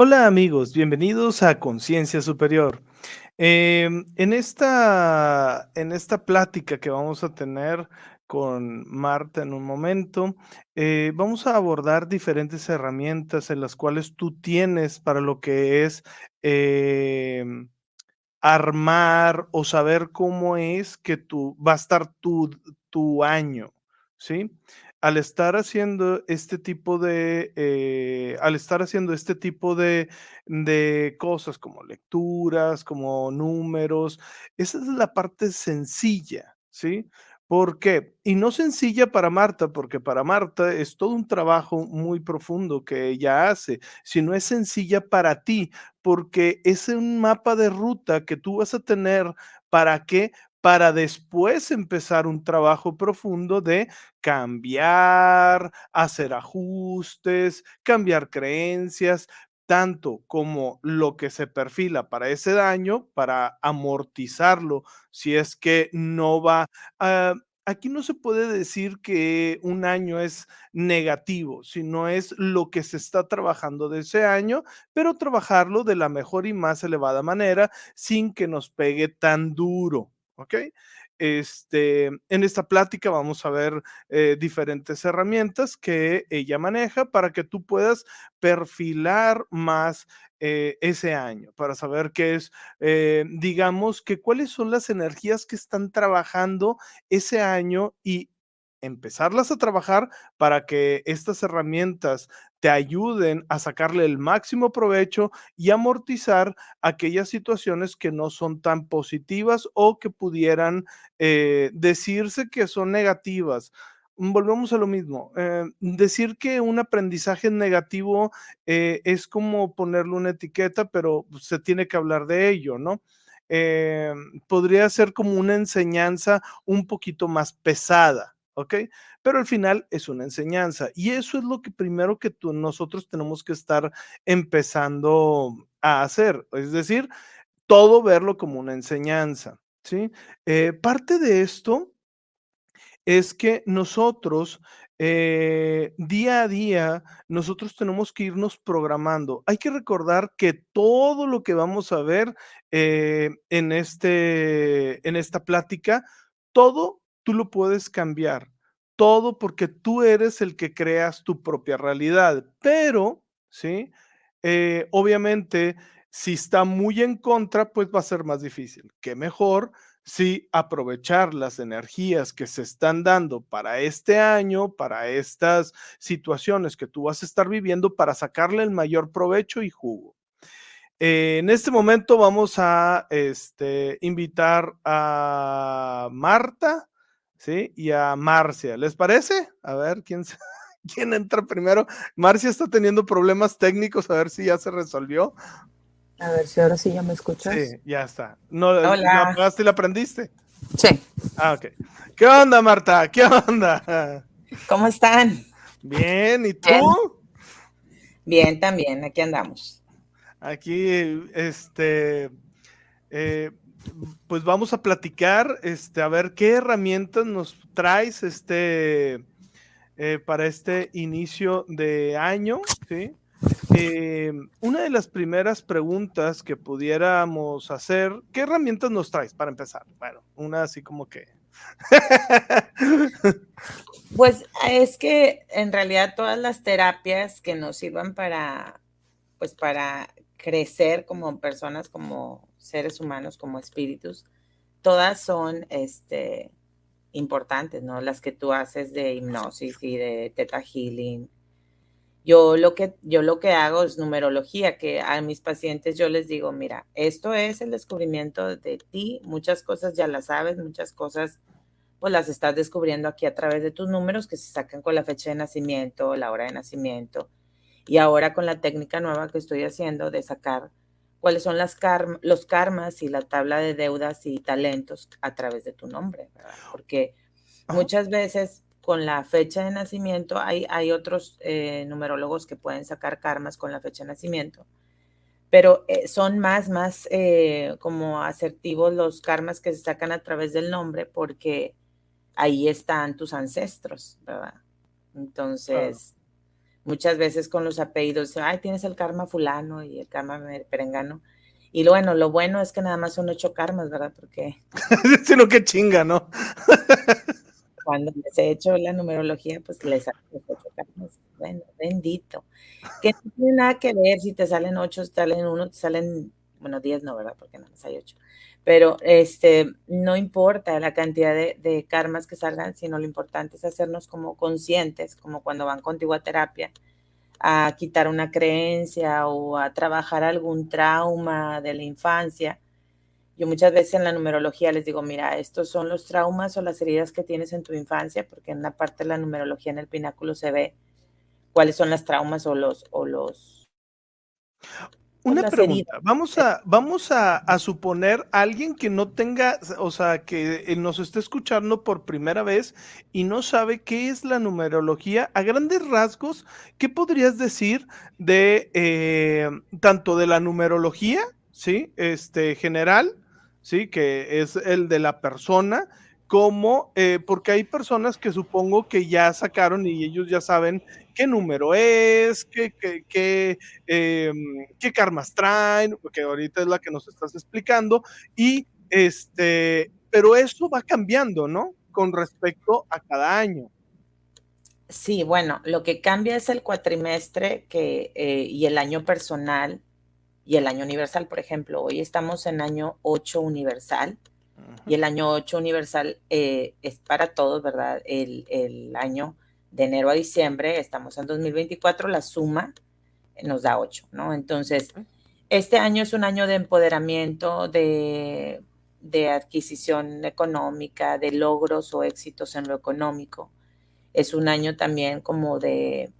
Hola amigos, bienvenidos a Conciencia Superior. Em, en, esta, en esta plática que vamos a tener con Marta en un momento, eh, vamos a abordar diferentes herramientas en las cuales tú tienes para lo que es em, armar o saber cómo es que tú va a estar tu, tu año, ¿sí? Al estar haciendo este tipo de, eh, al estar haciendo este tipo de, de cosas como lecturas, como números, esa es la parte sencilla, ¿sí? ¿Por qué? Y no sencilla para Marta, porque para Marta es todo un trabajo muy profundo que ella hace, sino es sencilla para ti, porque es un mapa de ruta que tú vas a tener para qué? Para después empezar un trabajo profundo de cambiar, hacer ajustes, cambiar creencias, tanto como lo que se perfila para ese daño, para amortizarlo, si es que no va a... Aquí no se puede decir que un año es negativo, sino es lo que se está trabajando de ese año, pero trabajarlo de la mejor y más elevada manera sin que nos pegue tan duro. ¿Ok? Este, en esta plática vamos a ver eh, diferentes herramientas que ella maneja para que tú puedas perfilar más eh, ese año, para saber qué es, eh, digamos, que cuáles son las energías que están trabajando ese año y empezarlas a trabajar para que estas herramientas te ayuden a sacarle el máximo provecho y amortizar aquellas situaciones que no son tan positivas o que pudieran eh, decirse que son negativas. Volvemos a lo mismo. Eh, decir que un aprendizaje negativo eh, es como ponerle una etiqueta, pero se tiene que hablar de ello, ¿no? podría ser como una enseñanza un poquito más pesada. ¿Ok? Pero al final es una enseñanza y eso es lo que primero que tú, nosotros tenemos que estar empezando a hacer, es decir, todo verlo como una enseñanza, ¿sí? Eh, parte de esto es que nosotros eh, día a día nosotros tenemos que irnos programando. Hay que recordar que todo lo que vamos a ver eh, en, este, en esta plática, todo tú lo puedes cambiar. Todo porque tú eres el que creas tu propia realidad. Pero, ¿sí? Eh, obviamente, si está muy en contra, pues va a ser más difícil. Qué mejor si aprovechar las energías que se están dando para este año, para estas situaciones que tú vas a estar viviendo, para sacarle el mayor provecho y jugo. Eh, en este momento vamos a este, invitar a Marta ¿sí? Y a Marcia, ¿les parece? A ver, ¿quién, ¿quién entra primero? Marcia está teniendo problemas técnicos, a ver si ya se resolvió. A ver si ahora sí ya me escuchas. Sí, ya está. No, ¿La apagaste y la aprendiste? Sí. Ah, ok. ¿Qué onda, Marta? ¿Qué onda? ¿Cómo están? Bien, ¿y tú? Bien, también, aquí andamos. Aquí, este, eh, pues vamos a platicar, este, a ver qué herramientas nos traes este, eh, para este inicio de año, ¿sí? Eh, una de las primeras preguntas que pudiéramos hacer, ¿qué herramientas nos traes para empezar? Bueno, una así como que... pues es que en realidad todas las terapias que nos sirvan para, pues para crecer como personas, como seres humanos, como espíritus, todas son este, importantes, ¿no? Las que tú haces de hipnosis y de teta healing. Yo lo, que, yo lo que hago es numerología, que a mis pacientes yo les digo, mira, esto es el descubrimiento de ti, muchas cosas ya las sabes, muchas cosas pues las estás descubriendo aquí a través de tus números que se sacan con la fecha de nacimiento, la hora de nacimiento, y ahora con la técnica nueva que estoy haciendo de sacar cuáles son las los karmas y la tabla de deudas y talentos a través de tu nombre, ¿verdad? Porque muchas veces con la fecha de nacimiento hay, hay otros eh, numerólogos que pueden sacar karmas con la fecha de nacimiento, pero eh, son más, más eh, como asertivos los karmas que se sacan a través del nombre porque ahí están tus ancestros, ¿verdad? Entonces, muchas veces con los apellidos, ay, tienes el karma fulano y el karma perengano. Y bueno, lo bueno es que nada más son ocho karmas, ¿verdad? Porque... Sino que chinga, ¿no? cuando les he hecho la numerología, pues les salen ocho karmas. Bueno, bendito. Que no tiene nada que ver si te salen ocho, te salen uno, te salen, bueno, diez no, ¿verdad? Porque nada más hay ocho. Pero este, no importa la cantidad de, de karmas que salgan, sino lo importante es hacernos como conscientes, como cuando van contigo a terapia, a quitar una creencia o a trabajar algún trauma de la infancia. Yo muchas veces en la numerología les digo, mira, estos son los traumas o las heridas que tienes en tu infancia, porque en la parte de la numerología en el pináculo se ve cuáles son las traumas o los, o los una pregunta, vamos a, vamos a, suponer a alguien que no tenga, o sea, que eh, nos esté escuchando por primera vez y no sabe qué es la numerología. A grandes rasgos, ¿qué podrías decir de eh, tanto de la numerología, sí, este general, sí, que es el de la persona, como, eh, porque hay personas que supongo que ya sacaron y ellos ya saben qué número es, qué, qué, em, qué, karmas traen, que ahorita es la que nos estás explicando, y este, pero eso va cambiando, ¿no? Con respecto a cada año. Sí, bueno, lo que cambia es el cuatrimestre que, eh, y el año personal y el año universal, por ejemplo. Hoy estamos en año 8 universal y el año 8 universal eh, es para todos, ¿verdad? El, año de enero a diciembre, estamos en 2024, la suma nos da 8, ¿no? Entonces, este año es un año de empoderamiento, de, de adquisición económica, de logros o éxitos en lo económico. Es un año también como de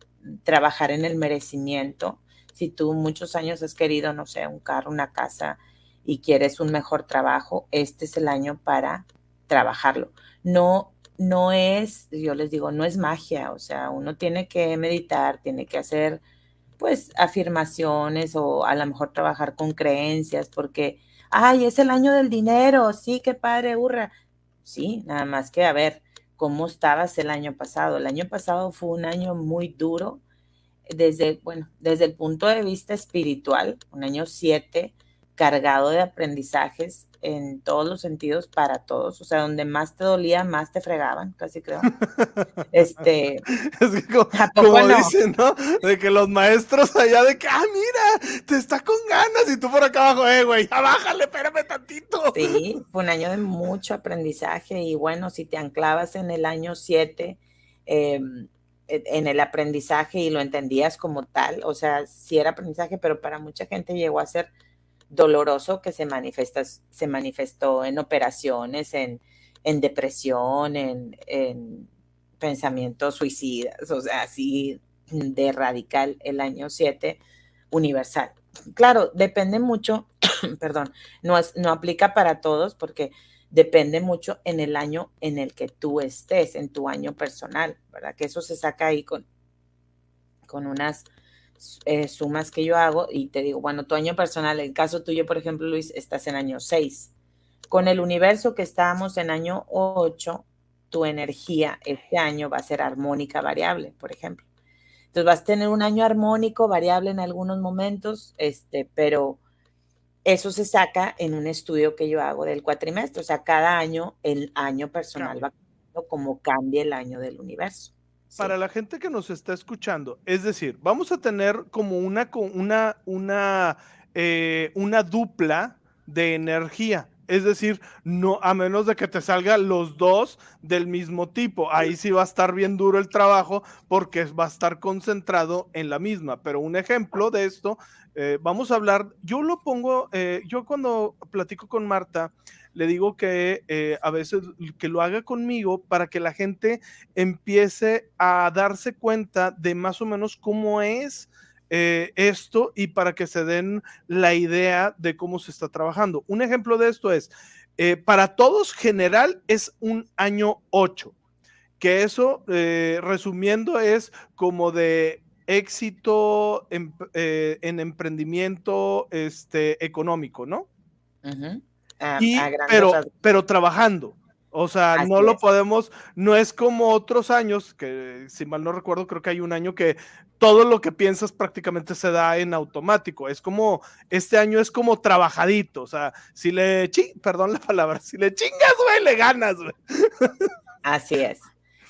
trabajar en el merecimiento. Si tú muchos años has querido, no sé, un carro, una casa, y quieres un mejor trabajo, este es el año para trabajarlo. No, no es, yo les digo, no es magia, o sea, uno tiene que meditar, tiene que hacer pues afirmaciones o a lo mejor trabajar con creencias porque, ay, es el año del dinero, sí, qué padre, hurra. Sí, nada más que a ver, ¿cómo estabas el año pasado? El año pasado fue un año muy duro desde, bueno, desde el punto de vista espiritual, un año siete, cargado de aprendizajes en todos los sentidos para todos, o sea, donde más te dolía, más te fregaban, casi creo. Este, es como, dicen, ¿no? De que los maestros allá de que, ah, mira, te está con ganas y tú por acá abajo, eh, güey, ya bájale, espérame tantito. Sí, fue un año de mucho aprendizaje y bueno, si te anclavas en el año 7, em, en el aprendizaje y lo entendías como tal, o sea, sí era aprendizaje, pero para mucha gente llegó a ser doloroso que se, manifiesta, se manifestó en operaciones, en, en depresión, en, en, pensamientos suicidas, o sea, así de radical el año 7 universal. Claro, depende mucho, perdón, no, es, no aplica para todos porque depende mucho en el año en el que tú estés, en tu año personal, ¿verdad? Que eso se saca ahí con, con unas eh, sumas que yo hago y te digo, bueno, tu año personal, el caso tuyo, por ejemplo, Luis, estás en año 6. Con el universo que estamos en año 8, tu energía este año va a ser armónica variable, por ejemplo. Entonces vas a tener un año armónico variable en algunos momentos, este, pero eso se saca en un estudio que yo hago del cuatrimestre. O sea, cada año el año personal va cambiando como cambia el año del universo para la gente que nos está escuchando, es decir, vamos a tener como una, una, una, eh, una dupla de energía. Es decir, no, a menos de que te salgan los dos del mismo tipo. Ahí sí va a estar bien duro el trabajo porque va a estar concentrado en la misma. Pero un ejemplo de esto, eh, vamos a hablar, yo lo pongo, eh, yo cuando platico con Marta, le digo que eh, a veces que lo haga conmigo para que la gente empiece a darse cuenta de más o menos cómo es eh, esto y para que se den la idea de cómo se está trabajando. Un ejemplo de esto es, eh, para todos general es un año 8, que eso, resumiendo, es como de éxito en, emprendimiento este, económico, ¿no? Pero, pero trabajando. O sea, no lo podemos, no es como otros años, que si mal no recuerdo, creo que hay un año que todo lo que piensas prácticamente se da en automático. Es como, este año es como trabajadito. O sea, si le, perdón la palabra, si le chingas, güey, le ganas, güey. Así es.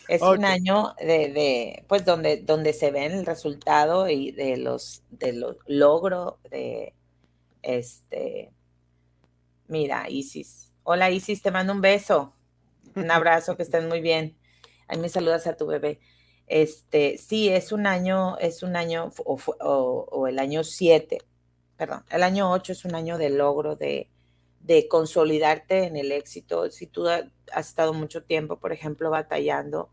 Es un año de, pues, donde, donde se ven el resultado y de los, de los logros de, este, mira, Isis. Hola, Isis, te mando un beso. Un abrazo, que estén muy bien. Ahí me saludas a tu bebé. Este, sí, es un año, es un año, o, el año 7, perdón, el año 8 es un año de logro, de, de consolidarte en el éxito. Si tú has estado mucho tiempo, por ejemplo, batallando,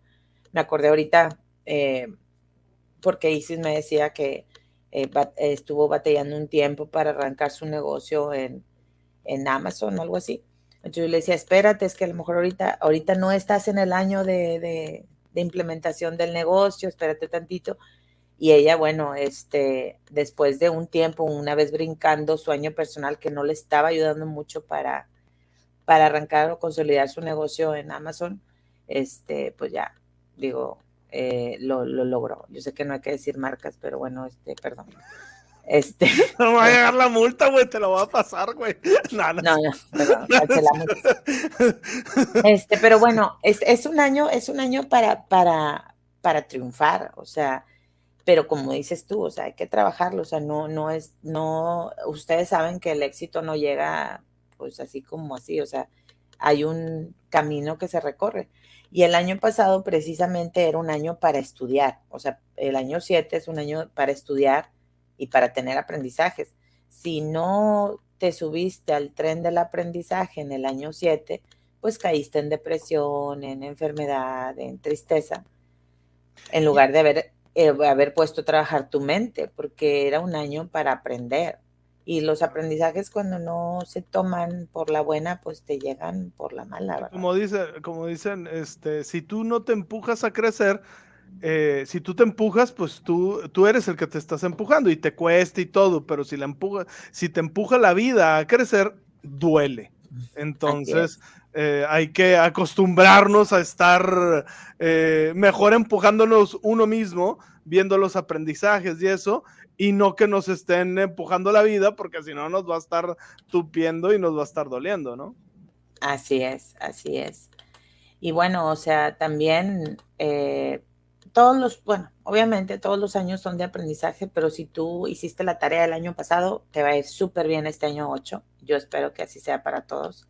me acordé ahorita, eh, porque Isis me decía que eh, estuvo batallando un tiempo para arrancar su negocio en, en Amazon o algo así. Yo le decía, espérate, es que a lo mejor ahorita, ahorita no estás en el año de, implementación del negocio, espérate tantito. Y ella, bueno, este, después de un tiempo, una vez brincando su año personal que no le estaba ayudando mucho para, para arrancar o consolidar su negocio en Amazon, este, pues ya, digo, eh, lo, lo, logró. Yo sé que no hay que decir marcas, pero bueno, este, perdón. Este. No va a llegar la multa, güey, te lo va a pasar, güey. No, no, no, Este, pero bueno, es, es, un año, es un año para, para, para triunfar, o sea, pero como dices tú, o sea, hay que trabajarlo, o sea, no, no es, no, ustedes saben que el éxito no llega, pues así como así, o sea, hay un camino que se recorre. Y el año pasado precisamente era un año para estudiar, o sea, el año 7 es un año para estudiar y para tener aprendizajes. Si no te subiste al tren del aprendizaje en el año 7, pues caíste en depresión, en enfermedad, en tristeza, en lugar de haber, eh, haber puesto a trabajar tu mente, porque era un año para aprender. Y los aprendizajes cuando no se toman por la buena, pues te llegan por la mala. Como, dice, como dicen, este, si tú no te empujas a crecer, eh, si tú te empujas, pues tú, tú eres el que te estás empujando y te cuesta y todo, pero si la empuja, si te empuja la vida a crecer, duele. Entonces, eh, hay que acostumbrarnos a estar eh, mejor empujándonos uno mismo, viendo los aprendizajes y eso, y no que nos estén empujando la vida, porque si no nos va a estar tupiendo y nos va a estar doliendo, ¿no? Así es, así es. Y bueno, o sea, también todos los, bueno, obviamente todos los años son de aprendizaje, pero si tú hiciste la tarea del año pasado, te va a ir súper bien este año 8. Yo espero que así sea para todos.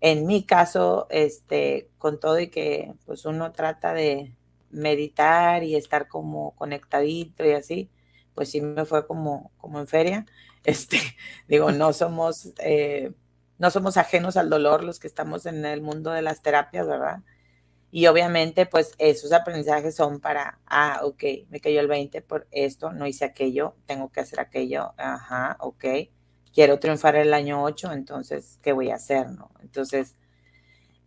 En mi caso, este, con todo y que pues uno trata de meditar y estar como conectadito y así, pues sí me fue como, como en feria. Este, digo, no somos, eh, no somos ajenos al dolor los que estamos en el mundo de las terapias, ¿verdad? Y obviamente, pues esos aprendizajes son para, ah, ok, me cayó el 20 por esto, no hice aquello, tengo que hacer aquello, ajá, ok, quiero triunfar el año 8, entonces, ¿qué voy a hacer? No? Entonces,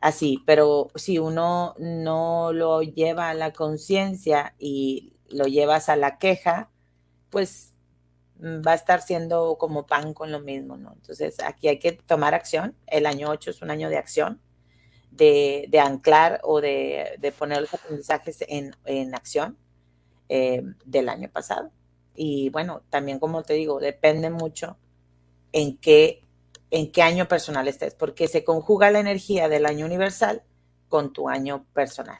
así, pero si uno no lo lleva a la conciencia y lo llevas a la queja, pues mm, va a estar siendo como pan con lo mismo, ¿no? Entonces, aquí hay que tomar acción. El año 8 es un año de acción de, anclar o de, poner los aprendizajes en, acción eh, del año pasado. Y bueno, también como te digo, depende mucho en qué, en qué año personal estés, porque se conjuga la energía del año universal con tu año personal.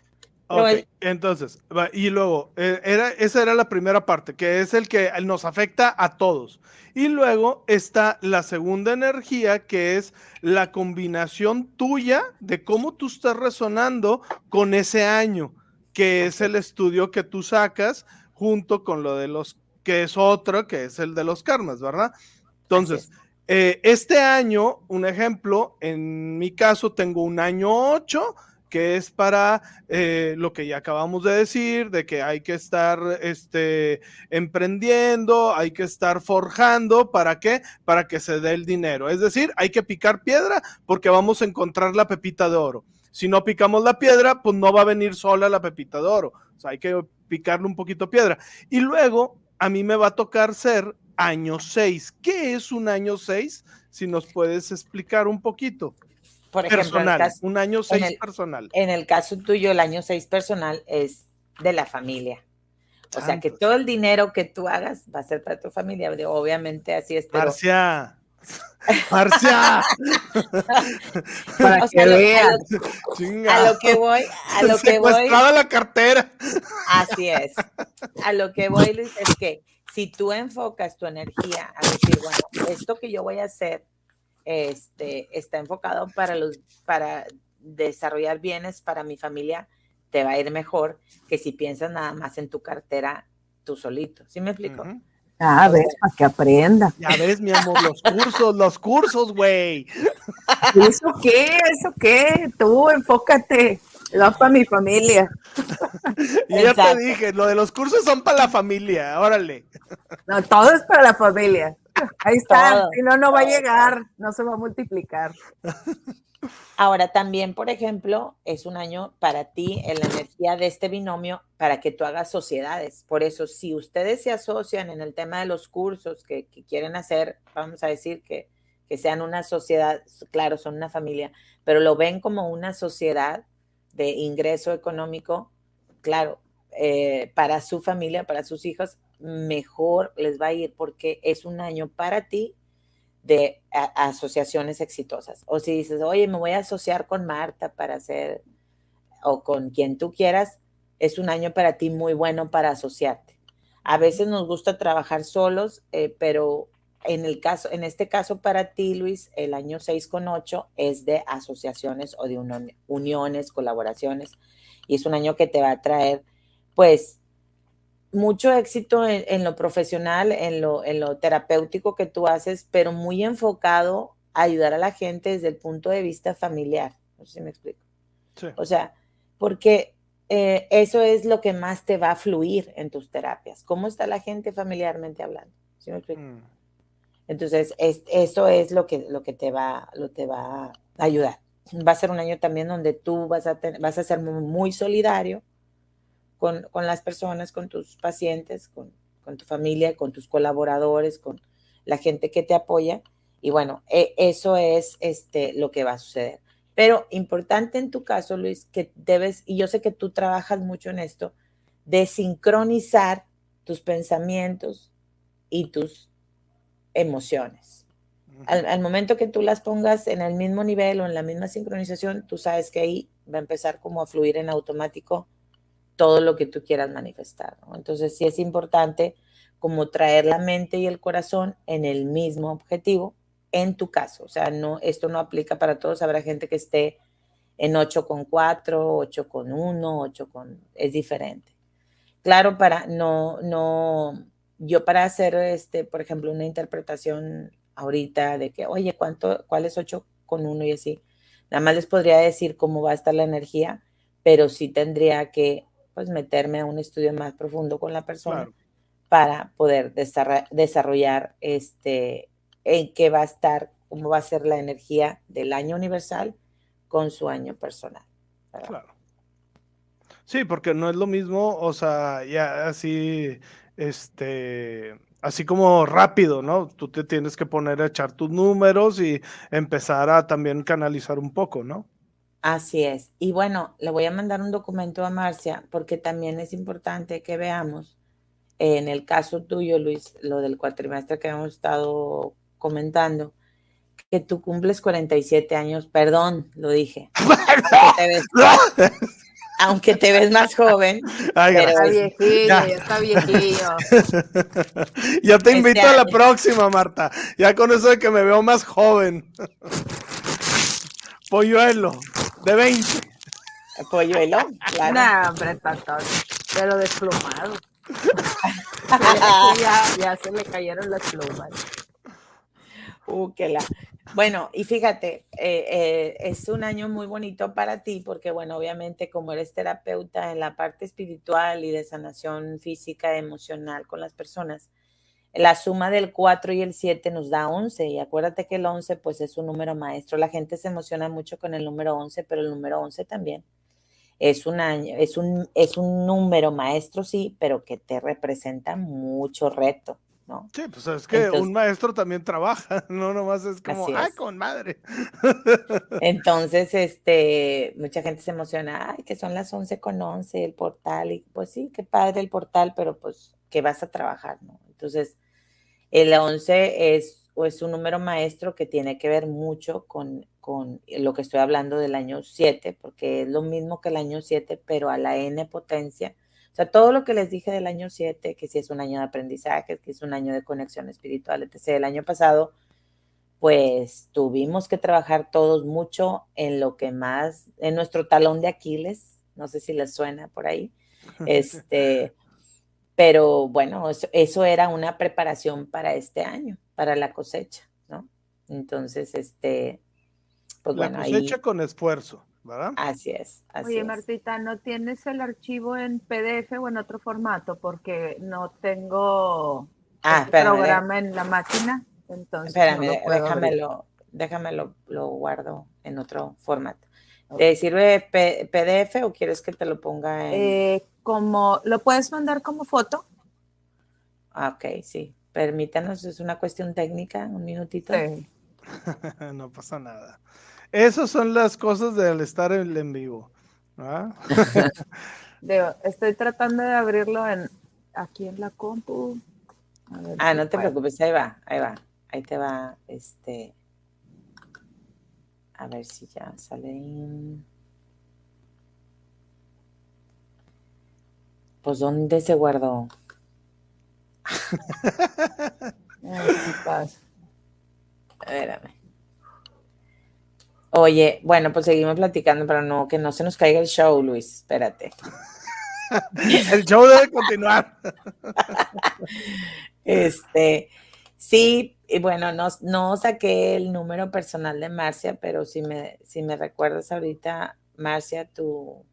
Ok, entonces, y luego, eh, era, esa era la primera parte, que es el que nos afecta a todos. Y luego está la segunda energía, que es la combinación tuya de cómo tú estás resonando con ese año, que es el estudio que tú sacas junto con lo de los, que es otro, que es el de los karmas, ¿verdad? Entonces, eh, este año, un ejemplo, en mi caso tengo un año 8 que es para eh, lo que ya acabamos de decir, de que hay que estar este, emprendiendo, hay que estar forjando, ¿para qué? Para que se dé el dinero. Es decir, hay que picar piedra porque vamos a encontrar la pepita de oro. Si no picamos la piedra, pues no va a venir sola la pepita de oro. Hay que picarle un poquito piedra. Y luego a mí me va a tocar ser año 6. ¿Qué es un año 6? Si nos puedes explicar un poquito. Por ejemplo, un año 6 personal. En el caso tuyo, el año 6 personal es de la familia. O sea, que todo el dinero que tú hagas va a ser para tu familia. Obviamente así es. Pero... Marcia. Marcia. para que vean. A lo que voy, a lo que voy. la cartera. Así es. A lo que voy, Luis, es que si tú enfocas tu energía a decir, bueno, esto que yo voy a hacer este, está enfocado para, los, para desarrollar bienes para mi familia, te va a ir mejor que si piensas nada más en tu cartera tú solito. ¿Sí me explico? Ah, ves, para que aprenda. Ya ves, mi amor, los cursos, los cursos, güey. ¿Eso qué? ¿Eso qué? Tú enfócate. No para mi familia. y ya te dije, lo de los cursos son para la familia, órale. No, todo es para la familia. Ahí está, si no, no va a llegar, no se va a multiplicar. Ahora también, por ejemplo, es un año para ti en la energía de este binomio para que tú hagas sociedades. Por eso, si ustedes se asocian en el tema de los cursos que, quieren hacer, vamos a decir que, que sean una sociedad, claro, son una familia, pero lo ven como una sociedad de ingreso económico, claro, eh, para su familia, para sus hijos, mejor les va a ir porque es un año para ti de asociaciones exitosas. O si dices, oye, me voy a asociar con Marta para hacer, o con quien tú quieras, es un año para ti muy bueno para asociarte. A veces nos gusta trabajar solos, eh, pero en el caso, en este caso para ti, Luis, el año 6 con 8 es de asociaciones o de uniones, colaboraciones, y es un año que te va a traer, pues, mucho éxito en, lo profesional, en lo, en lo terapéutico que tú haces, pero muy enfocado a ayudar a la gente desde el punto de vista familiar. No sé si me explico. O sea, porque eh, eso es lo que más te va a fluir en tus terapias. ¿Cómo está la gente familiarmente hablando? ¿Sí me explico? Mm. Entonces, eso es lo que, lo que te va, lo te va a ayudar. Va a ser un año también donde tú vas a, vas a ser muy solidario, con, las personas, con tus pacientes, con, tu familia, con tus colaboradores, con la gente que te apoya. Y bueno, e, eso es este, lo que va a suceder. Pero importante en tu caso, Luis, que debes, y yo sé que tú trabajas mucho en esto, de sincronizar tus pensamientos y tus emociones. Al, al, momento que tú las pongas en el mismo nivel o en la misma sincronización, tú sabes que ahí va a empezar como a fluir en automático todo lo que tú quieras manifestar. Entonces sí es importante como traer la mente y el corazón en el mismo objetivo en tu caso. O sea, no, esto no aplica para todos. Habrá gente que esté en 8 con 4, 8 con 1, 8 con... es diferente. Claro, para no, no, yo para hacer, este, por ejemplo, una interpretación ahorita de que, oye, ¿cuánto, cuál es 8 con 1 y así? Nada más les podría decir cómo va a estar la energía, pero sí tendría que pues meterme a un estudio más profundo con la persona para poder desarrollar este, en qué va a estar, cómo va a ser la energía del año universal con su año personal. Claro. Sí, porque no es lo mismo, o sea, ya así, este, así como rápido, ¿no? Tú te tienes que poner a echar tus números y empezar a también canalizar un poco, ¿no? Así es. Y bueno, le voy a mandar un documento a Marcia porque también es importante que veamos, en el caso tuyo, Luis, lo del cuatrimestre que hemos estado comentando, que tú cumples 47 años, perdón, lo dije. aunque te ves más joven. pero está viejillo, ya. está viejillo. ya te invito a la próxima, Marta. Ya con eso de que me veo más joven. Polluelo de 20. Polluelo, claro. No, hombre, tanto, pero desplumado. ya, ya se le cayeron las plumas. Uh, que la. Bueno, y fíjate, eh, eh, es un año muy bonito para ti porque, bueno, obviamente como eres terapeuta en la parte espiritual y de sanación física, emocional con las personas, la suma del 4 y el 7 nos da 11 y acuérdate que el 11 pues es un número maestro. La gente se emociona mucho con el número 11, pero el número 11 también es un año, es un, es un número maestro, sí, pero que te representa mucho reto. ¿no? Sí, pues es que un maestro también trabaja, no nomás es como, ay, con madre. Entonces, este, mucha gente se emociona, ay, que son las 11 con 11, el portal, y pues sí, qué padre el portal, pero pues que vas a trabajar, ¿no? Entonces, el 11 es, es un número maestro que tiene que ver mucho con, con lo que estoy hablando del año 7, porque es lo mismo que el año 7, pero a la n potencia o sea, todo lo que les dije del año 7, que si es un año de aprendizaje, que es un año de conexión espiritual, etc. El año pasado, pues tuvimos que trabajar todos mucho en lo que más, en nuestro talón de Aquiles, no sé si les suena por ahí, este, pero bueno, eso, era una preparación para este año, para la cosecha, ¿no? Entonces, este, pues la cosecha con esfuerzo. Así es. Oye, Martita, ¿no tienes el archivo en PDF o en otro formato? Porque no tengo ah, el programa en la máquina. Entonces espérame, déjamelo, déjamelo, lo guardo en otro formato. ¿Te sirve PDF o quieres que te lo ponga en...? Eh, como, ¿Lo puedes mandar como foto? Ah, ok, sí. Permítanos, es una cuestión técnica, un minutito. no pasa nada. Esas son las cosas del estar en, vivo. estoy tratando de abrirlo en aquí en la compu. ah, no te preocupes, ahí va, ahí va. Ahí te va, este. A ver si ya sale. Pues, ¿dónde se guardó? Ay, Espérame. Oye, bueno, pues seguimos platicando, pero no, que no se nos caiga el show, Luis. Espérate. el show debe continuar. este, sí, y bueno, no, no saqué el número personal de Marcia, pero si me, si me recuerdas ahorita, Marcia, tu,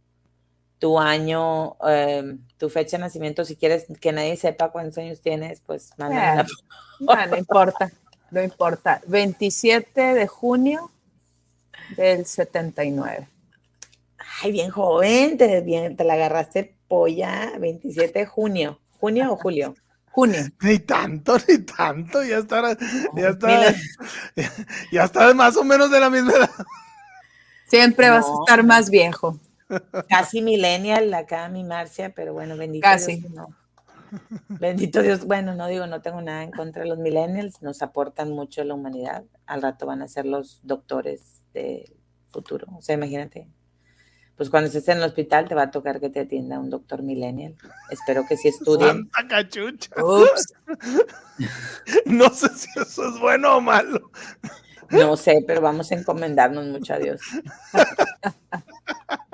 tu año, em, tu fecha de nacimiento, si quieres que nadie sepa cuántos años tienes, pues mándame eh, no, no importa, no importa. 27 de junio del 79. Ay, bien joven, te, bien, te la agarraste polla 27 de junio. ¿Junio o julio? Junio. Ni tanto, ni tanto, ya está, ya está, ya está más o menos de la misma edad. Siempre vas a estar más viejo. Casi millennial acá mi Marcia, pero bueno, bendito Casi. Dios. No. Bendito Dios. Bueno, no digo, no tengo nada en contra de los millennials, nos aportan mucho a la humanidad. Al rato van a ser los doctores futuro. O sea, imagínate. Pues cuando estés en el hospital te va a tocar que te atienda un doctor millennial. Espero que sí estudien. no sé si eso es bueno o malo. No sé, pero vamos a encomendarnos mucho a Dios.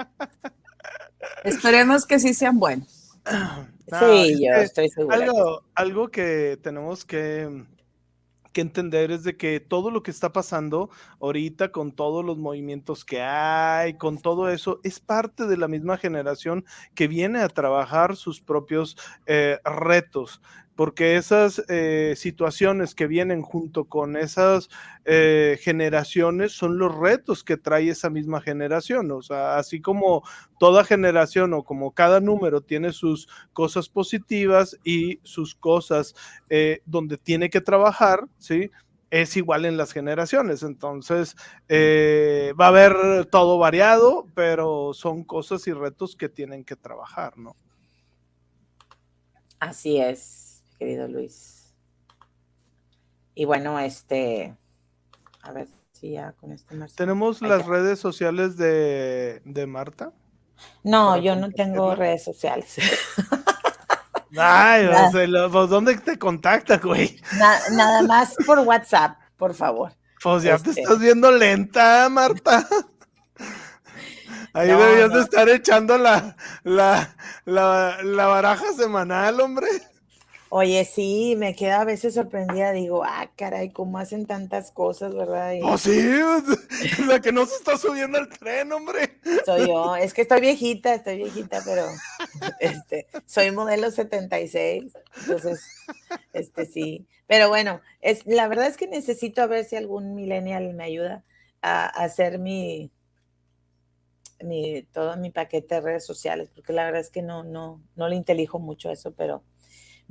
Esperemos que sí sean buenos. sí, yo estoy segura. Algo, algo que tenemos que que entender es de que todo lo que está pasando ahorita con todos los movimientos que hay, con todo eso, es parte de la misma generación que viene a trabajar sus propios eh, retos porque esas eh, situaciones que vienen junto con esas eh, generaciones son los retos que trae esa misma generación. O sea, así como toda generación o como cada número tiene sus cosas positivas y sus cosas eh, donde tiene que trabajar, ¿sí? Es igual en las generaciones. Entonces, va a haber todo variado, pero son cosas y retos que tienen que trabajar, ¿no? Así es querido Luis. Y bueno, este, a ver si ya con este ¿Tenemos las redes sociales de, Marta? No, yo no tengo redes sociales. Ay, pues, ¿dónde te contacta, güey? nada más por WhatsApp, por favor. Pues ya te este estás viendo lenta, Marta. Ahí debías de estar echando la, la, la baraja semanal, hombre. Oye, sí, me queda a veces sorprendida, digo, ah, caray, ¿cómo hacen tantas cosas, verdad? Oh, sí, la que no se está subiendo al tren, hombre. Soy yo, es que estoy viejita, estoy viejita, pero este, soy modelo 76, entonces, este sí. Pero bueno, es, la verdad es que necesito a ver si algún millennial me ayuda a, hacer mi, mi, todo mi paquete de redes sociales, porque la verdad es que no, no, no le intelijo mucho eso, pero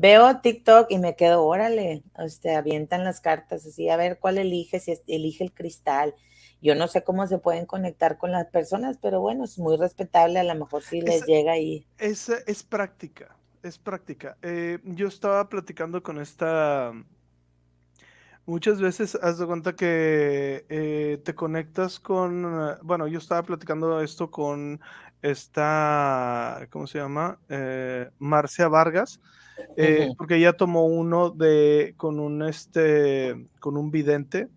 veo TikTok y me quedo, órale, este, avientan las cartas así, a ver cuál elige, si elige el cristal. Yo no sé cómo se pueden conectar con las personas, pero bueno, es muy respetable, a lo mejor si les llega ahí. Es, es práctica, es práctica. Eh, yo estaba platicando con esta Muchas veces has de cuenta que eh, te conectas con, bueno, yo estaba platicando esto con esta, ¿cómo se llama? Eh, Marcia Vargas, eh, porque ella tomó uno de, con un, este, con un vidente,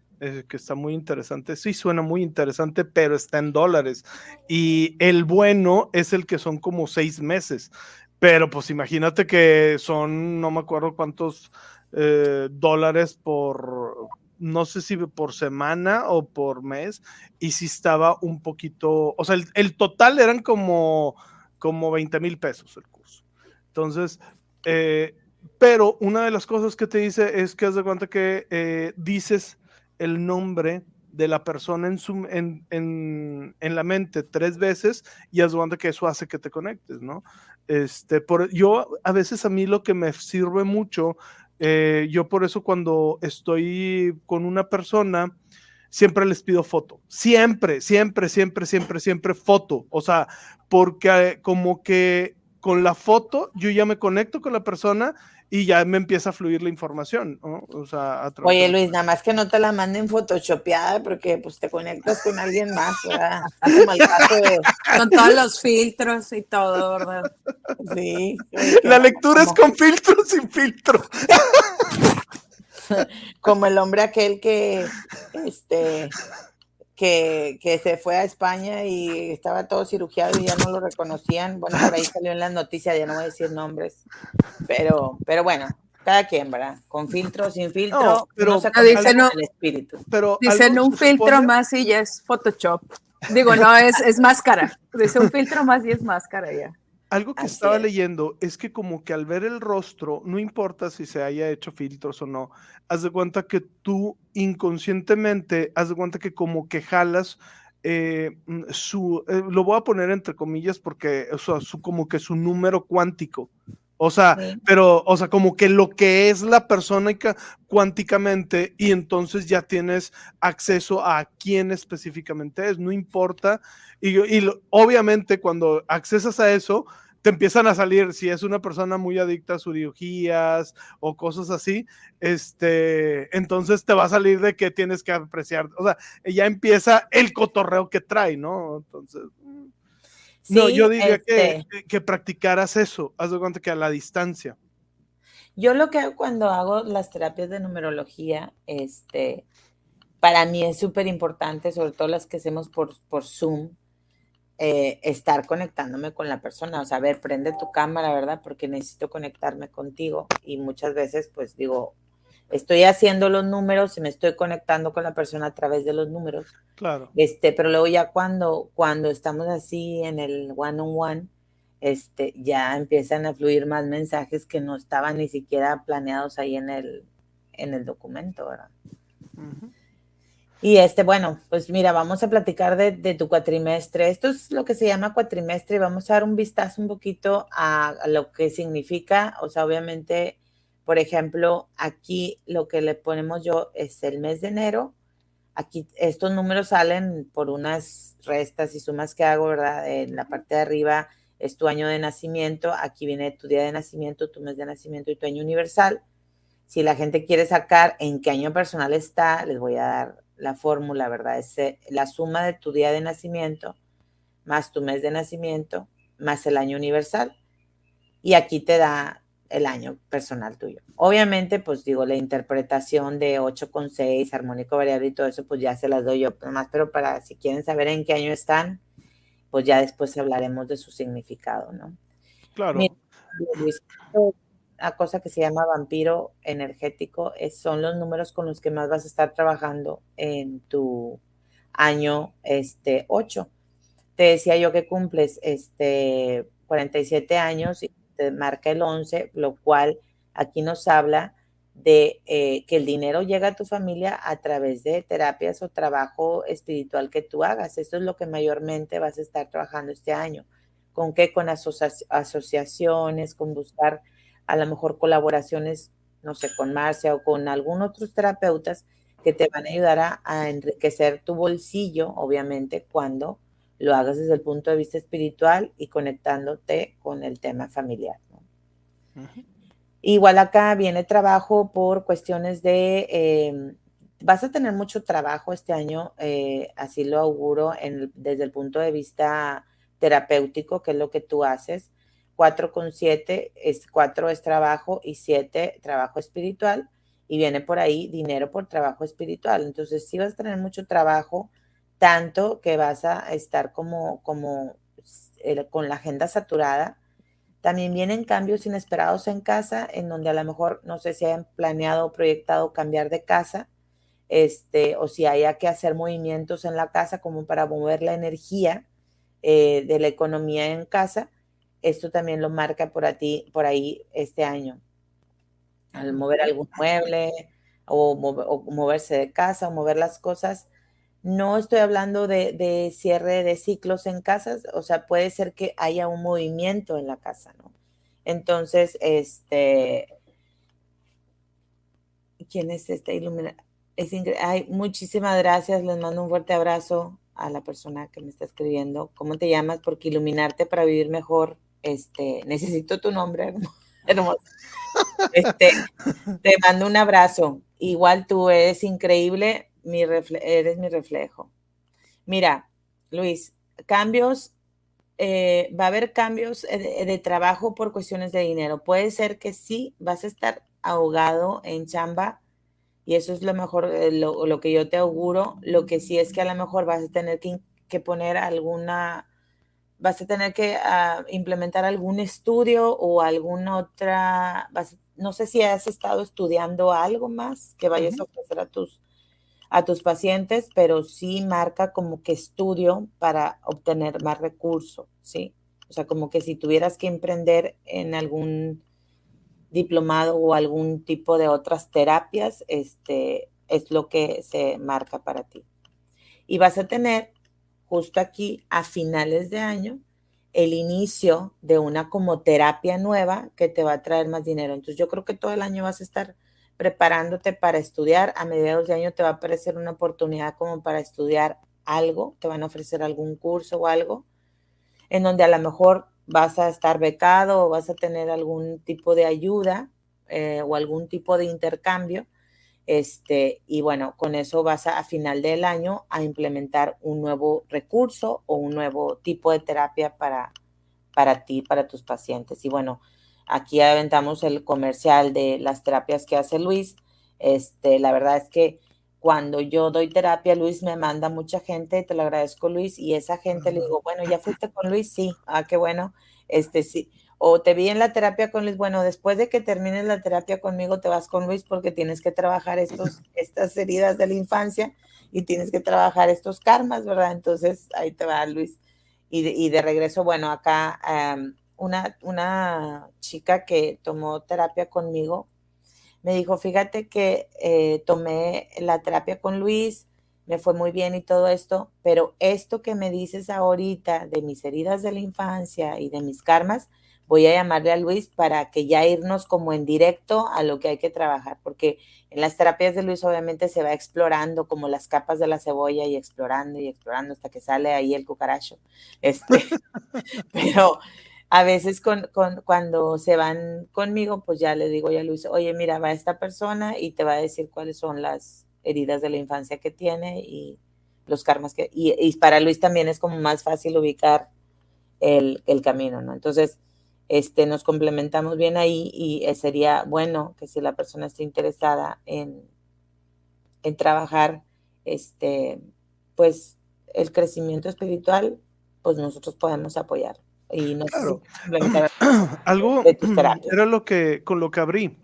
que está muy interesante. Sí, suena muy interesante, pero está en dólares. Y el bueno es el que son como seis meses. Pero pues imagínate que son, no me acuerdo cuántos eh, dólares por, no sé si por semana o por mes, y si estaba un poquito, o sea, el, total eran como, como 20 mil pesos el curso. Entonces, eh, pero una de las cosas que te dice es que haz de cuenta que eh, dices el nombre de la persona en, su, en, en, en, la mente tres veces y haz de cuenta que eso hace que te conectes, ¿no? Este, por, yo a veces a mí lo que me sirve mucho eh, yo por eso cuando estoy con una persona, siempre les pido foto. Siempre, siempre, siempre, siempre, siempre foto. O sea, porque como que con la foto yo ya me conecto con la persona y ya me empieza a fluir la información, O sea, Oye, Luis, nada más que no te la manden photoshopeada porque pues te conectas con alguien más, ¿verdad? Con todos los filtros y todo, ¿verdad? Sí. La lectura es con filtro sin filtro. Como el hombre aquel que, este, que, que, se fue a España y estaba todo cirugiado y ya no lo reconocían. Bueno, por ahí salió en las noticias, ya no voy a decir nombres, pero, pero bueno, cada quien, ¿verdad? Con filtro, sin filtro, pero no se dicen el espíritu. Pero dicen un filtro más y ya es Photoshop. Digo, no, es, es máscara. Dice un filtro más y es máscara ya. Algo que estaba leyendo es que como que al ver el rostro, no importa si se haya hecho filtros o no, haz de cuenta que tú inconscientemente, haz de cuenta que como que jalas eh, mm, su, eh, lo voy a poner entre comillas porque, o sea, su, como que su número cuántico. O sea, pero, o sea, como que lo que es la persona cuánticamente y entonces ya tienes acceso a quién específicamente es, no importa. Y, y obviamente cuando accesas a eso, te empiezan a salir, si es una persona muy adicta a sus ideologías o cosas así, este, entonces te va a salir de que tienes que apreciar, o sea, ya empieza el cotorreo que trae, ¿no? Entonces, no, yo diría que, este que, practicaras eso, haz de cuenta que a la distancia. Yo lo que hago cuando hago las terapias de numerología, este, para mí es súper importante, sobre todo las que hacemos por, por Zoom, eh, estar conectándome con la persona, o sea, a ver, prende tu cámara, ¿verdad? Porque necesito conectarme contigo y muchas veces pues digo, estoy haciendo los números y me estoy conectando con la persona a través de los números. Claro. Este, pero luego ya cuando, cuando estamos así en el one on one, este, ya empiezan a fluir más mensajes que no estaban ni siquiera planeados ahí en el, en el documento, ¿verdad? Y este, bueno, pues mira, vamos a platicar de, tu cuatrimestre. Esto es lo que se llama cuatrimestre y vamos a dar un vistazo un poquito a, lo que significa. O sea, obviamente, por ejemplo, aquí lo que le ponemos yo es el mes de enero. Aquí estos números salen por unas restas y sumas que hago, ¿verdad? En la parte de arriba es tu año de nacimiento. Aquí viene tu día de nacimiento, tu mes de nacimiento y tu año universal. Si la gente quiere sacar en qué año personal está, les voy a dar la fórmula, ¿verdad? Es eh, la suma de tu día de nacimiento más tu mes de nacimiento más el año universal. Y aquí te da el año personal tuyo. Obviamente, pues digo, la interpretación de 8 con 6, armónico variable y todo eso, pues ya se las doy yo más, pero para si quieren saber en qué año están, pues ya después hablaremos de su significado, ¿no? Claro una cosa que se llama vampiro energético, es, son los números con los que más vas a estar trabajando en tu año este 8. Te decía yo que cumples este 47 años y te marca el 11, lo cual aquí nos habla de eh, que el dinero llega a tu familia a través de terapias o trabajo espiritual que tú hagas. Eso es lo que mayormente vas a estar trabajando este año. ¿Con qué? Con asociaciones, con buscar a lo mejor colaboraciones, no sé, con Marcia o con algún otros terapeutas que te van a ayudar a, enriquecer tu bolsillo, obviamente, cuando lo hagas desde el punto de vista espiritual y conectándote con el tema familiar. Igual acá viene trabajo por cuestiones de, em, vas a tener mucho trabajo este año, eh, así lo auguro desde el punto de vista terapéutico, que es lo que tú haces. 4 con 7 es 4 es trabajo y 7 trabajo espiritual y viene por ahí dinero por trabajo espiritual. Entonces sí vas a tener mucho trabajo, tanto que vas a estar como, como eh, con la agenda saturada. También vienen cambios inesperados en casa, en donde a lo mejor no sé si hayan planeado o proyectado cambiar de casa, este, o si haya que hacer movimientos en la casa como para mover la energía eh, de la economía en casa. Esto también lo marca por, a ti, por ahí este año al mover algún mueble o, moverse de casa o mover las cosas. No estoy hablando de, cierre de ciclos en casas, o sea, puede ser que haya un movimiento en la casa, ¿no? Entonces, este, ¿quién es esta iluminación? Es Ay, muchísimas gracias, les mando un fuerte abrazo a la persona que me está escribiendo. ¿Cómo te llamas? Porque iluminarte para vivir mejor, este, necesito tu nombre, hermoso. Este, te mando un abrazo. Igual tú eres increíble, mi eres mi reflejo. Mira, Luis, cambios, eh, va a haber cambios de, trabajo por cuestiones de dinero. Puede ser que sí, vas a estar ahogado en chamba y eso es lo mejor, eh, lo, que yo te auguro. Lo que sí es que a lo mejor vas a tener que, que poner alguna vas a tener que ah, implementar algún estudio o alguna otra, no sé si has estado estudiando algo más que vayas a ofrecer a tus, a tus pacientes, pero sí marca como que estudio para obtener más recursos, ¿sí? O sea, como que si tuvieras que emprender en algún diplomado o algún tipo de otras terapias, este, es lo que se marca para ti. Y vas a tener justo aquí a finales de año el inicio de una como terapia nueva que te va a traer más dinero. Entonces yo creo que todo el año vas a estar preparándote para estudiar. A mediados de año te va a aparecer una oportunidad como para estudiar algo, te van a ofrecer algún curso o algo, en donde a lo mejor vas a estar becado o vas a tener algún tipo de ayuda eh, o algún tipo de intercambio este, y bueno, con eso vas a, a, final del año a implementar un nuevo recurso o un nuevo tipo de terapia para, para ti, para tus pacientes. Y bueno, aquí aventamos el comercial de las terapias que hace Luis. Este, la verdad es que cuando yo doy terapia, Luis me manda mucha gente, te lo agradezco Luis, y esa gente le digo, bueno, ¿ya fuiste con Luis? Sí, ah, qué bueno. Este, sí, o te vi en la terapia con Luis, bueno, después de que termines la terapia conmigo, te vas con Luis porque tienes que trabajar estos, estas heridas de la infancia y tienes que trabajar estos karmas, ¿verdad? Entonces ahí te va Luis. Y de, y de regreso, bueno, acá una, una chica que tomó terapia conmigo me dijo, fíjate que eh, tomé la terapia con Luis, me fue muy bien y todo esto, pero esto que me dices ahorita de mis heridas de la infancia y de mis karmas, voy a llamarle a Luis para que ya irnos como en directo a lo que hay que trabajar, porque en las terapias de Luis obviamente se va explorando como las capas de la cebolla y explorando y explorando hasta que sale ahí el cucaracho. Este, pero a veces con, cuando se van conmigo, pues ya le digo a Luis, oye, mira, va esta persona y te va a decir cuáles son las heridas de la infancia que tiene y los karmas que, y, para Luis también es como más fácil ubicar el, el camino, ¿no? Entonces, este, nos complementamos bien ahí y eh, sería bueno que si la persona está interesada en, en trabajar, este, pues el crecimiento espiritual, pues nosotros podemos apoyar. Y no claro. Algo era lo que con lo que abrí.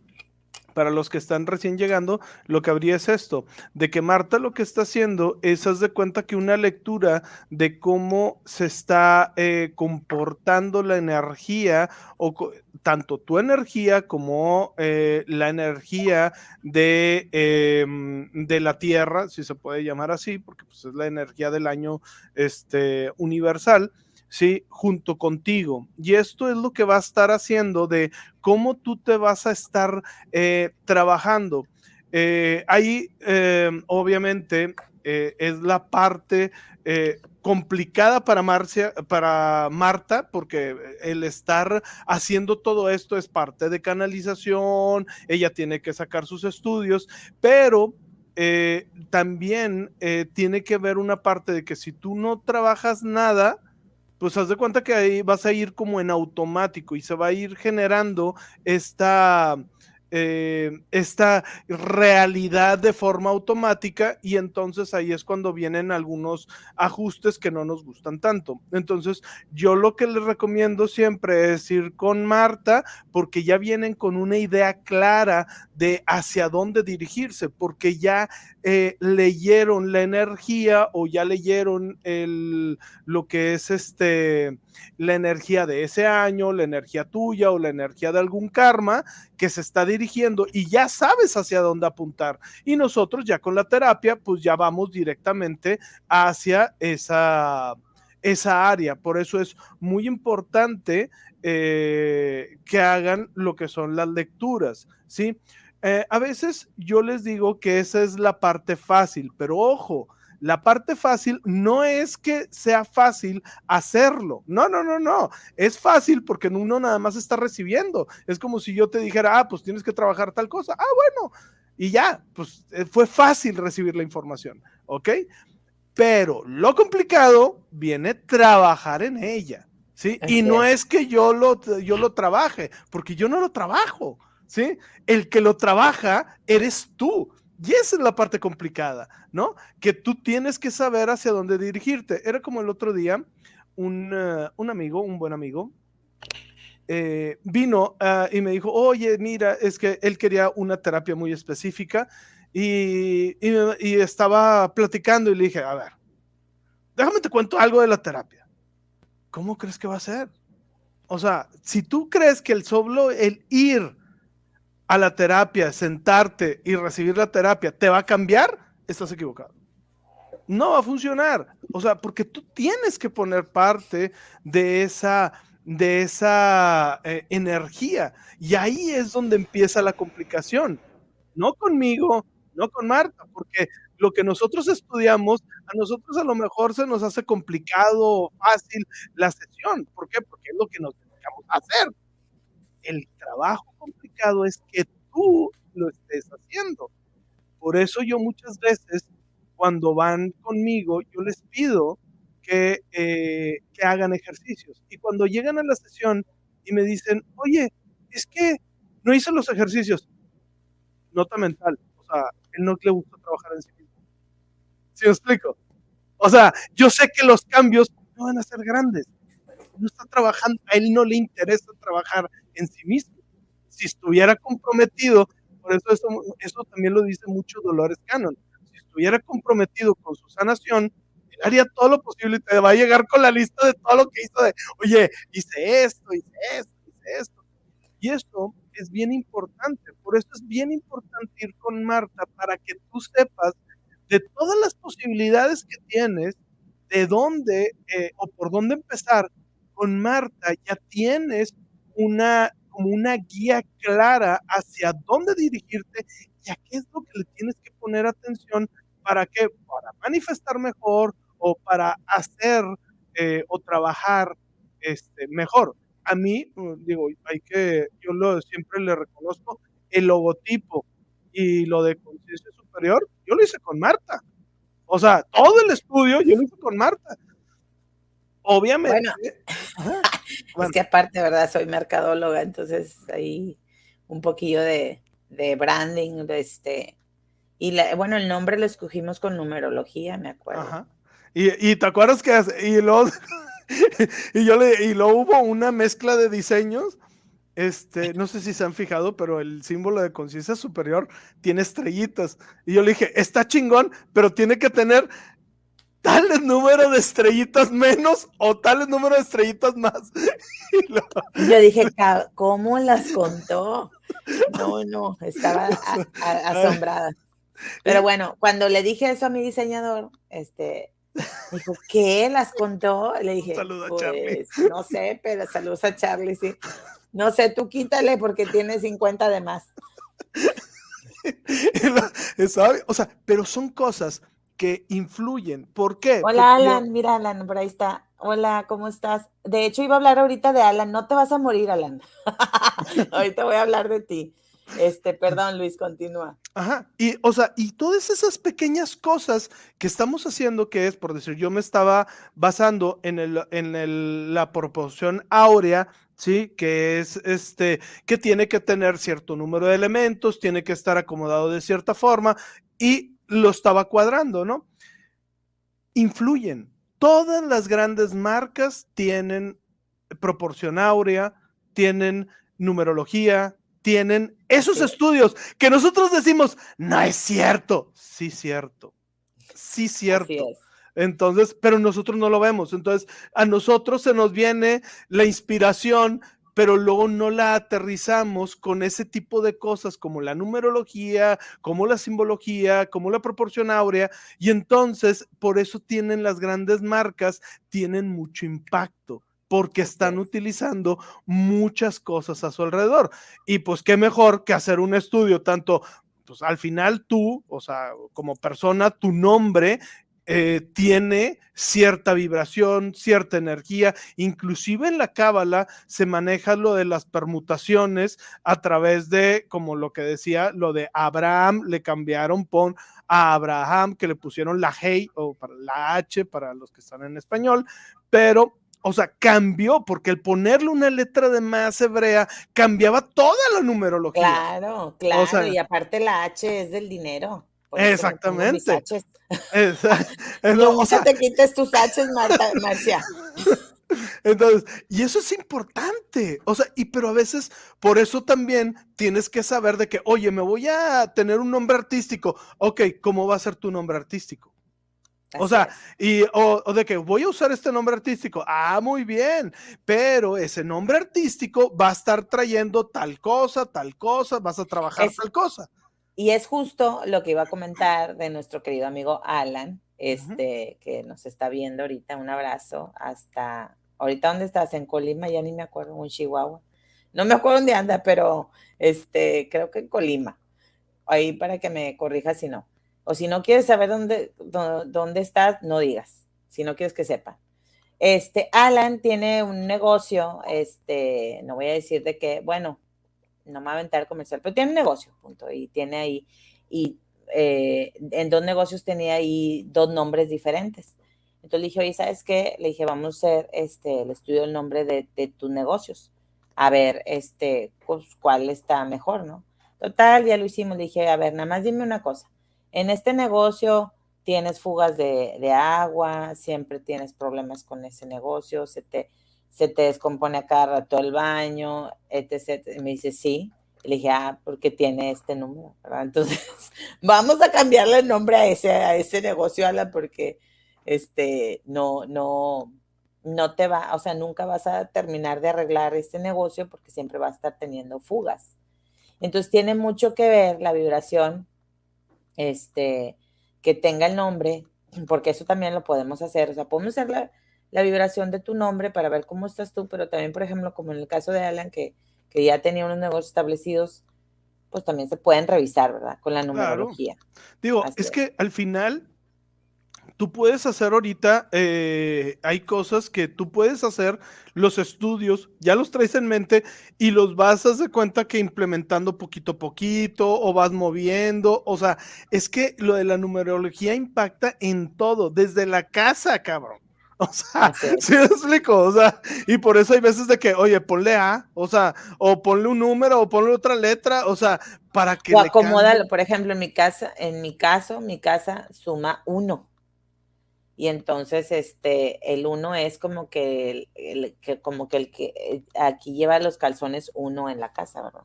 Para los que están recién llegando, lo que habría es esto, de que Marta lo que está haciendo es, haz de cuenta que una lectura de cómo se está eh, comportando la energía, o tanto tu energía como eh, la energía de, em, de la Tierra, si se puede llamar así, porque pues, es la energía del año este, universal ¿sí? Junto contigo. Y esto es lo que va a estar haciendo de cómo tú te vas a estar eh, trabajando. Eh, ahí, eh, obviamente, es la parte complicada para, Marcia, para Marta, porque el estar haciendo todo esto es parte de canalización, ella tiene que sacar sus estudios, pero también tiene que ver una parte de que si tú no trabajas nada, pues haz de cuenta que ahí vas a ir como en automático y se va a ir generando esta, eh, esta realidad de forma automática y entonces ahí es cuando vienen algunos ajustes que no nos gustan tanto. Entonces yo lo que les recomiendo siempre es ir con Marta porque ya vienen con una idea clara de hacia dónde dirigirse, porque ya eh, leyeron la energía o ya leyeron el, lo que es este, la energía de ese año, la energía tuya o la energía de algún karma que se está dirigiendo y ya sabes hacia dónde apuntar. Y nosotros ya con la terapia, pues ya vamos directamente hacia esa, esa área. Por eso es muy importante eh, que hagan lo que son las lecturas, ¿sí? Eh, a veces yo les digo que esa es la parte fácil, pero ojo, la parte fácil no es que sea fácil hacerlo. No, no, no, no. Es fácil porque uno nada más está recibiendo. Es como si yo te dijera, ah, pues tienes que trabajar tal cosa. Ah, bueno. Y ya, pues eh, fue fácil recibir la información. ¿Ok? Pero lo complicado viene trabajar en ella. ¿Sí? y no es. que yo lo, yo lo trabaje, porque yo no lo trabajo. ¿Sí? El que lo trabaja eres tú. Y esa es la parte complicada, ¿no? Que tú tienes que saber hacia dónde dirigirte. Era como el otro día, un, eh, amigo, un buen amigo, eh, vino ah, y me dijo, oye, mira, es que él quería una terapia muy específica y, y, estaba platicando y le dije, a ver, déjame te cuento algo de la terapia. ¿Cómo crees que va a ser? O sea, si tú crees que el solo el ir a la terapia, sentarte y recibir la terapia, te va a cambiar, estás equivocado. No va a funcionar. O sea, porque tú tienes que poner parte de esa, de esa eh, energía. Y ahí es donde empieza la complicación. No conmigo, no con Marta, porque lo que nosotros estudiamos, a nosotros a lo mejor se nos hace complicado o fácil la sesión. ¿Por qué? Porque es lo que nos dedicamos a hacer. El trabajo es que tú lo estés haciendo. Por eso yo muchas veces cuando van conmigo, yo les pido que, eh, que hagan ejercicios. Y cuando llegan a la sesión y me dicen, oye, es que no hice los ejercicios, nota mental, o sea, él no le gusta trabajar en sí mismo. ¿Sí me explico? O sea, yo sé que los cambios no van a ser grandes. No está trabajando, a él no le interesa trabajar en sí mismo si estuviera comprometido, por eso eso, también lo dice mucho Dolores Cannon, si estuviera comprometido con su sanación, haría todo lo posible y te va a llegar con la lista de todo lo que hizo de, oye, hice esto, hice esto, hice esto. Y esto es bien importante, por eso es bien importante ir con Marta para que tú sepas de todas las posibilidades que tienes, de dónde eh, o por dónde empezar. Con Marta ya tienes una como una guía clara hacia dónde dirigirte y a qué es lo que le tienes que poner atención para que, para manifestar mejor o para hacer eh, o trabajar este, mejor. A mí, mm, digo, hay que, yo lo siempre le reconozco, el logotipo y lo de conciencia superior, yo lo hice con Marta. O sea, todo el estudio yo lo hice con Marta. Obviamente. Es que aparte, ¿verdad? Soy mercadóloga, entonces ahí un poquillo de, branding, de este. Y bueno, el nombre lo escogimos con numerología, me acuerdo. Y, te acuerdas que y luego, y yo le, y luego hubo una mezcla de diseños. Este, no sé si se han fijado, pero el símbolo de conciencia superior tiene estrellitas. Y yo le dije, está chingón, pero tiene que tener tales número de estrellitas menos o tales número de estrellitas más. Yo dije, ¿cómo las contó? No, no, estaba asombrada. Pero bueno, cuando le dije eso a mi diseñador, este, Dijo, ¿qué? ¿Las contó? Le dije, saludos a Charlie. Pues, no sé, pero saludos a Charlie, sí. No sé, tú quítale porque tiene 50 de más. o sea, pero son cosas que influyen. ¿Por qué? Hola, Alan, mira, Alan, por ahí está. Hola, ¿cómo estás? De hecho, iba a hablar ahorita de Alan. No te vas a morir, Alan. ahorita voy a hablar de ti. Este, perdón, Luis, continúa. Ajá, y o sea, y todas esas pequeñas cosas que estamos haciendo, que es, por decir, yo me estaba basando en, el, en la proporción áurea, ¿sí? Que es este, que tiene que tener cierto número de elementos, tiene que estar acomodado de cierta forma, y lo estaba cuadrando, ¿no? Influyen. Todas las grandes marcas tienen proporción áurea, tienen numerología, tienen esos estudios que nosotros decimos, no es cierto, sí cierto, sí cierto. Entonces, pero nosotros no lo vemos. Entonces, a nosotros se nos viene la inspiración, pero luego no la aterrizamos con ese tipo de cosas como la numerología, como la simbología, como la proporción áurea, y entonces por eso tienen las grandes marcas, tienen mucho impacto porque están utilizando muchas cosas a su alrededor. Y pues qué mejor que hacer un estudio, tanto, pues al final tú, o sea, como persona, tu nombre eh, tiene cierta vibración, cierta energía, inclusive en la cábala se maneja lo de las permutaciones a través de, como lo que decía, lo de Abraham, le cambiaron pon a Abraham, que le pusieron la Hey o para la H para los que están en español, pero o sea, cambió, porque el ponerle una letra de más hebrea cambiaba toda la numerología. Claro, claro, y aparte la H es del dinero. Exactamente. no, o sea, te quites tus H, Marcia. Entonces, y eso es importante. O sea, y pero a veces por eso también tienes que saber de que, oye, me voy a tener un nombre artístico. Ok, ¿cómo va a ser tu nombre artístico? o sea, y o, de que voy a usar este nombre artístico. Ah, muy bien, pero ese nombre artístico va a estar trayendo tal cosa, tal cosa, vas a trabajar tal cosa. Y es justo lo que iba a comentar de nuestro querido amigo Alan, este, que nos está viendo ahorita. Un abrazo hasta ahorita dónde estás en Colima, ya ni me acuerdo, en Chihuahua. No me acuerdo dónde anda, pero este, creo que en Colima. Ahí para que me corrija si no. O si no quieres saber dónde, dónde, estás, no digas, si no quieres que sepa. Este, Alan tiene un negocio, este, no voy a decir de qué, bueno, no me va a aventar comercial, pero tiene un negocio, punto, y tiene ahí, y eh, en dos negocios tenía ahí dos nombres diferentes. Entonces le dije, oye, ¿sabes qué? Le dije, vamos a hacer este, el estudio del nombre de, de tus negocios, a ver, este, pues, cuál está mejor, ¿no? Total, ya lo hicimos, le dije, a ver, nada más dime una cosa, en este negocio tienes fugas de, agua, siempre tienes problemas con ese negocio, se te, se te descompone a cada rato el baño, etc. me dice, sí. le dije, ah, porque tiene este número, Entonces, vamos a cambiarle el nombre a ese, a ese negocio, Ala, porque este, no, no, no te va, o sea, nunca vas a terminar de arreglar este negocio porque siempre va a estar teniendo fugas. Entonces, tiene mucho que ver la vibración este, que tenga el nombre, porque eso también lo podemos hacer, o sea, podemos hacer la, la vibración de tu nombre para ver cómo estás tú, pero también, por ejemplo, como en el caso de Alan, que, que ya tenía unos negocios establecidos, pues también se pueden revisar, ¿verdad? Con la numerología. Digo, es, que al final tú puedes hacer ahorita, eh, hay cosas que tú puedes hacer, los estudios, ya los traes en mente y los vas a hacer cuenta que implementando poquito a poquito o vas moviendo, o sea, es que lo de la numerología impacta en todo, desde la casa, cabrón. O sea, ¿sí me explico? O sea, y por eso hay veces de que, oye, ponle A, o sea, o ponle un número, o ponle otra letra, o sea, para que. O acomódalo, por ejemplo, en mi casa, en mi caso, mi casa suma uno y entonces este el uno es como que el, que como que el que eh, aquí lleva los calzones uno en la casa, ¿verdad?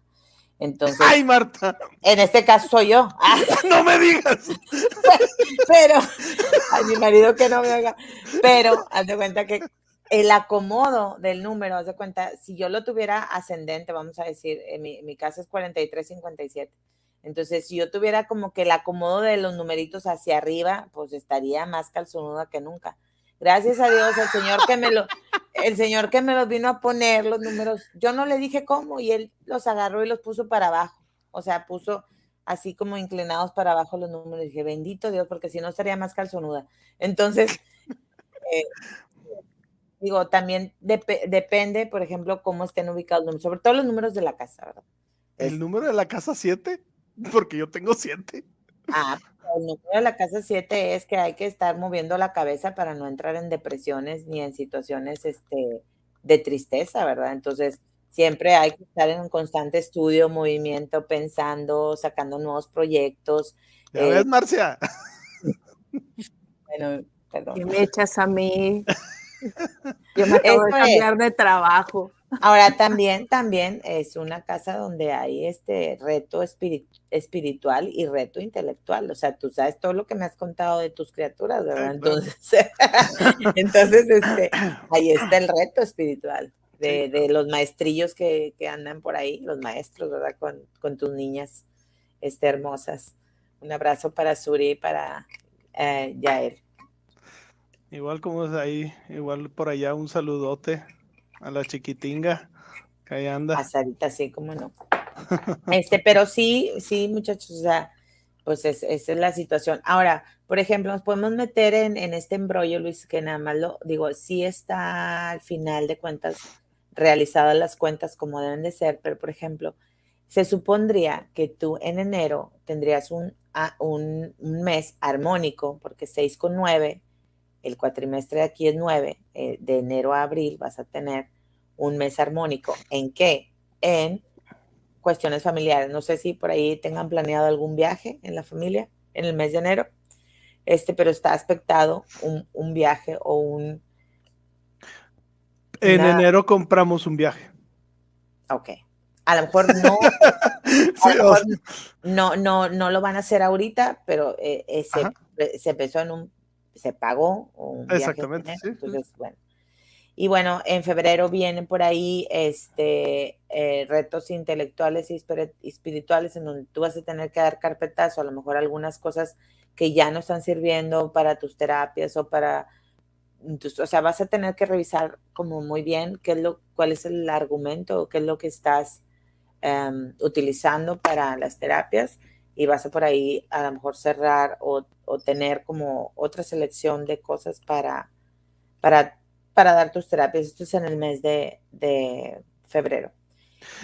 Entonces, ay Marta, en este caso soy yo. no me digas. pero a mi marido que no me haga. Pero haz de cuenta que el acomodo del número, haz de cuenta, si yo lo tuviera ascendente, vamos a decir, mi, mi casa es 4357. Entonces, si yo tuviera como que el acomodo de los numeritos hacia arriba, pues estaría más calzonuda que nunca. Gracias a Dios, el señor que me lo, el señor que me los vino a poner los números, yo no le dije cómo y él los agarró y los puso para abajo. O sea, puso así como inclinados para abajo los números. Y dije, bendito Dios, porque si no estaría más calzonuda. Entonces, eh, digo, también depende, por ejemplo, cómo estén ubicados los números, sobre todo los números de la casa, ¿verdad? ¿El número de la casa 7? Porque yo tengo 7. Ah, el número de la casa 7 es que hay que estar moviendo la cabeza para no entrar en depresiones ni en situaciones este, de tristeza, ¿verdad? Entonces, siempre hay que estar en un constante estudio, movimiento, pensando, sacando nuevos proyectos. ¿Ya ves, eh, Marcia? Bueno, perdón. ¿Qué me echas a mí? Yo me acabo de cambiar de trabajo. Ahora también, también es una casa donde hay este reto espiritual y reto intelectual. O sea, tú sabes todo lo que me has contado de tus criaturas, ¿verdad? Entonces, entonces este, ahí está el reto espiritual de, los maestrillos que, andan por ahí, los maestros, ¿verdad? Con, tus niñas este, hermosas. Un abrazo para Suri y para eh, Yael. Igual como es ahí, igual por allá un saludote a la chiquitinga que ahí anda. A sí, como no. Este, pero sí, sí, muchachos, o sea, pues esa es la situación. Ahora, por ejemplo, nos podemos meter en, en este embrollo, Luis, que nada más lo digo, sí está al final de cuentas realizadas las cuentas como deben de ser, pero por ejemplo, se supondría que tú en enero tendrías un, un, mes armónico, porque 6 con 9, el cuatrimestre de aquí es 9, eh, de enero a abril vas a tener un mes armónico. ¿En qué? En cuestiones familiares. No sé si por ahí tengan planeado algún viaje en la familia en el mes de enero, este, pero está aspectado un, un viaje o un, en enero compramos un viaje. Ok. A lo mejor no. no, no, no lo van a hacer ahorita, pero eh, eh, se, empezó en un, se pagó un Exactamente. entonces, bueno. Y bueno, en febrero vienen por ahí este eh, retos intelectuales y espirituales en donde tú vas a tener que dar carpetazo, a lo mejor algunas cosas que ya no están sirviendo para tus terapias o para o sea, vas a tener que revisar como muy bien qué es lo, cuál es el argumento, qué es lo que estás em, utilizando para las terapias y vas a por ahí a lo mejor cerrar o, tener como otra selección de cosas para, para, para dar tus terapias. Esto es en el mes de, febrero.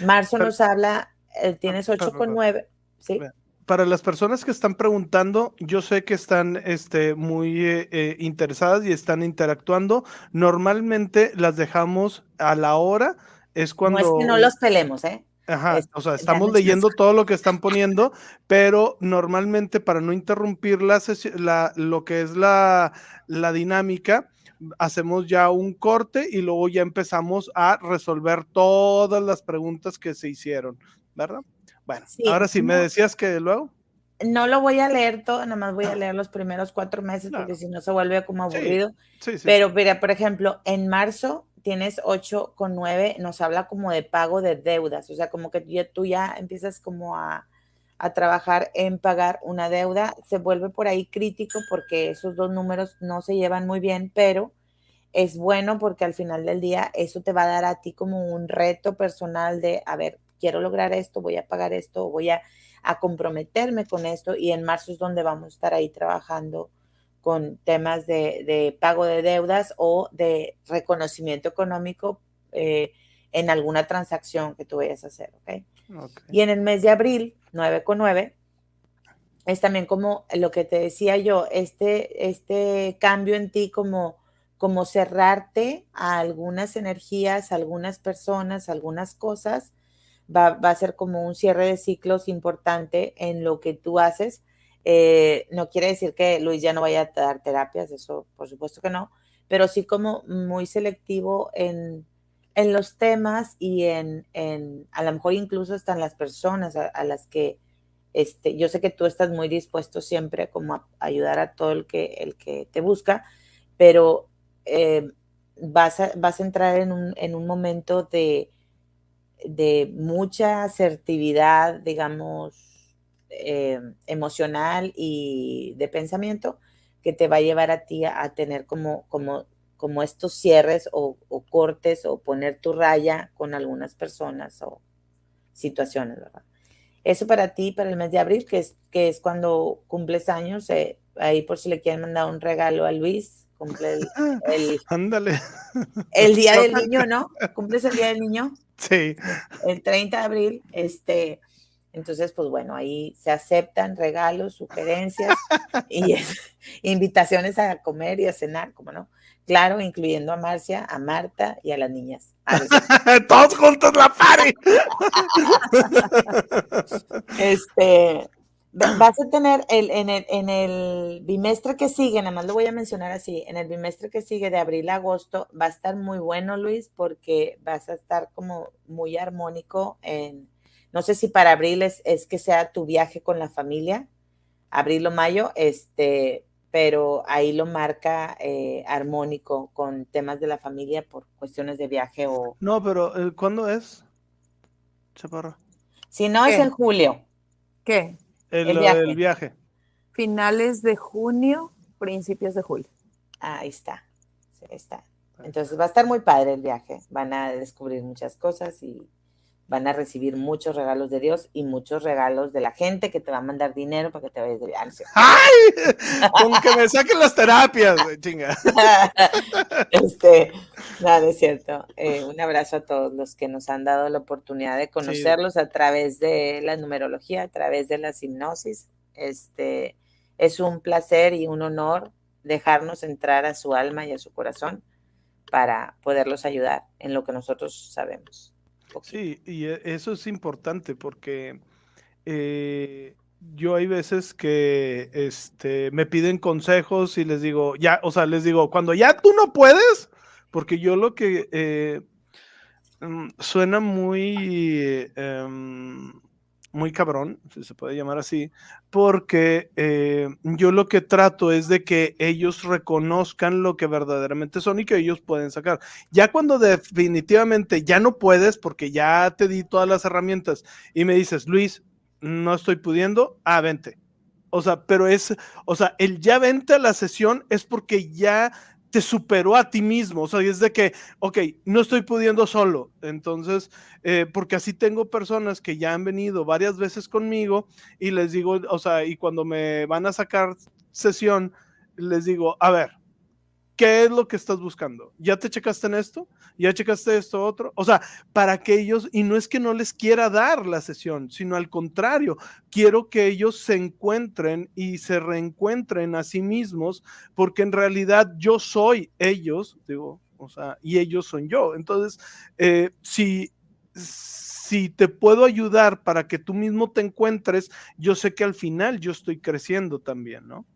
Marzo nos habla, eh, tienes 8 con 9, ¿sí? para las personas que están preguntando, yo sé que están este, muy eh, eh, interesadas y están interactuando. Normalmente las dejamos a la hora, es cuando... No es que no los pelemos, ¿eh? Ajá, o sea, estamos leyendo todo lo que están poniendo, pero normalmente para no interrumpir la, lo que es la, la dinámica, hacemos ya un corte y luego ya empezamos a resolver todas las preguntas que se hicieron, ¿verdad? Bueno, ahora sí, me decías que luego. No lo voy a leer todo, nada más voy a leer los primeros cuatro meses porque si no se vuelve como aburrido. Pero mira, por ejemplo, en marzo tienes 8 con 9, nos habla como de pago de deudas, o sea, como que tú ya, empiezas como a, a trabajar en pagar una deuda, se vuelve por ahí crítico porque esos dos números no se llevan muy bien, pero es bueno porque al final del día eso te va a dar a ti como un reto personal de, a ver, quiero lograr esto, voy a pagar esto, voy a, comprometerme con esto y en marzo es donde vamos a estar ahí trabajando con temas de, pago de deudas o de reconocimiento económico eh, en alguna transacción que tú vayas a hacer, ¿ok? Y en el mes de abril, 9 con 9, es también como lo que te decía yo, este, este cambio en ti como, como cerrarte a algunas energías, algunas personas, algunas cosas va, a ser como un cierre de ciclos importante en lo que tú haces. Eh, no quiere decir que Luis ya no vaya a dar terapias, eso por supuesto que no, pero sí como muy selectivo en, los temas y en, a lo mejor incluso en las personas a, las que este, yo sé que tú estás muy dispuesto siempre como a ayudar a todo el que, el que te busca, pero eh, vas, a, vas a entrar en un, en un momento de, de mucha asertividad, digamos, eh, emocional y de pensamiento que te va a llevar a ti a, tener como, como, como estos cierres o, cortes o poner tu raya con algunas personas o situaciones, ¿verdad? Eso para ti, para el mes de abril, que es, que es cuando cumples años, eh, ahí por si le quieren mandar un regalo a Luis, cumple el, el, Ándale. el día del niño, ¿no? ¿Cumples el día del niño? Sí. El 30 de abril, este, entonces, pues bueno, ahí se aceptan regalos, sugerencias y invitaciones a comer y a cenar, como no. Claro, incluyendo a Marcia, a Marta y a las niñas. Todos juntos la pari. este, vas a tener el, en, el, en el bimestre que sigue, nada más lo voy a mencionar así, en el bimestre que sigue de abril a agosto va a estar muy bueno, Luis, porque vas a estar como muy armónico en no sé si para abril es, que sea tu viaje con la familia, abril o mayo, este, pero ahí lo marca eh, armónico con temas de la familia por cuestiones de viaje o... No, pero eh, ¿cuándo es? Chaparro. Si no, es en julio. ¿Qué? El, viaje. Finales de junio, principios de julio. Ahí está. Ahí está. Entonces va a estar muy padre el viaje. Van a descubrir muchas cosas y van a recibir muchos regalos de Dios y muchos regalos de la gente que te va a mandar dinero para que te vayas de viaje. ¡Ay! Con que me saquen las terapias, chinga. este, nada, es cierto. Eh, un abrazo a todos los que nos han dado la oportunidad de conocerlos a través de la numerología, a través de la hipnosis. Este, es un placer y un honor dejarnos entrar a su alma y a su corazón para poderlos ayudar en lo que nosotros sabemos. Sí, y e, eso es importante porque eh, yo hay veces que este, me piden consejos y les digo, ya, o sea, les digo, cuando ya tú no puedes, porque yo lo que eh, mm, suena muy... Em, muy cabrón, si se puede llamar así, porque eh, yo lo que trato es de que ellos reconozcan lo que verdaderamente son y que ellos pueden sacar. Ya cuando definitivamente ya no puedes, porque ya te di todas las herramientas y me dices, Luis, no estoy pudiendo, ah, vente. O sea, pero es, o sea, el ya vente a la sesión es porque ya te superó a ti mismo, o sea, es de que, ok, no estoy pudiendo solo, entonces, eh, porque así tengo personas que ya han venido varias veces conmigo y les digo, o sea, y cuando me van a sacar sesión, les digo, a ver, ¿qué es lo que estás buscando? ¿Ya te checaste en esto? ¿Ya checaste esto otro? O sea, para que ellos, y no es que no les quiera dar la sesión, sino al contrario, quiero que ellos se encuentren y se reencuentren a sí mismos, porque en realidad yo soy ellos, digo, o sea, y ellos son yo. Entonces, eh, si si te puedo ayudar para que tú mismo te encuentres, yo sé que al final yo estoy creciendo también, ¿no?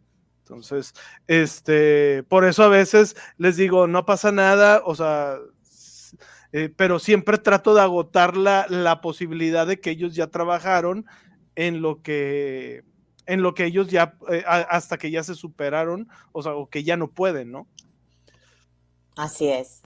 Entonces, este, por eso a veces les digo, no pasa nada, o sea, eh, pero siempre trato de agotar la, posibilidad de que ellos ya trabajaron en lo que, en lo que ellos ya, eh, hasta que ya se superaron, o sea, o que ya no pueden, ¿no? Así es.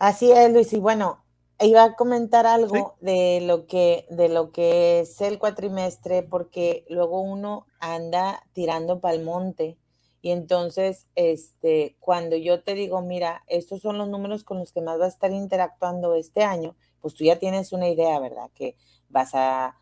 Así es, Luis. Y bueno, iba a comentar algo de lo que de lo que es el cuatrimestre porque luego uno anda tirando pa'l monte. Y entonces este cuando yo te digo mira estos son los números con los que más vas a estar interactuando este año pues tú ya tienes una idea verdad que vas a,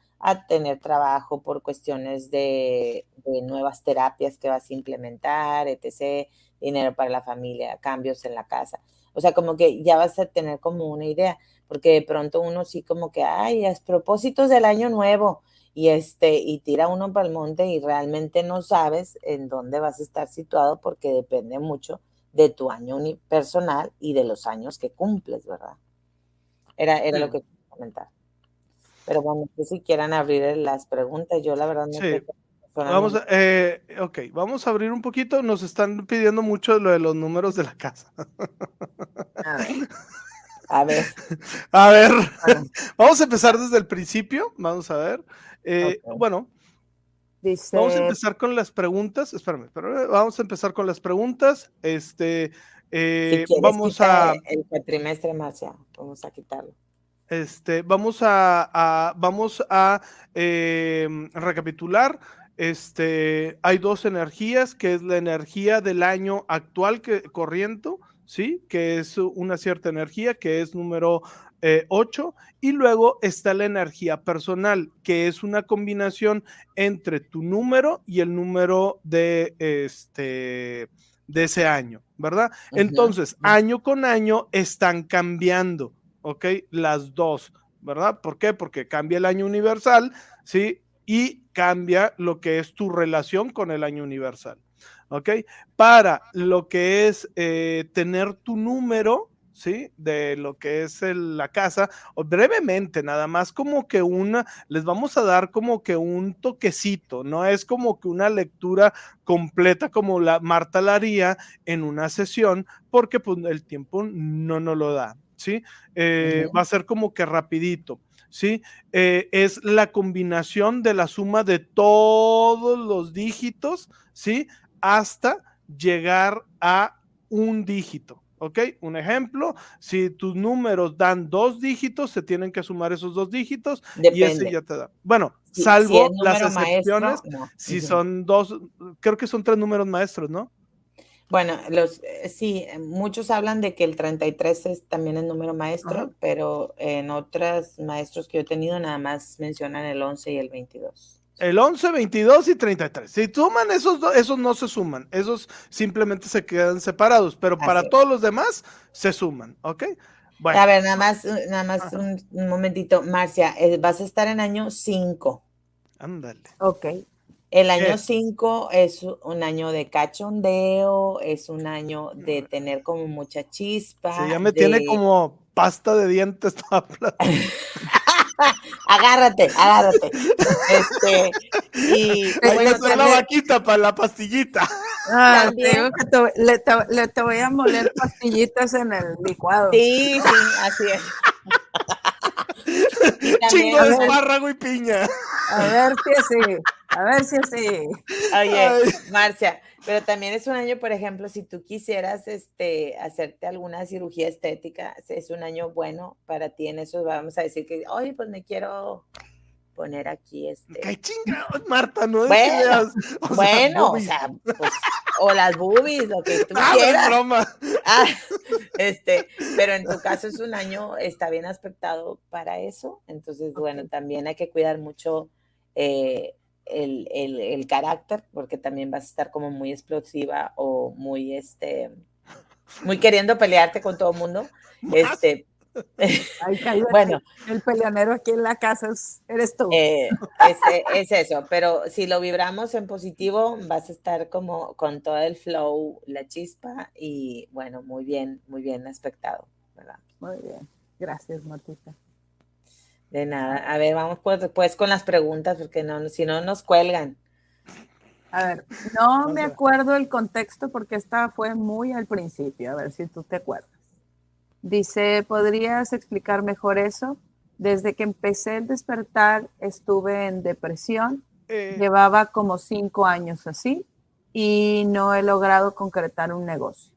tener trabajo por cuestiones de, de nuevas terapias que vas a implementar etc dinero para la familia cambios en la casa. O sea como que ya vas a tener como una idea porque de pronto uno sí como que, ay, es propósitos del año nuevo y este y tira uno para el monte y realmente no sabes en dónde vas a estar situado porque depende mucho de tu año personal y de los años que cumples, ¿verdad? Era, era lo que quería comentar. Pero bueno, si quieran abrir las preguntas, yo la verdad no sé. Vamos a, eh, ok, vamos a abrir un poquito. Nos están pidiendo mucho lo de los números de la casa. A ver. A ver. A ver, vamos a empezar desde el principio. Vamos a ver. Eh, bueno, vamos a empezar con las preguntas. Espérame, pero eh, vamos a empezar con las preguntas. Este, eh, vamos a. El cuatrimestre más ya, vamos a quitarlo. Este, vamos a, vamos a em, recapitular. Este, hay dos energías, que es la energía del año actual que corriente, ¿sí? Que es una cierta energía, que es número 8, eh, y luego está la energía personal, que es una combinación entre tu número y el número de este de ese año, ¿verdad? Entonces, año con año están cambiando, ¿ok? Las dos, ¿verdad? ¿Por qué? Porque cambia el año universal, ¿sí? Y cambia lo que es tu relación con el año universal, ¿ok? Para lo que es eh, tener tu número, ¿sí? De lo que es la casa, o brevemente, nada más como que una, les vamos a dar como que un toquecito, no es como que una lectura completa como la Marta la haría en una sesión, porque pues el tiempo no nos lo da, ¿sí? Eh, va a ser como que rapidito. ¿sí? Eh, es la combinación de la suma de todos los dígitos, ¿sí? Hasta llegar a un dígito, ¿Ok? Un ejemplo, si tus números dan dos dígitos, se tienen que sumar esos dos dígitos y ese ya te da. Bueno, salvo las excepciones, si son dos, creo que son tres números maestros, ¿no? Bueno, los, eh, sí, muchos hablan de que el 33 es también el número maestro, pero en otros maestros que yo he tenido nada más mencionan el 11 y el 22. El 11, 22 y 33. Si suman esos dos, esos no se suman. Esos simplemente se quedan separados, pero para todos los demás se suman, ¿ok? Bueno. A ver, nada más, nada más un, momentito. Marcia, eh, vas a estar en año 5. Ándale. Ok. El año 5 es un año de cachondeo, es un año de mm. tener como mucha chispa. Sí, ya me tiene como pasta de dientes toda plata. agárrate, agárrate. Este, y bueno, la vaquita para la pastillita. Ah, te, le, te, voy a moler pastillitas en el licuado. Sí, sí, así es. Chingo de espárrago y piña. A ver si así, a ver si así. Oye, Marcia, pero también es un año, por ejemplo, si tú quisieras este, hacerte alguna cirugía estética, es un año bueno para ti en eso. Vamos a decir que, oye, pues me quiero poner aquí este. ¡Qué chingados, Marta! No bueno, o bueno, o sea, pues, o las boobies, lo que tú ah, quieras. broma. Ah, este, pero en tu caso es un año, está bien aspectado para eso. Entonces, bueno, también hay que cuidar mucho eh, el, el, el, carácter, porque también vas a estar como muy explosiva o muy, este, muy queriendo pelearte con todo el mundo. Este, bueno, el peleonero aquí en la casa eres tú. Eh, es, eso, pero si lo vibramos en positivo, vas a estar como con todo el flow, la chispa y bueno, muy bien, muy bien aspectado, ¿verdad? Muy bien, gracias Martita. De nada, a ver, vamos pues, pues con las preguntas, porque no, si no nos cuelgan. A ver, no me acuerdo el contexto porque esta fue muy al principio, a ver si tú te acuerdas. Dice, ¿podrías explicar mejor eso? Desde que empecé el despertar estuve en depresión, eh. llevaba como cinco años así y no he logrado concretar un negocio.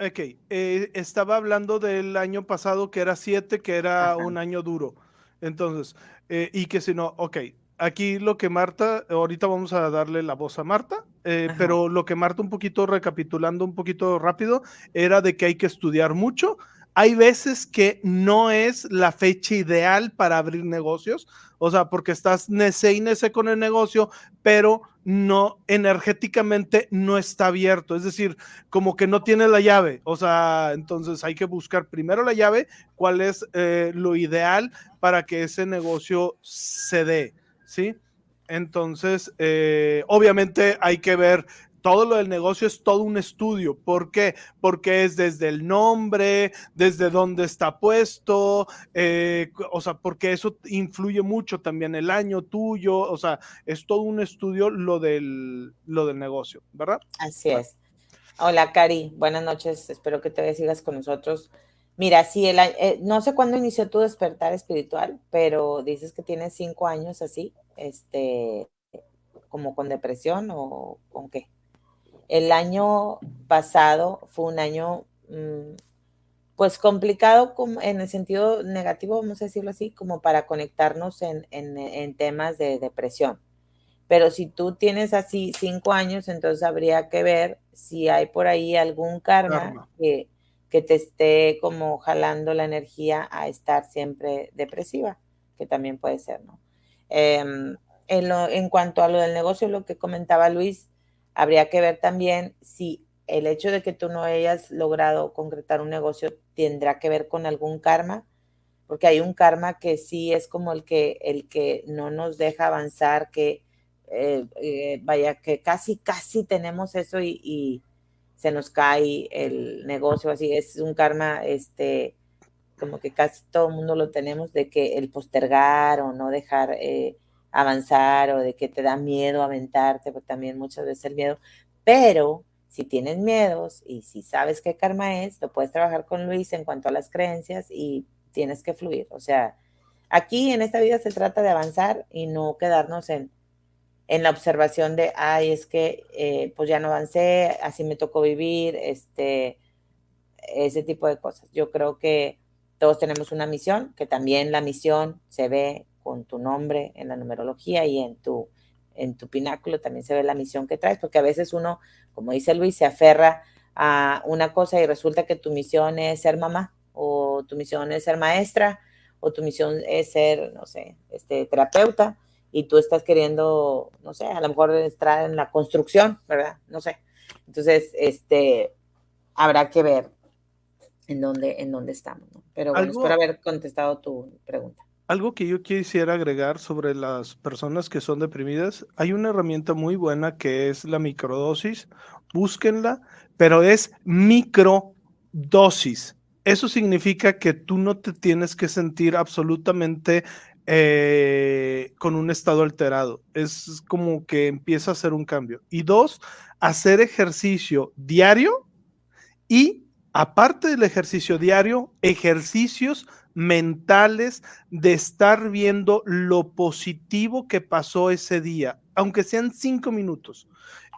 Ok, eh, estaba hablando del año pasado que era siete, que era un año duro. Entonces, eh, y que si no, ok, aquí lo que Marta, ahorita vamos a darle la voz a Marta, pero lo que Marta un poquito recapitulando un poquito rápido era de que hay que estudiar mucho, hay veces que no es la fecha ideal para abrir negocios, o sea, porque estás nece y nece con el negocio, pero no energéticamente no está abierto, es decir, como que no tiene la llave, o sea, entonces hay que buscar primero la llave, cuál es eh, lo ideal para que ese negocio se dé, ¿sí? Entonces, eh, obviamente hay que ver todo lo del negocio es todo un estudio. ¿Por qué? Porque es desde el nombre, desde dónde está puesto, eh, o sea, porque eso influye mucho también el año tuyo, o sea, es todo un estudio lo del, lo del negocio, ¿verdad? Así es. Hola, Cari, buenas noches, espero que te sigas con nosotros. Mira, sí, el, eh, no sé cuándo inició tu despertar espiritual, pero dices que tienes cinco años así, este, como con depresión o con qué. El año pasado fue un año mm, pues complicado en el sentido negativo, vamos a decirlo así, como para conectarnos en, en, temas de depresión. Pero si tú tienes así cinco años, entonces habría que ver si hay por ahí algún karma, Que, que, te esté como jalando la energía a estar siempre depresiva, que también puede ser, ¿no? Em, en, en cuanto a lo del negocio, lo que comentaba Luis, habría que ver también si el hecho de que tú no hayas logrado concretar un negocio tendrá que ver con algún karma, porque hay un karma que sí es como el que, el que no nos deja avanzar, que eh, eh, vaya, que casi, casi tenemos eso y, se nos cae el negocio, así es un karma, este, como que casi todo el mundo lo tenemos, de que el postergar o no dejar eh, avanzar o de que te da miedo aventarte, porque también muchas veces el miedo, pero si tienes miedos y si sabes qué karma es, lo puedes trabajar con Luis en cuanto a las creencias y tienes que fluir. O sea, aquí en esta vida se trata de avanzar y no quedarnos en, en la observación de, ay, es que eh, pues ya no avancé, así me tocó vivir, este, ese tipo de cosas. Yo creo que todos tenemos una misión, que también la misión se ve con tu nombre en la numerología y en tu en tu pináculo también se ve la misión que traes, porque a veces uno, como dice Luis, se aferra a una cosa y resulta que tu misión es ser mamá, o tu misión es ser maestra, o tu misión es ser, no sé, este, terapeuta, y tú estás queriendo, no sé, a lo mejor estar en la construcción, ¿verdad? No sé. Entonces, este, habrá que ver en dónde, en dónde estamos, ¿no? Pero bueno, espero haber contestado tu pregunta. Algo que yo quisiera agregar sobre las personas que son deprimidas, hay una herramienta muy buena que es la microdosis, búsquenla, pero es microdosis. Eso significa que tú no te tienes que sentir absolutamente eh, con un estado alterado. Es como que empieza a hacer un cambio. Y dos, hacer ejercicio diario y aparte del ejercicio diario, ejercicios mentales de estar viendo lo positivo que pasó ese día, aunque sean cinco minutos.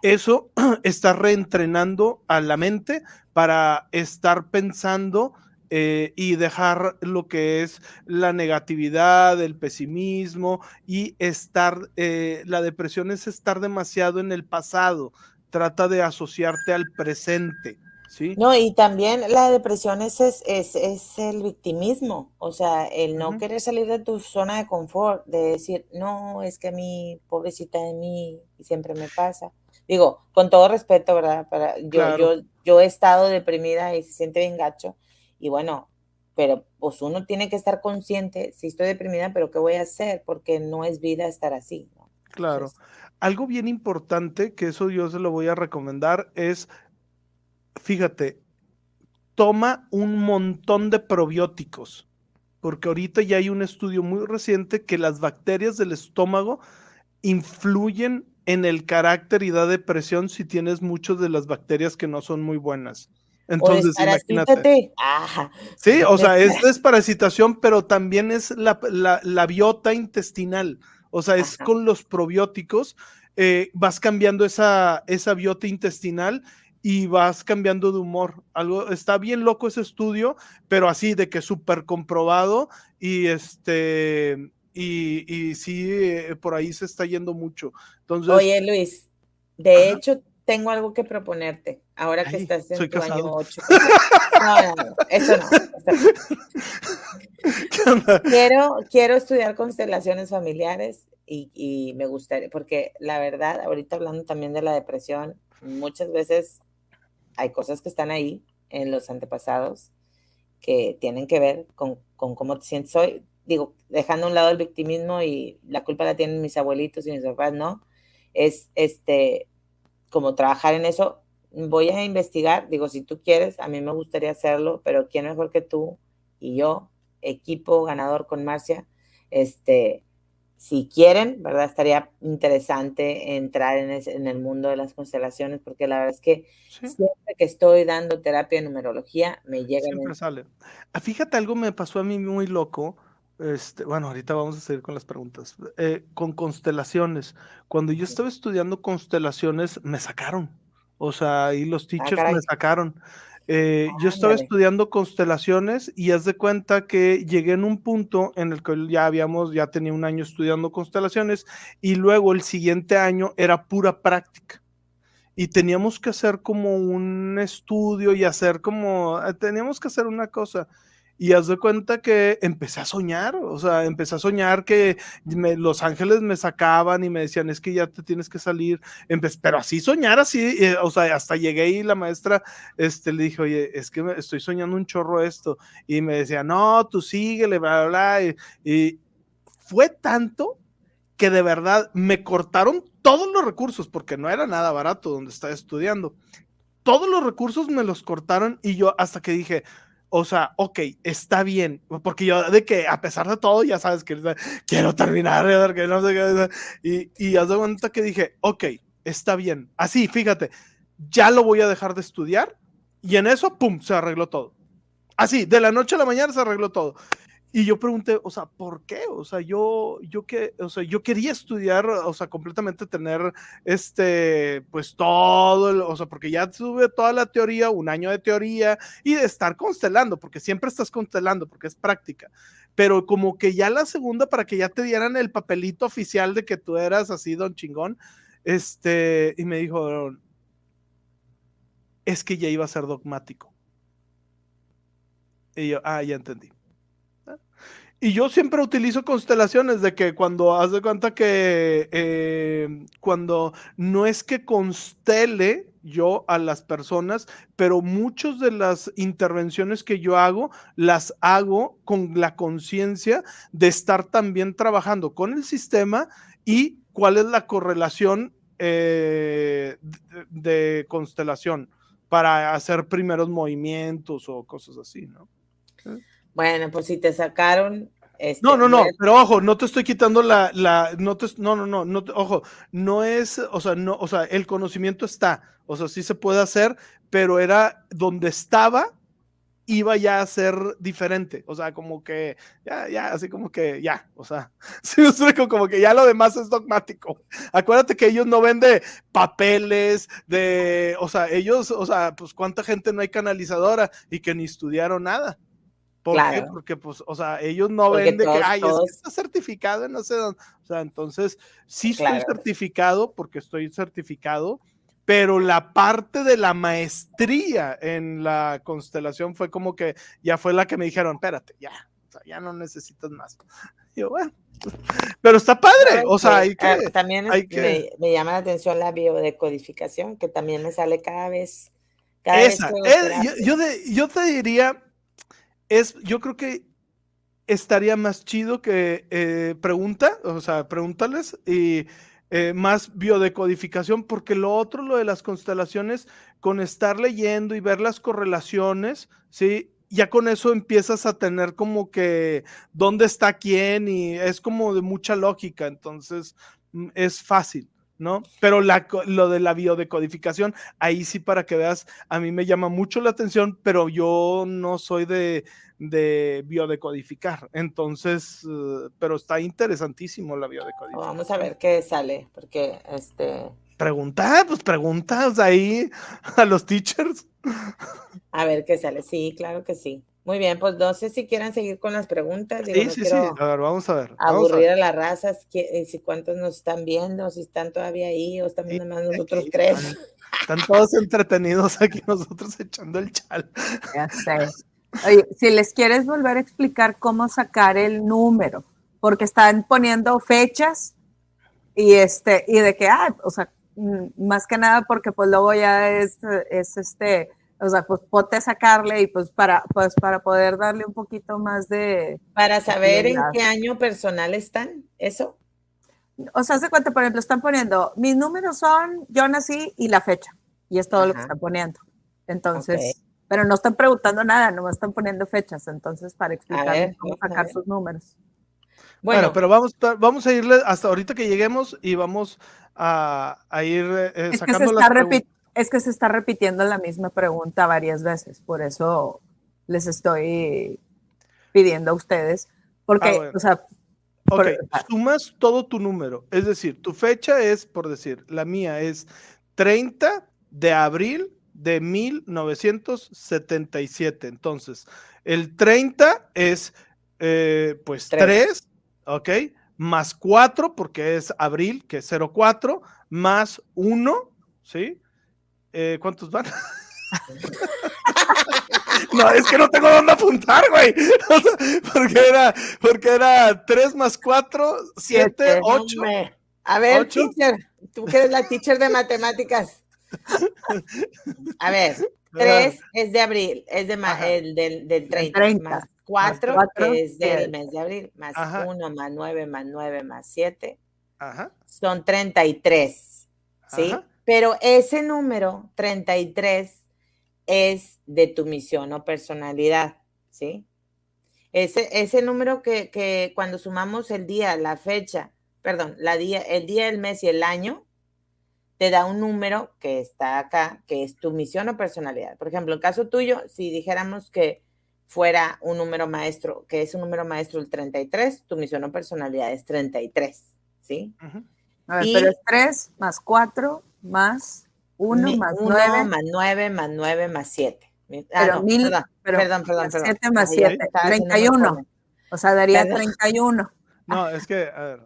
Eso está reentrenando a la mente para estar pensando eh, y dejar lo que es la negatividad, el pesimismo y estar, eh, la depresión es estar demasiado en el pasado, trata de asociarte al presente. No, y también la depresión es, es, es, el victimismo, o sea, el no querer salir de tu zona de confort, de decir, no, es que a mí, pobrecita de mí, siempre me pasa. Digo, con todo respeto, ¿verdad? Para, yo, yo, yo he estado deprimida y se siente bien gacho, y bueno, pero pues uno tiene que estar consciente, si estoy deprimida, pero ¿qué voy a hacer? Porque no es vida estar así. Claro. Algo bien importante, que eso yo se lo voy a recomendar, es fíjate, toma un montón de probióticos, porque ahorita ya hay un estudio muy reciente que las bacterias del estómago influyen en el carácter y da depresión si tienes muchas de las bacterias que no son muy buenas. Entonces, imagínate. Sí, o sea, es desparasitación, pero también es la, biota intestinal. O sea, es con los probióticos, eh, vas cambiando esa, esa biota intestinal y vas cambiando de humor. Algo está bien loco ese estudio, pero así de que súper comprobado y este y, y sí eh, por ahí se está yendo mucho. Entonces, Oye, Luis, de hecho tengo algo que proponerte. Ahora que estás en tu año 8. No, no, eso no. Quiero, quiero estudiar constelaciones familiares y, y me gustaría, porque la verdad, ahorita hablando también de la depresión, muchas veces hay cosas que están ahí en los antepasados que tienen que ver con, cómo te sientes hoy. Digo, dejando a un lado el victimismo y la culpa la tienen mis abuelitos y mis papás, ¿no? Es este, como trabajar en eso. Voy a investigar, digo, si tú quieres, a mí me gustaría hacerlo, pero ¿quién mejor que tú y yo, equipo ganador con Marcia, este, si quieren, ¿verdad? Estaría interesante entrar en, el mundo de las constelaciones, porque la verdad es que siempre que estoy dando terapia de numerología, me llega. Siempre sale. Ah, fíjate, algo me pasó a mí muy loco. Este, bueno, ahorita vamos a seguir con las preguntas. Eh, con constelaciones. Cuando yo estaba estudiando constelaciones, me sacaron. O sea, ahí los ah, teachers me sacaron. Eh, yo estaba estudiando constelaciones y haz de cuenta que llegué en un punto en el que ya habíamos, ya tenía un año estudiando constelaciones y luego el siguiente año era pura práctica. Y teníamos que hacer como un estudio y hacer como, eh, teníamos que hacer una cosa. Y haz de cuenta que empecé a soñar, o sea, empecé a soñar que los ángeles me sacaban y me decían, es que ya te tienes que salir, pero así soñar, así, eh, o sea, hasta llegué y la maestra este, le dije, oye, es que estoy soñando un chorro esto, y me decía, no, tú síguele, bla, bla, bla, y fue tanto que de verdad me cortaron todos los recursos, porque no era nada barato donde estaba estudiando. Todos los recursos me los cortaron y yo hasta que dije, o sea, ok, está bien, porque yo de que a pesar de todo, ya sabes que quiero terminar, y, y haz de cuenta que dije, ok, está bien, así, fíjate, ya lo voy a dejar de estudiar, y en eso, pum, se arregló todo. Así, de la noche a la mañana se arregló todo. Y yo pregunté, o sea, ¿por qué? O sea, yo, yo que, o sea, yo quería estudiar, o sea, completamente tener este, pues todo, o sea, porque ya tuve toda la teoría, un año de teoría y de estar constelando, porque siempre estás constelando, porque es práctica. Pero como que ya la segunda, para que ya te dieran el papelito oficial de que tú eras así, don chingón, este, y me dijo, es que ya iba a ser dogmático. Y yo, ah, ya entendí. Y yo siempre utilizo constelaciones de que cuando haz de cuenta que eh, cuando no es que constele yo a las personas, pero muchas de las intervenciones que yo hago las hago con la conciencia de estar también trabajando con el sistema y cuál es la correlación eh, de constelación para hacer primeros movimientos o cosas así, ¿no? Bueno, pues si te sacaron. Este, no, no, no, pero ojo, no te estoy quitando la, la, no te, no, no, no, no ojo, no es, o sea, no, o sea, el conocimiento está, o sea, sí se puede hacer, pero era donde estaba, iba ya a ser diferente, o sea, como que, ya, ya, así como que, ya, o sea, sí, como que ya lo demás es dogmático. Acuérdate que ellos no venden papeles de, o sea, ellos, o sea, pues cuánta gente no hay canalizadora y que ni estudiaron nada. ¿Por qué? Porque, pues, o sea, ellos no ven de que, ay, es que está certificado no sé dónde. O sea, entonces, sí estoy certificado porque estoy certificado, pero la parte de la maestría en la constelación fue como que ya fue la que me dijeron, espérate, ya, o sea, ya no necesitas más. Y yo, bueno, pero está padre, o sea, hay que... Ah, también me, llama la atención la biodecodificación, que también me sale cada vez... Cada Esa, vez yo, yo te diría, es, yo creo que estaría más chido que eh, pregunta, o sea, pregúntales y eh, más biodecodificación, porque lo otro, lo de las constelaciones, con estar leyendo y ver las correlaciones, ¿sí? Ya con eso empiezas a tener como que dónde está quién y es como de mucha lógica, entonces mm, es fácil. ¿No? Pero la, lo de la biodecodificación, ahí sí para que veas, a mí me llama mucho la atención, pero yo no soy de, de biodecodificar. Entonces, uh, pero está interesantísimo la biodecodificación. Vamos a ver qué sale, porque este... Pregunta, pues preguntas ahí a los teachers. A ver qué sale, sí, claro que sí. Muy bien, pues no sé si quieran seguir con las preguntas. sí, sí, sí. A ver, vamos a ver. aburrir a, las razas, eh, si cuántos nos están viendo, si están todavía ahí o están viendo más nosotros tres. Están, todos entretenidos aquí nosotros echando el chal. Ya sé. Oye, si les quieres volver a explicar cómo sacar el número, porque están poniendo fechas y este, y de que, ah, o sea, mm, más que nada porque pues luego ya es, es este, o sea, pues ponte a sacarle y pues para, pues para poder darle un poquito más de... Para saber en qué año personal están, ¿eso? O sea, hace cuenta, por ejemplo, están poniendo, mis números son, yo nací y la fecha, y es todo lo que están poniendo. Entonces, pero no están preguntando nada, no están poniendo fechas, entonces para explicarles cómo sacar sus números. Bueno, pero vamos, vamos a irle hasta ahorita que lleguemos y vamos a, ir eh, sacando las es que se está repitiendo la misma pregunta varias veces, por eso les estoy pidiendo a ustedes, porque, ah, o sea... Ok, sumas todo tu número, es decir, tu fecha es, por decir, la mía es 30 de abril de 1977. Entonces, el 30 es eh, pues 3, ¿ok? Más 4, porque es abril, que es 04, más 1, ¿sí? Eh, ¿Cuántos van? no, es que no tengo dónde apuntar, güey. porque era, porque era 3 más 4, 7, 8. A ver, teacher, tú que eres la teacher de matemáticas. A ver, 3 es de abril, es de el del, del 30, 30, más 4, es del mes de abril, más 1, más 9, más 9, más 7, Ajá. son 33, ¿sí? Ajá. Pero ese número, 33, es de tu misión o personalidad, ¿sí? Ese, ese número que, que cuando sumamos el día, la fecha, perdón, la día, el día, el mes y el año, te da un número que está acá, que es tu misión o personalidad. Por ejemplo, en caso tuyo, si dijéramos que fuera un número maestro, que es un número maestro el 33, tu misión o personalidad es 33, ¿sí? A ver, pero es 3 más 4 más 1 más 9. más 9 más 9 más 7. Ah, pero, mil, perdón, perdón, perdón, 7 más 7, 31. O sea, daría 31. No, es que, a ver.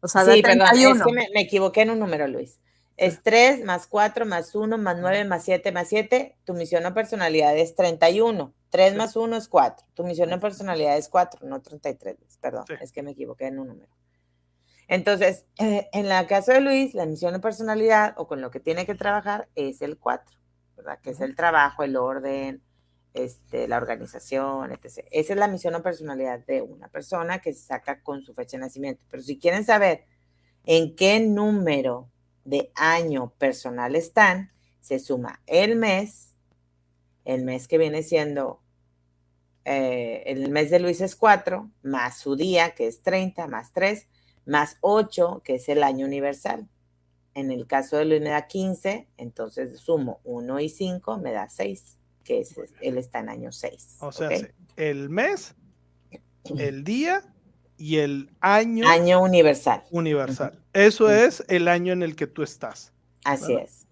O sea, sí, 31. Perdón, es que me, me, equivoqué en un número, Luis. Es 3 más 4 más 1 más 9 más 7 más 7. Tu misión o personalidad es 31. 3 más 1 es 4. Tu misión o personalidad es 4, no 33. Perdón, sí. es que me equivoqué en un número. Entonces, eh, en el caso de Luis, la misión de personalidad o con lo que tiene que trabajar es el 4, ¿verdad? Que es el trabajo, el orden, este, la organización, etc. Esa es la misión o personalidad de una persona que se saca con su fecha de nacimiento. Pero si quieren saber en qué número de año personal están, se suma el mes, el mes que viene siendo, eh, el mes de Luis es 4, más su día, que es 30, más 3, más 8, que es el año universal. En el caso de Luis me da 15, entonces sumo 1 y 5, me da 6, que es, él está en año 6. O sea, el mes, el día y el año. Año universal. Universal. Eso es el año en el que tú estás. Así es.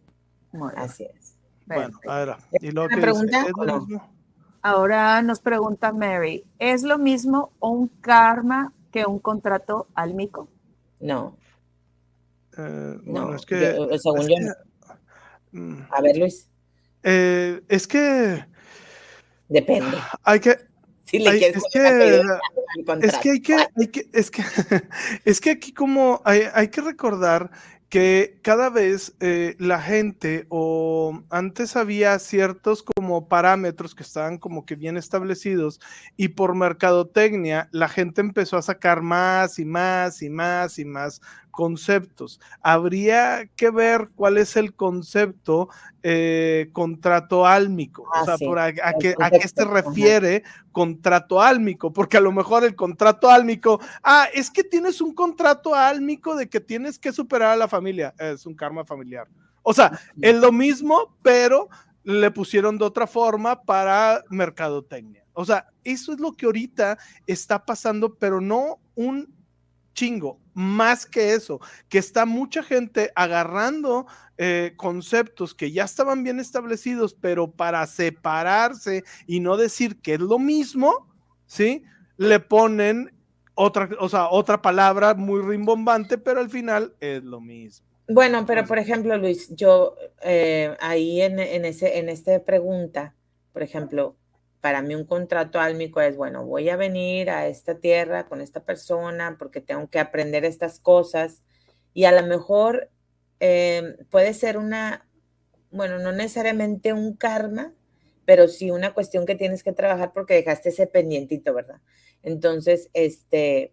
Así es. Bueno, ahora. ¿y lo que pregunta? Dice, ¿es lo mismo? Ahora nos pregunta Mary, ¿es lo mismo un karma que un contrato álmico? No. Eh, no, es que. según es yo. Que, mm. a ver, Luis. Eh, es que. Depende. Hay que. Si le hay, quieres es, que, es que hay que, hay que, es que, es que aquí como hay, hay que recordar que cada vez eh, la gente o antes había ciertos como parámetros que estaban como que bien establecidos y por mercadotecnia la gente empezó a sacar más y más y más y más conceptos. Habría que ver cuál es el concepto eh, contrato álmico, ah, o sea, sí. por a, a, qué, a, qué, se refiere contrato álmico, porque a lo mejor el contrato álmico, ah, es que tienes un contrato álmico de que tienes que superar a la familia, es un karma familiar. O sea, es lo mismo, pero le pusieron de otra forma para mercadotecnia. O sea, eso es lo que ahorita está pasando, pero no un chingo, más que eso, que está mucha gente agarrando eh, conceptos que ya estaban bien establecidos, pero para separarse y no decir que es lo mismo, ¿sí? Le ponen otra, o sea, otra palabra muy rimbombante, pero al final es lo mismo. Bueno, pero por ejemplo, Luis, yo eh, ahí en, en, ese, en esta pregunta, por ejemplo, para mí un contrato álmico es, bueno, voy a venir a esta tierra con esta persona porque tengo que aprender estas cosas y a lo mejor eh, puede ser una, bueno, no necesariamente un karma, pero sí una cuestión que tienes que trabajar porque dejaste ese pendientito, ¿verdad? Entonces, este,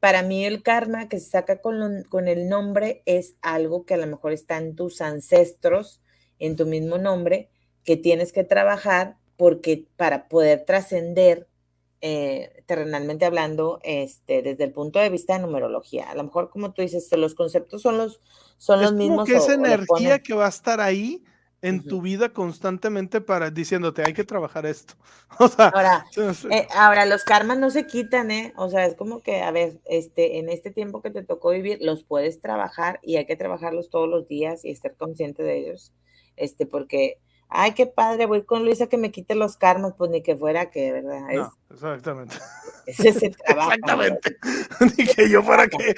para mí el karma que se saca con, lo, con el nombre es algo que a lo mejor está en tus ancestros, en tu mismo nombre, que tienes que trabajar porque para poder trascender eh, terrenalmente hablando, este, desde el punto de vista de numerología, a lo mejor como tú dices, los conceptos son los, son es los mismos. que esa energía que va a estar ahí en tu vida constantemente para diciéndote hay que trabajar esto. O sea, ahora, eh, ahora, los karmas no se quitan, ¿eh? O sea, es como que, a ver, este, en este tiempo que te tocó vivir, los puedes trabajar y hay que trabajarlos todos los días y estar consciente de ellos este, porque, ay, qué padre, voy con Luisa que me quite los karmas, pues ni que fuera que, ¿verdad? No, exactamente. Es ese trabajo. Exactamente. Ni que yo fuera que.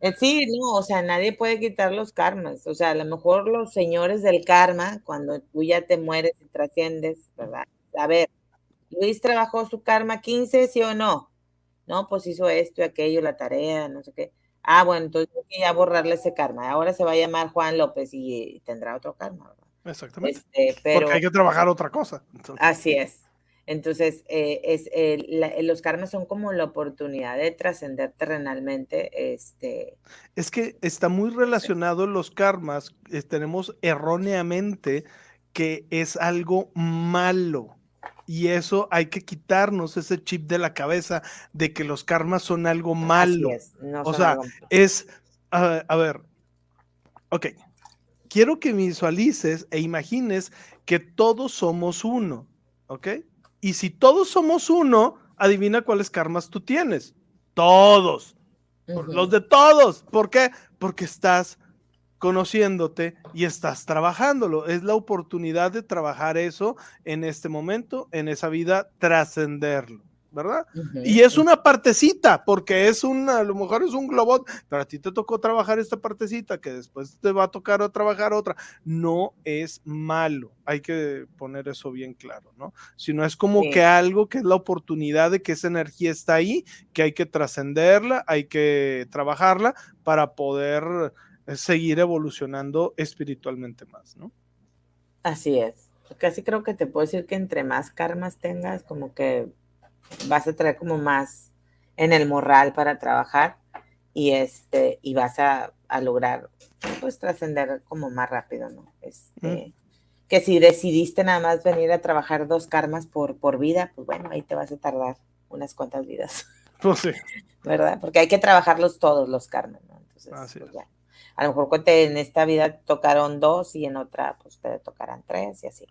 Eh, Sí, no, o sea, nadie puede quitar los karmas. O sea, a lo mejor los señores del karma, cuando tú ya te mueres y trasciendes, ¿verdad? A ver, Luis trabajó su karma 15, ¿sí o no? No, pues hizo esto y aquello, la tarea, no sé qué. Ah, bueno, entonces hay que ya borrarle ese karma. Ahora se va a llamar Juan López y, y tendrá otro karma, ¿verdad? Exactamente. Este, pero Porque hay que trabajar otra cosa. Entonces, así es. Entonces, eh, es, la- los karmas son como la oportunidad de trascender terrenalmente, este, Es que está muy relacionado los karmas. eh, tenemos erróneamente que es algo malo. Y eso hay que quitarnos ese chip de la cabeza de que los karmas son algo malo. es, no O sea, algo- Es, a, a ver, ok, quiero que visualices e imagines que todos somos uno, ¿ok? Y si todos somos uno, adivina cuáles karmas tú tienes. Todos. Los de todos. ¿Por qué? Porque estás conociéndote y estás trabajándolo. Es la oportunidad de trabajar eso en este momento, en esa vida, trascenderlo, ¿verdad? Y es una partecita, porque es un, a lo mejor es un globot, pero a ti te tocó trabajar esta partecita, que después te va a tocar o trabajar otra. No es malo, hay que poner eso bien claro, ¿no? Sino es como Sí. que algo que es la oportunidad de que esa energía está ahí, que hay que trascenderla, hay que trabajarla para poder eh, seguir evolucionando espiritualmente más, ¿no? Así es. Casi creo que te puedo decir que entre más karmas tengas, como que vas a traer como más en el morral para trabajar y este y vas a, a lograr pues trascender como más rápido, ¿no? Este, que si decidiste nada más venir a trabajar dos karmas por, por vida, pues bueno, ahí te vas a tardar unas cuantas vidas, Pues sí, ¿verdad? Porque hay que trabajarlos todos los karmas, ¿no? Entonces, Así pues es. bueno, a lo mejor en esta vida tocaron dos y en otra pues te tocarán tres y así.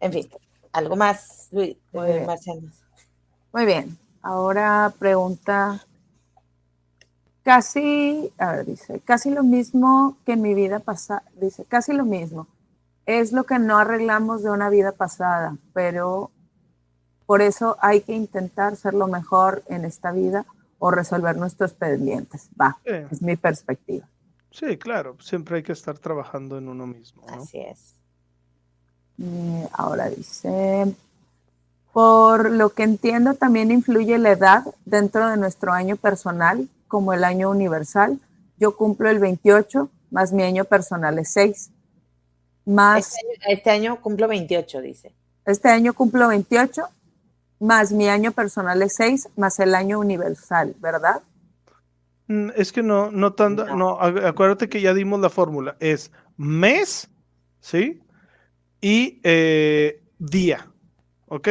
En fin, algo más, Luis, Muy bien. Muy bien. Ahora pregunta. Casi, a ver, dice, casi lo mismo que en mi vida pasada, dice, casi lo mismo. Es lo que no arreglamos de una vida pasada, pero por eso hay que intentar ser lo mejor en esta vida o resolver nuestros pendientes. Va, es mi perspectiva. sí, claro, siempre hay que estar trabajando en uno mismo, ¿no? Así es. Y ahora dice, por lo que entiendo, también influye la edad dentro de nuestro año personal, como el año universal. Yo cumplo el 28, más mi año personal es 6. Más Este año, este año cumplo 28, dice. este año cumplo 28, más mi año personal es 6, más el año universal, ¿verdad? Mm, Es que no, no tanto, No. no, acu- acuérdate que ya dimos la fórmula, es mes, ¿sí? Y eh, día, ¿ok?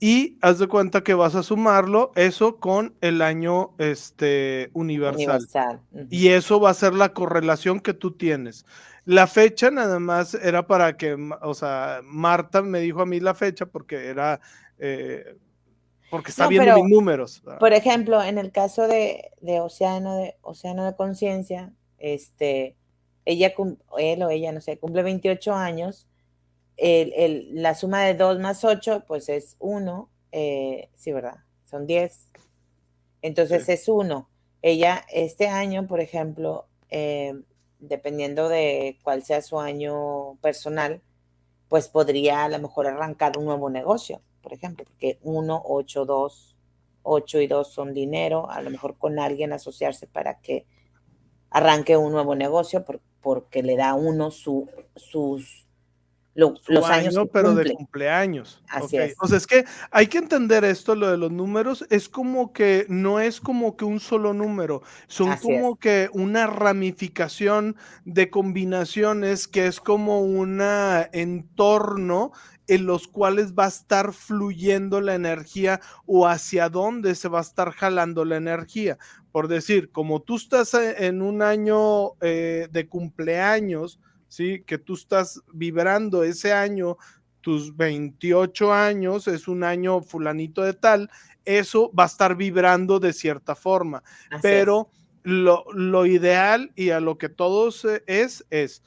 Y haz de cuenta que vas a sumarlo eso con el año este, universal. Y eso va a ser la correlación que tú tienes. La fecha nada más era para que, o sea, Marta me dijo a mí la fecha porque era, eh, porque está No, viendo pero- mis números. Por ejemplo, en el caso de, de Océano de Océano de Conciencia, este, ella, él o ella, no sé, cumple 28 años, el, el- la suma de 2 más 8, pues es 1, sí, ¿verdad? Son 10. Entonces Sí. es 1. Ella, este año, por ejemplo, eh, dependiendo de cuál sea su año personal, pues podría a lo mejor arrancar un nuevo negocio, por ejemplo, porque 1, 8, 2, 8 y 2 son dinero, a lo mejor con alguien asociarse para que arranque un nuevo negocio por- porque le da uno su, sus lo- los años año, que pero de cumple. cumpleaños. Así es. O sea, es que hay que entender esto, lo de los números, es como que no es como que un solo número, son Así es. como que una ramificación de combinaciones que es como un entorno en los cuales va a estar fluyendo la energía o hacia dónde se va a estar jalando la energía. Por decir, como tú estás e- en un año eh, de cumpleaños, ¿sí? Que tú estás vibrando ese año, tus 28 años, es un año fulanito de tal, eso va a estar vibrando de cierta forma, Así pero lo, lo ideal y a lo que todos eh, es, es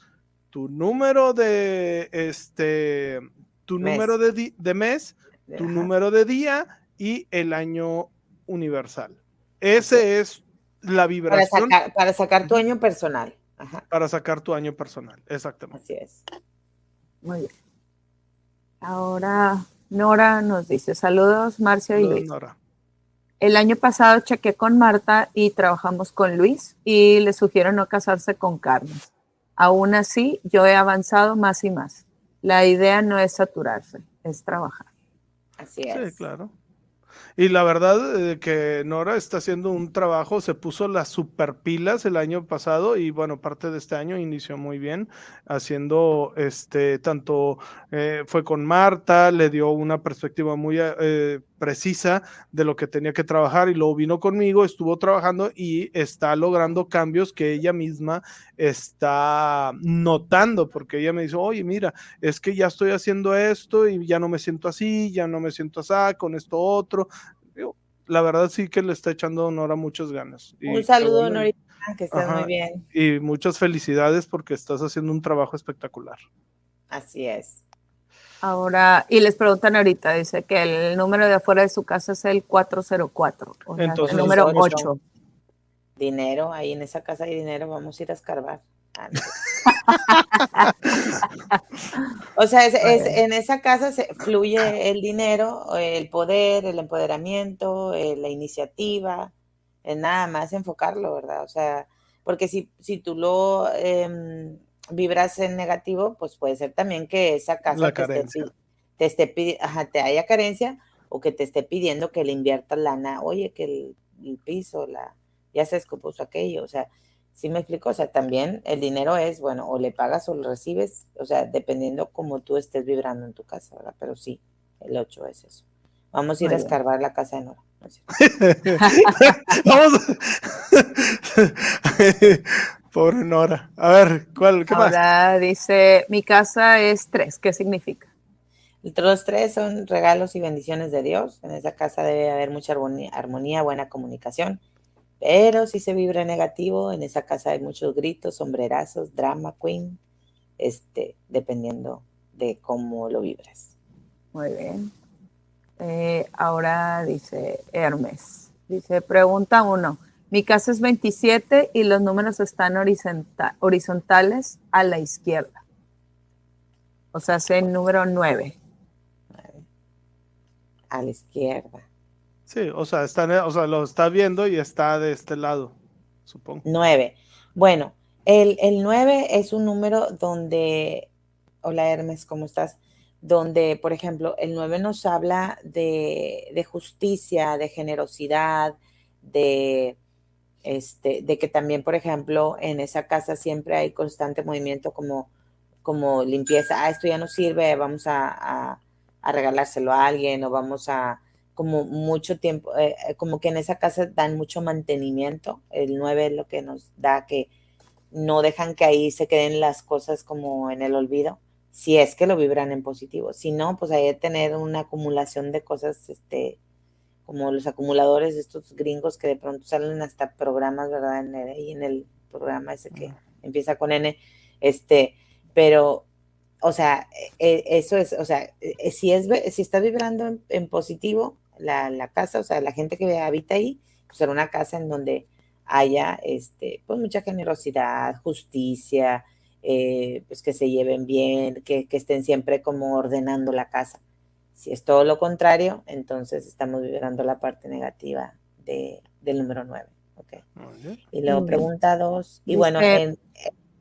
tu número de este, tu número de, de mes, tu número de día y el año universal. Ese es la vibración. Para sacar, tu año personal. Para sacar tu año personal, exactamente. Así es. Muy bien. Ahora Nora nos dice, saludos Marcia y Luis. Nora. El año pasado chequé con Marta y trabajamos con Luis y le sugiero no casarse con Carmen. Aún así, yo he avanzado más y más. La idea no es saturarse, es trabajar. Así es. Sí, claro. Y la verdad eh, que Nora está haciendo un trabajo, se puso las super pilas el año pasado y bueno, parte de este año inició muy bien haciendo este, tanto eh, fue con Marta, le dio una perspectiva muy eh, precisa de lo que tenía que trabajar y luego vino conmigo, estuvo trabajando y está logrando cambios que ella misma está notando, porque ella me dice, oye, mira, es que ya estoy haciendo esto y ya no me siento así, ya no me siento así con esto otro, la verdad sí que le está echando honor a muchas ganas. un saludo, Norita, que estés muy bien. Y muchas felicidades porque estás haciendo un trabajo espectacular. Así es. Ahora, y les preguntan ahorita, dice que el número de afuera de su casa es el 404, o Entonces, el número 8. Dinero, ahí en esa casa hay dinero, vamos a ir a escarbar. Ah, o sea, es, en esa casa se fluye el dinero, el poder, el empoderamiento, eh, la iniciativa, nada más enfocarlo, ¿verdad? O sea, porque si, si tú lo em, vibras en negativo, pues puede ser también que esa casa te esté, te, esté, te haya carencia o que te esté pidiendo que le inviertas lana, oye, que el, piso, la, ya se escopó aquello, o sea, ¿Sí me explico? O sea, también el dinero es, bueno, o le pagas o lo recibes, o sea, dependiendo cómo tú estés vibrando en tu casa, ¿verdad? Pero sí, el 8 es eso. Vamos a ir a escarbar la casa de Nora. Vamos. Pobre Nora. A ver, ¿cuál? ¿Qué Ahora dice, mi casa es tres. ¿Qué significa? Los tres son regalos y bendiciones de Dios. En esa casa debe haber mucha armonía buena comunicación pero si se vibra negativo, en esa casa hay muchos gritos, sombrerazos, drama queen, este, dependiendo de cómo lo vibras. Muy bien. Eh, ahora dice Hermes. Dice, pregunta uno. Mi casa es 27 y los números están horizontales a la izquierda. O sea, es el número 9. A la izquierda. Sí, o sea, está, o sea, lo está viendo y está de este lado, supongo. Nueve. Bueno, el, el nueve es un número donde, hola Hermes, ¿cómo estás? Donde, por ejemplo, el nueve nos habla de, de justicia, de generosidad, de, este, de que también, por ejemplo, en esa casa siempre hay constante movimiento como, como limpieza. Ah, esto ya no sirve, vamos a, a regalárselo a alguien o vamos a como mucho tiempo, eh, eh, como que en esa casa dan mucho mantenimiento. El 9 es lo que nos da que no dejan que ahí se queden las cosas como en el olvido, si es que lo vibran en positivo. Si no, pues hay que tener una acumulación de cosas, este, como los acumuladores, estos gringos que de pronto salen hasta programas, ¿verdad? En el, en el programa ese que empieza con N, este, pero o sea, e, eso es, o sea, e, si es si está vibrando en positivo, la, casa, o sea, la gente que habita ahí, pues era una casa en donde haya este, pues mucha generosidad, justicia, eh, pues que se lleven bien, que, estén siempre como ordenando la casa. Si es todo lo contrario, entonces estamos vibrando la parte negativa de, del número 9. Okay. Y luego pregunta dos, y bueno, en,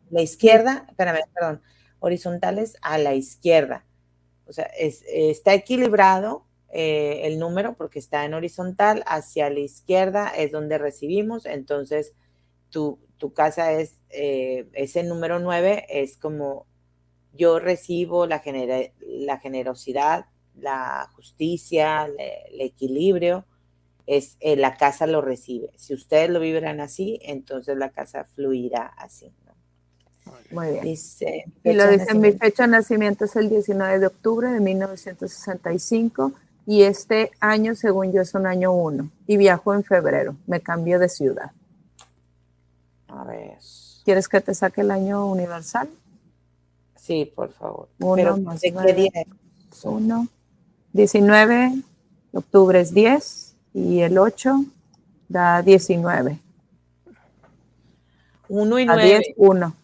la izquierda, espérame, perdón, horizontales a la izquierda. O sea, está equilibrado eh, el número porque está en horizontal, hacia la izquierda es donde recibimos, entonces tu, tu casa es, eh, ese número 9 es como yo recibo la, la generosidad, la justicia, el equilibrio, es eh, la casa lo recibe. Si ustedes lo vibran así, entonces la casa fluirá así. Muy bien. Dice, y lo dice, mi fecha de nacimiento es el 19 de octubre de 1965 y este año, según yo, es un año uno y viajo en febrero. Me cambio de ciudad. A ver. ¿Quieres que te saque el año universal? Sí, por favor. Uno Pero más ¿de qué día? 1, 19, octubre es 10 y el 8 da 19. Uno y A nueve. 10, 1.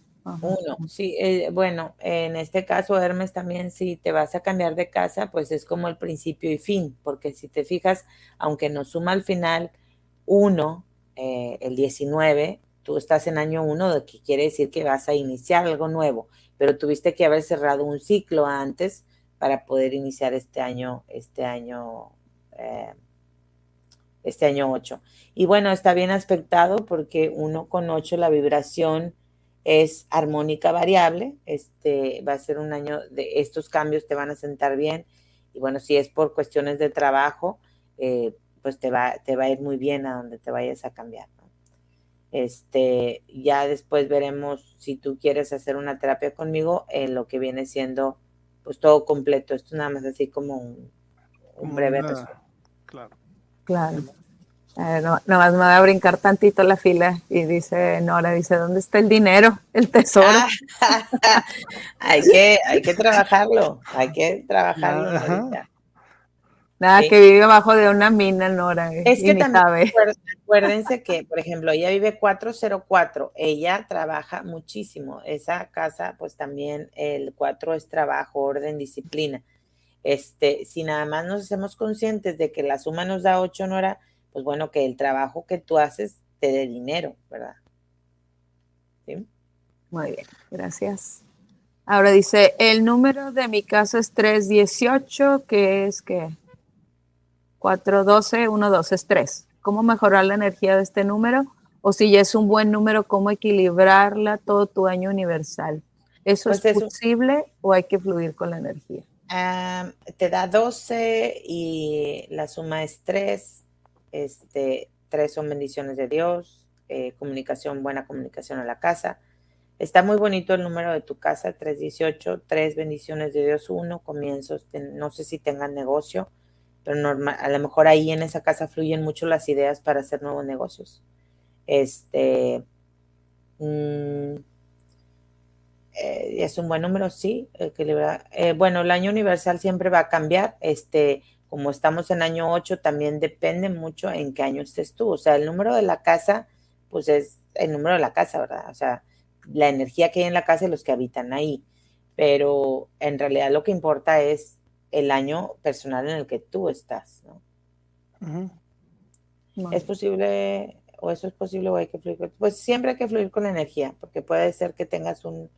Uno, sí, eh, bueno, en este caso, Hermes, también si te vas a cambiar de casa, pues es como el principio y fin, porque si te fijas, aunque nos suma al final uno, eh, el 19, tú estás en año uno, de que quiere decir que vas a iniciar algo nuevo, pero tuviste que haber cerrado un ciclo antes para poder iniciar este año, este año, eh, este año 8. Y bueno, está bien aspectado porque uno con 8 la vibración es armónica variable, este va a ser un año de estos cambios te van a sentar bien y bueno, si es por cuestiones de trabajo, eh, pues te va, te va a ir muy bien a donde te vayas a cambiar. Este, ya después veremos si tú quieres hacer una terapia conmigo en lo que viene siendo pues todo completo, esto nada más así como un, un breve Una- resumen. Claro. Claro. Eh, no, nomás me voy a brincar tantito la fila y dice Nora, dice, ¿dónde está el dinero? El tesoro. Ah, hay, que, hay que trabajarlo, hay que trabajarlo. Ajá. ahorita. Nada, sí. que vive abajo de una mina, Nora. Es que también sabe. acuérdense que, por ejemplo, ella vive 404, ella trabaja muchísimo. Esa casa, pues también el 4 es trabajo, orden, disciplina. Este, si nada más nos hacemos conscientes de que la suma nos da 8, Nora, pues bueno, que el trabajo que tú haces te dé dinero, ¿verdad? ¿Sí? Muy bien, gracias. Ahora dice, el número de mi casa es 318, que es que 412, 12 es 3. ¿Cómo mejorar la energía de este número? O si ya es un buen número, ¿cómo equilibrarla todo tu año universal? ¿Eso Pues es eso- posible o hay que fluir con la energía? Ah, te da 12 y la suma es 3. Este, 3 son bendiciones de Dios, eh, comunicación, buena comunicación a la casa. Está muy bonito el número de tu casa, 318, 3 bendiciones de Dios, 1, comienzos. de- no sé si tengan negocio, pero normal, a lo mejor ahí en esa casa fluyen mucho las ideas para hacer nuevos negocios. Este, mm, eh, es un buen número, sí. eh, bueno, el año universal siempre va a cambiar. Este, como estamos en año 8, también depende mucho en qué año estés tú. O sea, el número de la casa, pues es el número de la casa, ¿verdad? O sea, la energía que hay en la casa y los que habitan ahí. Pero en realidad lo que importa es el año personal en el que tú estás, ¿no? ¿Es posible o eso es posible o hay que fluir? Pues siempre hay que fluir con la energía, porque puede ser que tengas un...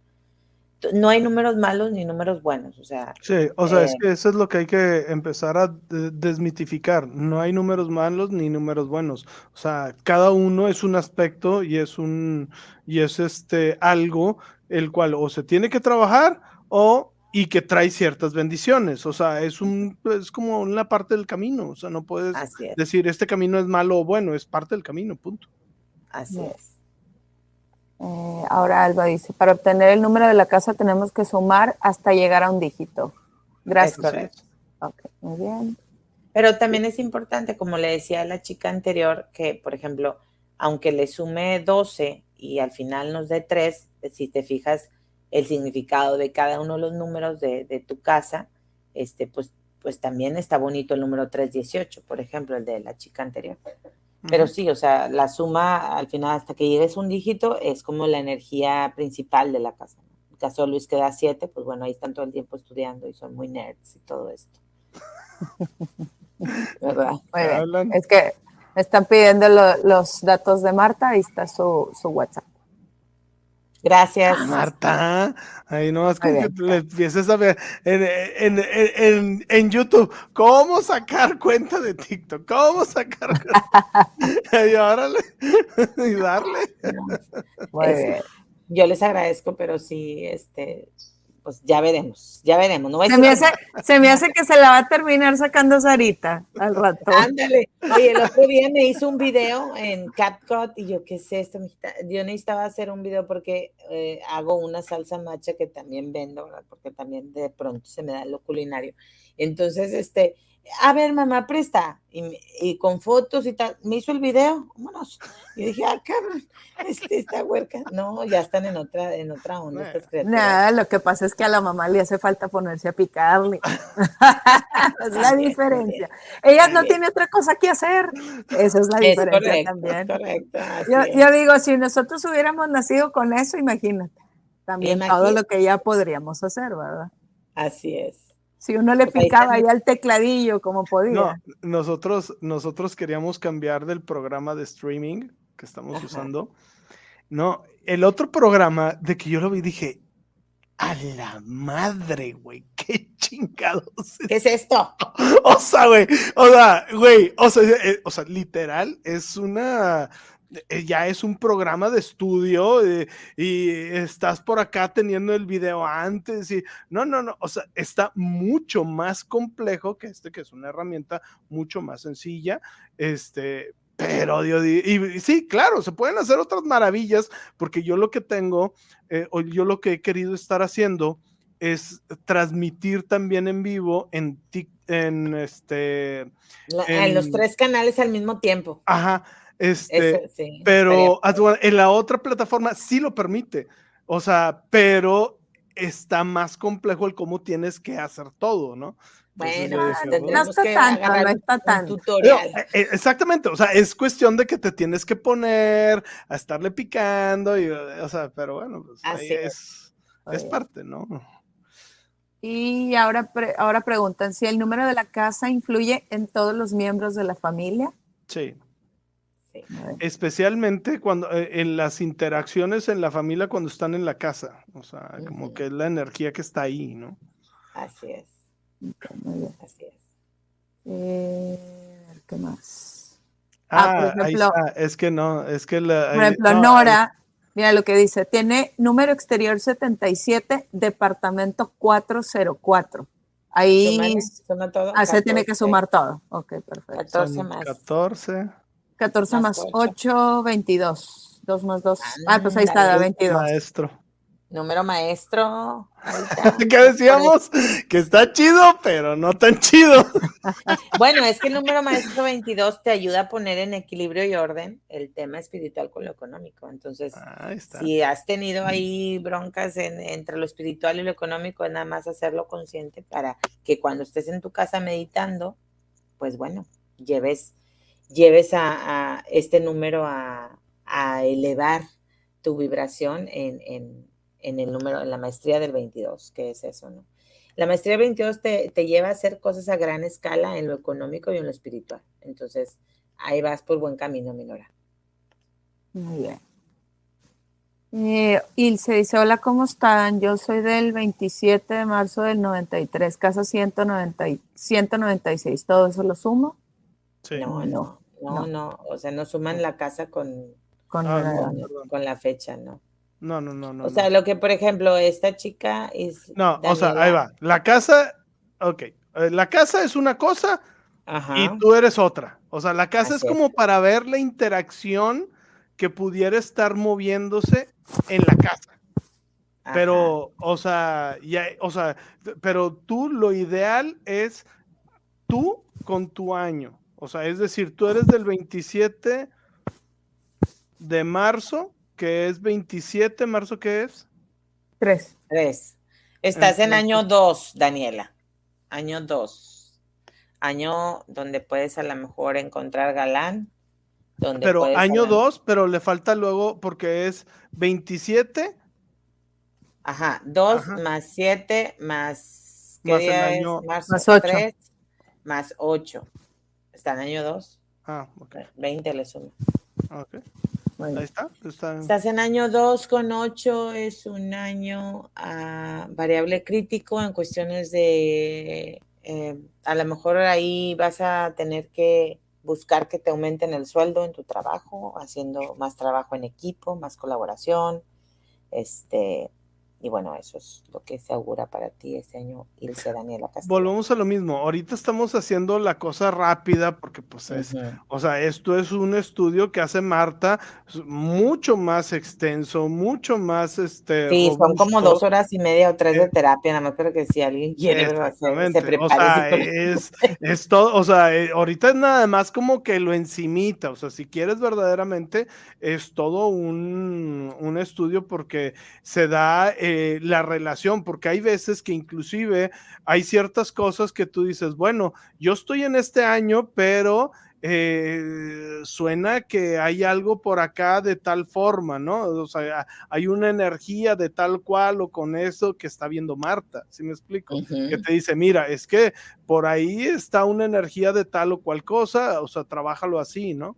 No hay números malos ni números buenos, o sea, Sí, o sea, es Eh, que eso es lo que hay que empezar a de- desmitificar. No hay números malos ni números buenos. O sea, cada uno es un aspecto y es un y es este algo el cual o se tiene que trabajar o y que trae ciertas bendiciones. O sea, es un es como una parte del camino. O sea, no puedes así es, decir este camino es malo o bueno, es parte del camino, punto. así es. Eh, ahora Alba dice, para obtener el número de la casa tenemos que sumar hasta llegar a un dígito. Gracias. Es correcto. Ok, muy bien. Pero también es importante, como le decía a la chica anterior, que, por ejemplo, aunque le sume 12 y al final nos dé 3, si te fijas el significado de cada uno de los números de, de tu casa, este, pues, pues también está bonito el número 318, por ejemplo, el de la chica anterior. Pero sí, o sea, la suma al final hasta que llegues a un dígito es como la energía principal de la casa. ¿no? En el caso de Luis que da 7, pues bueno, ahí están todo el tiempo estudiando y son muy nerds y todo esto. ¿Verdad? Muy bien. Hablan. Es que me están pidiendo lo- los datos de Marta, ahí está su, su WhatsApp. Gracias. Ah, Marta, ahí nomás con que le empieces a ver en, en, en, en- YouTube cómo sacar cuenta de TikTok, cómo sacar cuenta. y órale, y darle. Muy bien. Yo les agradezco, pero sí, este, pues ya veremos, ya veremos. No Se me, hace, se me hace que se la va a terminar sacando Sarita al rato. Ándale. Oye, el otro día me hizo un video en CapCut y yo, ¿qué es esto? Yo necesitaba hacer un video porque eh, hago una salsa macha que también vendo, ¿verdad? Porque también de pronto se me da lo culinario. Entonces, este, a ver, mamá, presta. Y, con fotos y tal, me hizo el video, vámonos. Y dije, ah, cabrón, este, esta huerca. No, ya están en otra, en otra onda Nada, lo que pasa es que a la mamá le hace falta ponerse a picarle. es la diferencia. Ella no tiene otra cosa que hacer. Esa es la diferencia también. yo, yo, digo, si nosotros hubiéramos nacido con eso, imagínate. También todo lo que ya podríamos hacer, ¿verdad? Así es. Si uno le picaba ahí al tecladillo como podía. No, nosotros, nosotros queríamos cambiar del programa de streaming que estamos usando. No, el otro programa de que yo lo vi dije, a la madre, güey, qué chingados. ¿Qué es esto? o sea, güey, o sea, güey, o sea, eh, o sea, literal, es una ya es un programa de estudio eh, y estás por acá teniendo el video antes y no, no, no, o sea, está mucho más complejo que este, que es una herramienta mucho más sencilla, este, pero Dios, y, sí, claro, se pueden hacer otras maravillas porque yo lo que tengo, eh, o yo lo que he querido estar haciendo es transmitir también en vivo en en este en los tres canales al mismo tiempo. Ajá. Este, pero en la otra plataforma sí lo permite. O sea, pero está más complejo el cómo tienes que hacer todo, ¿no? bueno, no está tanto, no está tanto. Tutorial. E, e, exactamente, o sea, es cuestión de que te tienes que poner a estarle picando, y, o sea, pero bueno, pues ahí es, es parte, ¿no? Y ahora, ahora preguntan si el número de la casa influye en todos los miembros de la familia. Sí. Especialmente cuando eh, en las interacciones en la familia cuando están en la casa, o sea, como que es la energía que está ahí, ¿no? Así es. Así es. Eh, ¿Qué más? Ah, ah ahí está. es que no, es que la... Por ejemplo, Nora, mira lo que dice, tiene número exterior 77, departamento 404. Ahí ah, se tiene que sumar todo. Ok, perfecto. 14 más. 14. 14 más, 8, 22. 2 más 2. Ah, pues ahí está, 22. Maestro. Número maestro. ¿Qué decíamos? Que está chido, pero no tan chido. bueno, es que el número maestro 22 te ayuda a poner en equilibrio y orden el tema espiritual con lo económico. Entonces, si has tenido ahí broncas entre lo espiritual y lo económico, es nada más hacerlo consciente para que cuando estés en tu casa meditando, pues bueno, lleves lleves a, este número a, elevar tu vibración en, el número, en la maestría del 22, que es eso, ¿no? La maestría del 22 te, lleva a hacer cosas a gran escala en lo económico y en lo espiritual. Entonces, ahí vas por buen camino, Minora. Muy bien. Eh, Ilse dice, hola, ¿cómo están? Yo soy del 27 de marzo del 93, casa 190, 196, ¿todo eso lo sumo? No, no, no, no, o sea, no suman la casa con, con, ah, la, fecha, ¿no? No, no, no, no. O sea, lo que, por ejemplo, esta chica es. No, o sea, ahí va. La casa, ok. Eh, la casa es una cosa y tú eres otra. O sea, la casa es como para ver la interacción que pudiera estar moviéndose en la casa. Pero, o sea, ya, o sea, pero tú lo ideal es tú con tu año. O sea, es decir, tú eres del 27 de marzo, que es 27, marzo, ¿qué es? Tres. Tres. Estás en año dos, Daniela. Año dos. Año donde puedes a lo mejor encontrar galán. Donde pero año dos, pero le falta luego porque es 27. Ajá, dos más siete más. ¿qué más el año, más ocho. más ocho. Está en año 2. Ah, ok. 20 le sumo. Ok. Ahí está, Estás en año 2 con 8, es un año ah, variable crítico en cuestiones de, eh, a lo mejor ahí vas a tener que buscar que te aumenten el sueldo en tu trabajo, haciendo más trabajo en equipo, más colaboración, este, y bueno, eso es lo que se augura para ti este año, Ilse Daniela Castillo. Volvemos a lo mismo. Ahorita estamos haciendo la cosa rápida porque, pues, es, o sea, esto es un estudio que hace Marta mucho más extenso, mucho más, este. Sí, son como dos horas y media o tres de eh, terapia, nada más creo que si alguien quiere hacer, se prepare. O sea, es, es todo, o sea, eh, ahorita es nada más como que lo encimita, o sea, si quieres verdaderamente, es todo un, un estudio porque se da. Eh, la relación, porque hay veces que inclusive hay ciertas cosas que tú dices, bueno, yo estoy en este año, pero eh, suena que hay algo por acá de tal forma, ¿no? O sea, hay una energía de tal cual o con eso que está viendo Marta, ¿sí me explico? Que te dice, mira, es que por ahí está una energía de tal o cual cosa, o sea, trabájalo así, ¿no?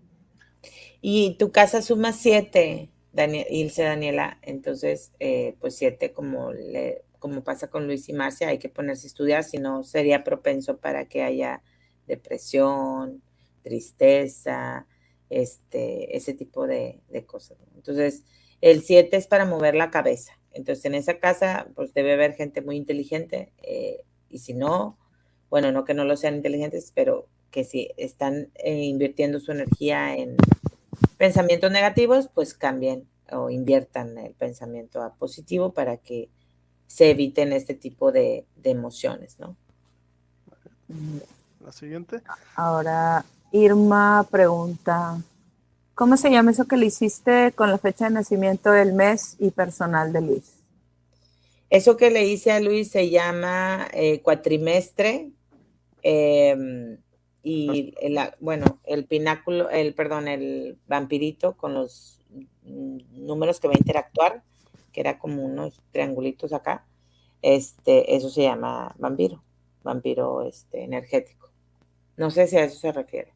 Y tu casa suma siete. Daniel, Ilse Daniela, entonces, eh, pues siete, como, le, como pasa con Luis y Marcia, hay que ponerse a estudiar, si no sería propenso para que haya depresión, tristeza, este, ese tipo de, cosas. Entonces, el siete es para mover la cabeza. Entonces, en esa casa, pues debe haber gente muy inteligente, eh, y si no, bueno, no que no lo sean inteligentes, pero que si están eh, invirtiendo su energía en pensamientos negativos, pues cambien o inviertan el pensamiento a positivo para que se eviten este tipo de, emociones, ¿no? La siguiente. Ahora, Irma pregunta, ¿cómo se llama eso que le hiciste con la fecha de nacimiento del mes y personal de Luis? Eso que le hice a Luis se llama eh, cuatrimestre. Em, y el, bueno, el pináculo, el perdón, el vampirito con los números que va a interactuar, que era como unos triangulitos acá, este, eso se llama vampiro, vampiro este, energético. No sé si a eso se refiere.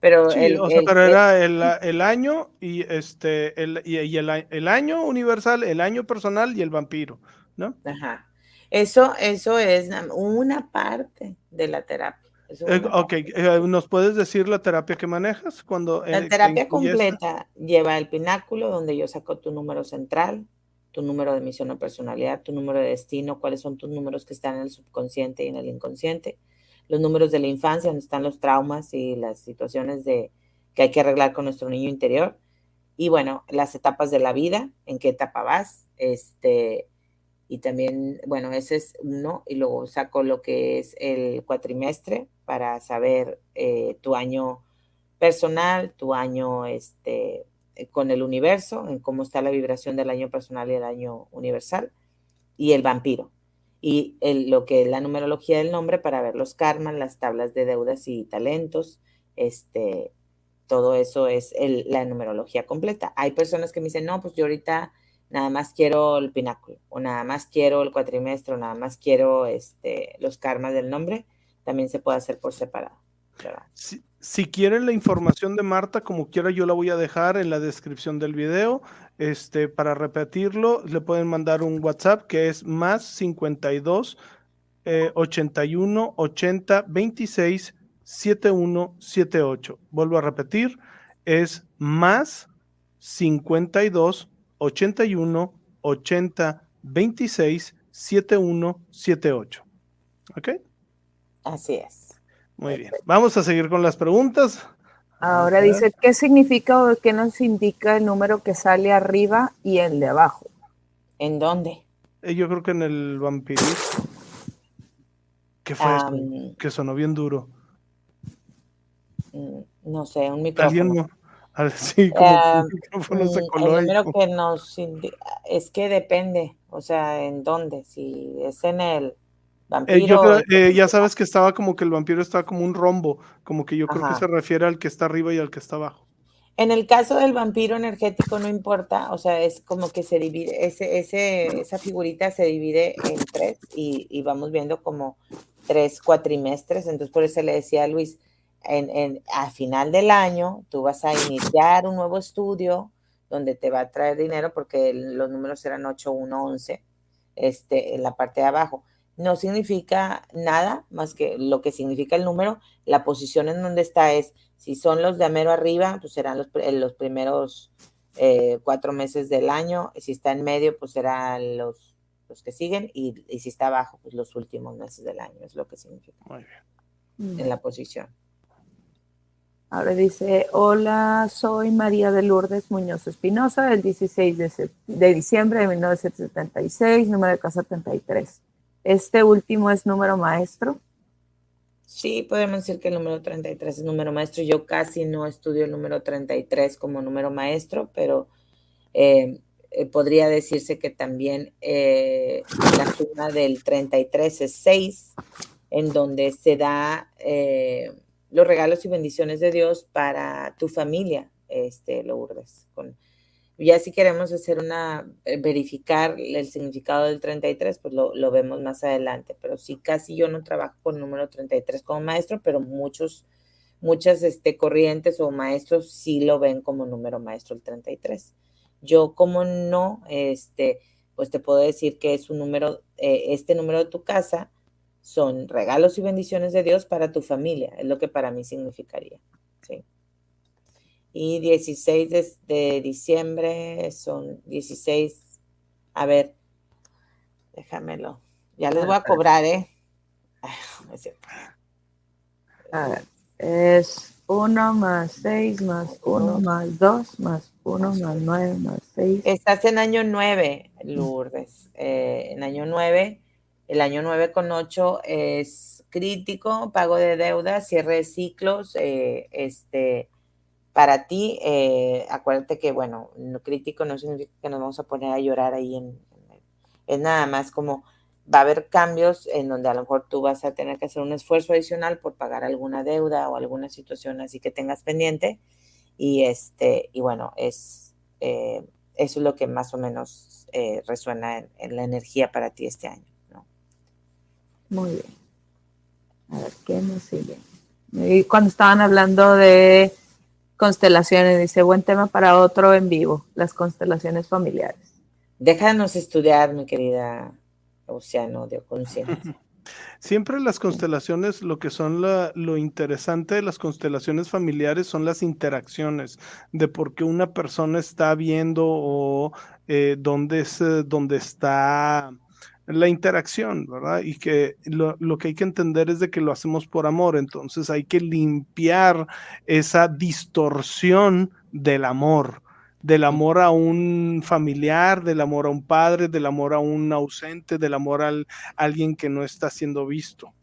Pero, el, o sea, pero era el, año y este el, y, el, el, año universal, el año personal y el vampiro, ¿no? Ajá. Eso, eso es una parte de la terapia. Eh, ok, eh, ¿nos puedes decir la terapia que manejas? cuando La eh, terapia completa lleva el pináculo, donde yo saco tu número central, tu número de misión o personalidad, tu número de destino, cuáles son tus números que están en el subconsciente y en el inconsciente, los números de la infancia, donde están los traumas y las situaciones de, que hay que arreglar con nuestro niño interior. Y bueno, las etapas de la vida, en qué etapa vas, este, y también, bueno, ese es uno, y luego saco lo que es el cuatrimestre para saber eh, tu año personal, tu año este, con el universo, en cómo está la vibración del año personal y el año universal, y el vampiro. Y lo que es la numerología del nombre para ver los karmas, las tablas de deudas y talentos, este, todo eso es la numerología completa. Hay personas que me dicen, no, pues yo ahorita nada más quiero el pináculo, o nada más quiero el cuatrimestre, o nada más quiero este, los karmas del nombre, también se puede hacer por separado. Si, quieren la información de Marta, como quiera, yo la voy a dejar en la descripción del video. Este, para repetirlo, le pueden mandar un WhatsApp que es más 52 81 80 26 71 78. Vuelvo a repetir, es más 52 81 80 26 71 78. ¿Ok? Así es. Muy bien. Vamos a seguir con las preguntas. Ahora dice, ¿qué significa o qué nos indica el número que sale arriba y el de abajo? ¿En dónde? Eh, yo creo que en el vampirismo. ¿Qué fue Que sonó bien duro. Mm, no sé, un micrófono. Sí, como eh, micrófono se mm, coló el número que nos es que depende, o sea, en dónde, si es en el eh, vampiro. Eh, ya sabes que estaba como que el vampiro estaba como un rombo, como que yo creo que se refiere al que está arriba y al que está abajo. En el caso del vampiro energético no importa, o sea, es como que se divide, ese, ese, esa figurita se divide en tres y, y vamos viendo como tres cuatrimestres, entonces por eso le decía a Luis, en, a final del año tú vas a iniciar un nuevo estudio donde te va a traer dinero porque los números eran 8, 1, 11 este, en la parte de abajo. No significa nada más que lo que significa el número, la posición en donde está es, si son los de amero arriba, pues serán los, los primeros eh, cuatro meses del año, si está en medio, pues serán los los que siguen, y, si está abajo, pues los últimos meses del año, es lo que significa. Muy bien. En la posición. Ahora dice, hola, soy María de Lourdes Muñoz Espinosa, del 16 de, de, diciembre de 1976, número de casa 33. ¿Este último es número maestro? Sí, podemos decir que el número 33 es número maestro. Yo casi no estudio el número 33 como número maestro, pero eh, eh, podría decirse que también eh, la suma del 33 es 6, en donde se da los regalos y bendiciones de Dios para tu familia, este, Lourdes. Con, ya si queremos hacer una, eh, verificar el significado del 33, pues lo, lo, vemos más adelante, pero sí, casi yo no trabajo con número 33 como maestro, pero muchos, muchas este, corrientes o maestros sí lo ven como número maestro el 33. Yo como no, este, pues te puedo decir que es un número, eh, este número de tu casa, son regalos y bendiciones de Dios para tu familia, es lo que para mí significaría. ¿sí? Y 16 de, diciembre son 16, a ver, déjamelo, ya les voy a cobrar, ¿eh? es. A ver, es 1 más 6 más 1 más 2 más 1 más 9 más 6. Estás en año 9, Lourdes. Eh, en año 9 el año 9 con 8 es crítico, pago de deudas, cierre de ciclos. Eh, este, para ti, eh, acuérdate que, bueno, crítico no significa que nos vamos a poner a llorar ahí. En, es nada más como va a haber cambios en donde a lo mejor tú vas a tener que hacer un esfuerzo adicional por pagar alguna deuda o alguna situación así que tengas pendiente. Y, este, y bueno, es, eh, eso es lo que más o menos resuena en la energía para ti este año. Muy bien. A ver, ¿qué nos sigue? Y cuando estaban hablando de constelaciones, dice, buen tema para otro en vivo, las constelaciones familiares. Déjanos estudiar, mi querida Oceano de Conciencia. Siempre las constelaciones, lo que son lo interesante de las constelaciones familiares son las interacciones, de por qué una persona está viendo o eh, dónde, es, eh, dónde está la interacción, ¿verdad? Y que lo, que hay que entender es de que lo hacemos por amor, entonces hay que limpiar esa distorsión del amor, del amor a un familiar, del amor a un padre, del amor a un ausente, del amor a alguien que no está siendo visto.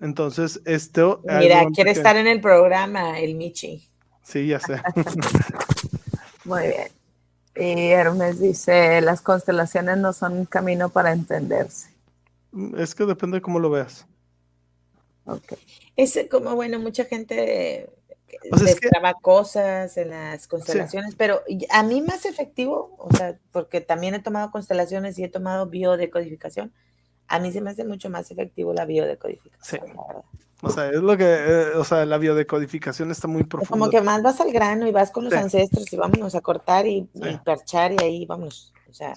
Entonces, esto... Mira, quiere estar en el programa, el Michi. Sí, ya sé. Muy bien. Y Hermes dice, las constelaciones no son un camino para entenderse. Es que depende de cómo lo veas. Ok. Es como, bueno, mucha gente o cosas en las constelaciones, pero a mí más efectivo, o sea, porque también he tomado constelaciones y he tomado biodecodificación, a mí se me hace mucho más efectivo la biodecodificación, la verdad. O sea, es lo que, eh, o sea, la biodecodificación está muy profunda. Como que más vas al grano y vas con los ancestros y vámonos a cortar y, perchar y ahí vamos. O sea,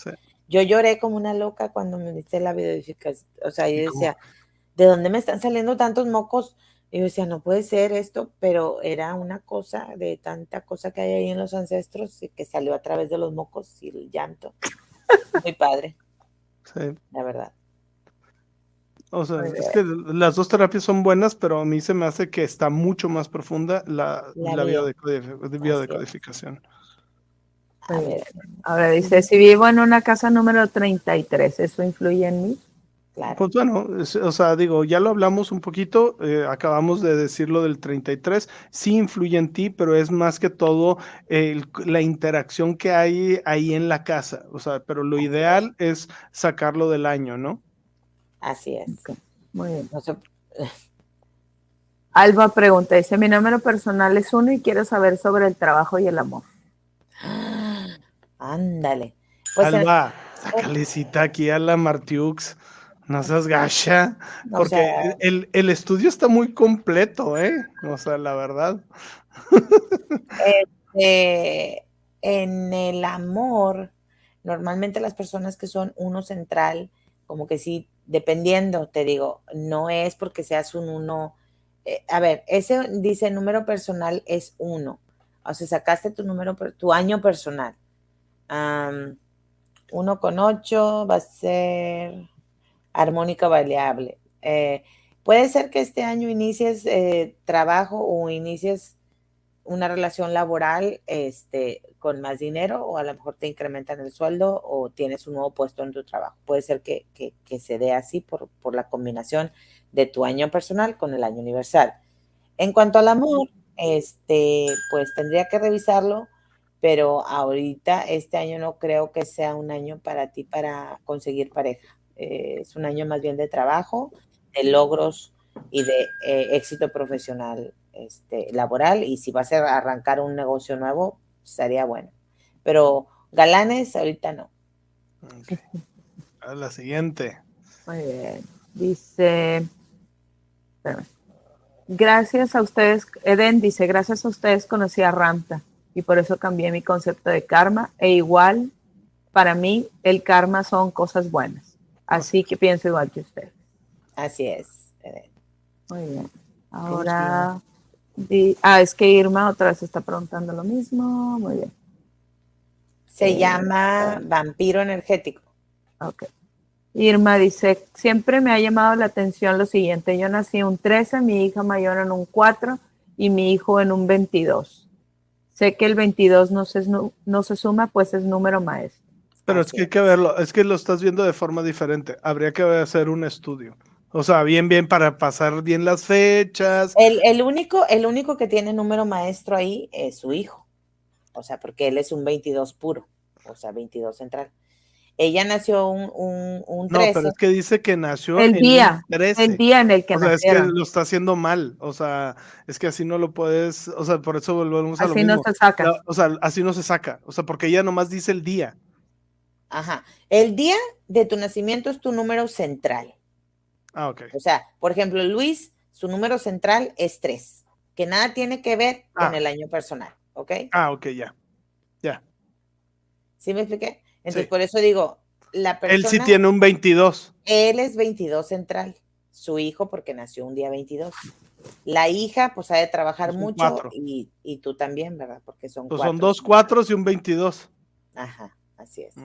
yo lloré como una loca cuando me dice la biodecodificación. O sea, yo decía, ¿de dónde me están saliendo tantos mocos? Y yo decía, no puede ser esto, pero era una cosa de tanta cosa que hay ahí en los ancestros y que salió a través de los mocos y el llanto. Muy padre. Sí. La verdad. O sea, es que las dos terapias son buenas, pero a mí se me hace que está mucho más profunda la, la, biodecodificación. Ahora dice, si vivo en una casa número 33, ¿eso influye en mí? Claro. Pues bueno, o sea, digo, ya lo hablamos un poquito, eh, acabamos de decirlo del 33, sí influye en ti, pero es más que todo la interacción que hay ahí en la casa, o sea, pero lo ideal es sacarlo del año, ¿no? Así es. Muy bien. Alba pregunta, dice, mi número personal es uno y quiero saber sobre el trabajo y el amor. ándale. Pues Alba, sácale cita aquí a la Martiux. No seas gacha, porque el, estudio está muy completo, ¿eh? O sea, la verdad. Este, en el amor, normalmente las personas que son uno central, como que sí dependiendo, te digo, no es porque seas un uno. Eh, a ver, ese dice número personal es uno. O sea, sacaste tu número, tu año personal. uno con ocho va a ser armónica variable. Eh, puede ser que este año inicies eh, trabajo o inicies una relación laboral este, con más dinero o a lo mejor te incrementan el sueldo o tienes un nuevo puesto en tu trabajo. Puede ser que, se dé así por, por, la combinación de tu año personal con el año universal. En cuanto al amor, este, pues tendría que revisarlo, pero ahorita este año no creo que sea un año para ti para conseguir pareja. Eh, es un año más bien de trabajo, de logros y de eh, éxito profesional este, laboral y si va a ser arrancar un negocio nuevo, estaría bueno. Pero galanes ahorita no. A la siguiente. Muy bien. Dice, gracias a ustedes, Eden dice, gracias a ustedes conocí a Ramta y por eso cambié mi concepto de karma e igual para mí el karma son cosas buenas. Así que pienso igual que ustedes. Así es. Muy bien. Ahora ah, es que Irma otra vez está preguntando lo mismo. Muy bien. Se eh, llama vampiro energético. Ok. Irma dice, siempre me ha llamado la atención lo siguiente. Yo nací un 13, mi hija mayor en un 4 y mi hijo en un 22. Sé que el 22 no se, no se suma, pues es número maestro. Pero es que hay que verlo, es que lo estás viendo de forma diferente. Habría que hacer un estudio. O sea, bien, bien, para pasar bien las fechas. El, único, el único que tiene número maestro ahí es su hijo. O sea, porque él es un 22 puro. O sea, 22 central. Ella nació un, un, 13. No, pero es que dice que nació el día, El día en el que nació. O sea, es que lo está haciendo mal. O sea, es que así no lo puedes. O sea, por eso volvemos a lo mismo. Así no se saca. O sea, así no se saca. O sea, porque ella nomás dice el día. Ajá. El día de tu nacimiento es tu número central. Ah, ok. O sea, por ejemplo, Luis, su número central es 3, que nada tiene que ver con ah. el año personal, ¿ok? Ah, ok, ya. Ya. ¿Sí me expliqué? Entonces, por eso digo, la persona. Él sí tiene un 22. Él es 22 central. Su hijo, porque nació un día 22. La hija, pues ha de trabajar mucho y, y, tú también, ¿verdad? Porque son pues Son dos cuatros y un 22. Ajá, así es.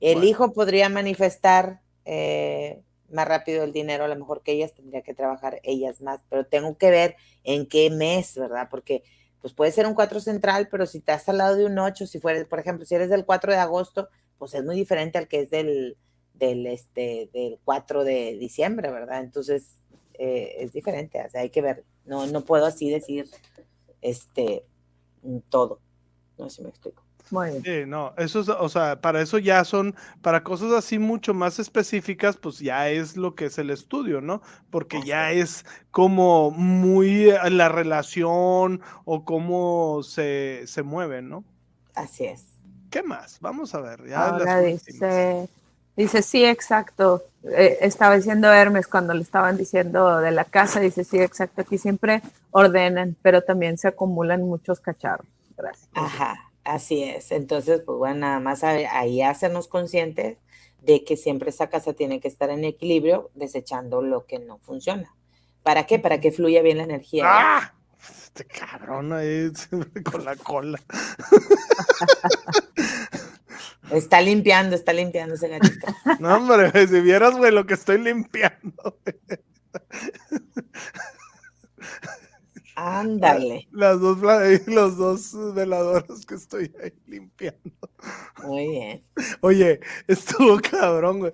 El hijo podría manifestar eh, más rápido el dinero, a lo mejor que ellas tendría que trabajar ellas más, pero tengo que ver en qué mes, ¿verdad? Porque pues puede ser un 4 central, pero si estás al lado de un 8, si fueres, por ejemplo, si eres del 4 de agosto, pues es muy diferente al que es del, del, este, del 4 de diciembre, ¿verdad? Entonces, eh, es diferente, o sea, hay que ver, no, no puedo así decir, este, todo, no sé si me explico. Sí, no, eso es, o sea, para eso ya son, para cosas así mucho más específicas, pues ya es lo que es el estudio, ¿no? Porque ya es como muy eh, la relación o cómo se, se mueve, ¿no? Así es. ¿Qué más? Vamos a ver. Ahora dice, dice, sí, exacto. Eh, estaba diciendo Hermes cuando le estaban diciendo de la casa, dice, sí, exacto. Aquí siempre ordenan, pero también se acumulan muchos cacharros. Gracias. Ajá. Así es. Entonces, pues bueno, nada más ahí hacernos conscientes de que siempre esa casa tiene que estar en equilibrio, desechando lo que no funciona. ¿Para qué? Para que fluya bien la energía. ¡Ah! Este cabrón ahí con la cola. Está limpiando, está limpiando ese gatito. No, hombre, si vieras, güey, lo que estoy limpiando. Ándale. Las dos, los dos veladores que estoy ahí limpiando. Muy bien. Oye, estuvo cabrón, güey.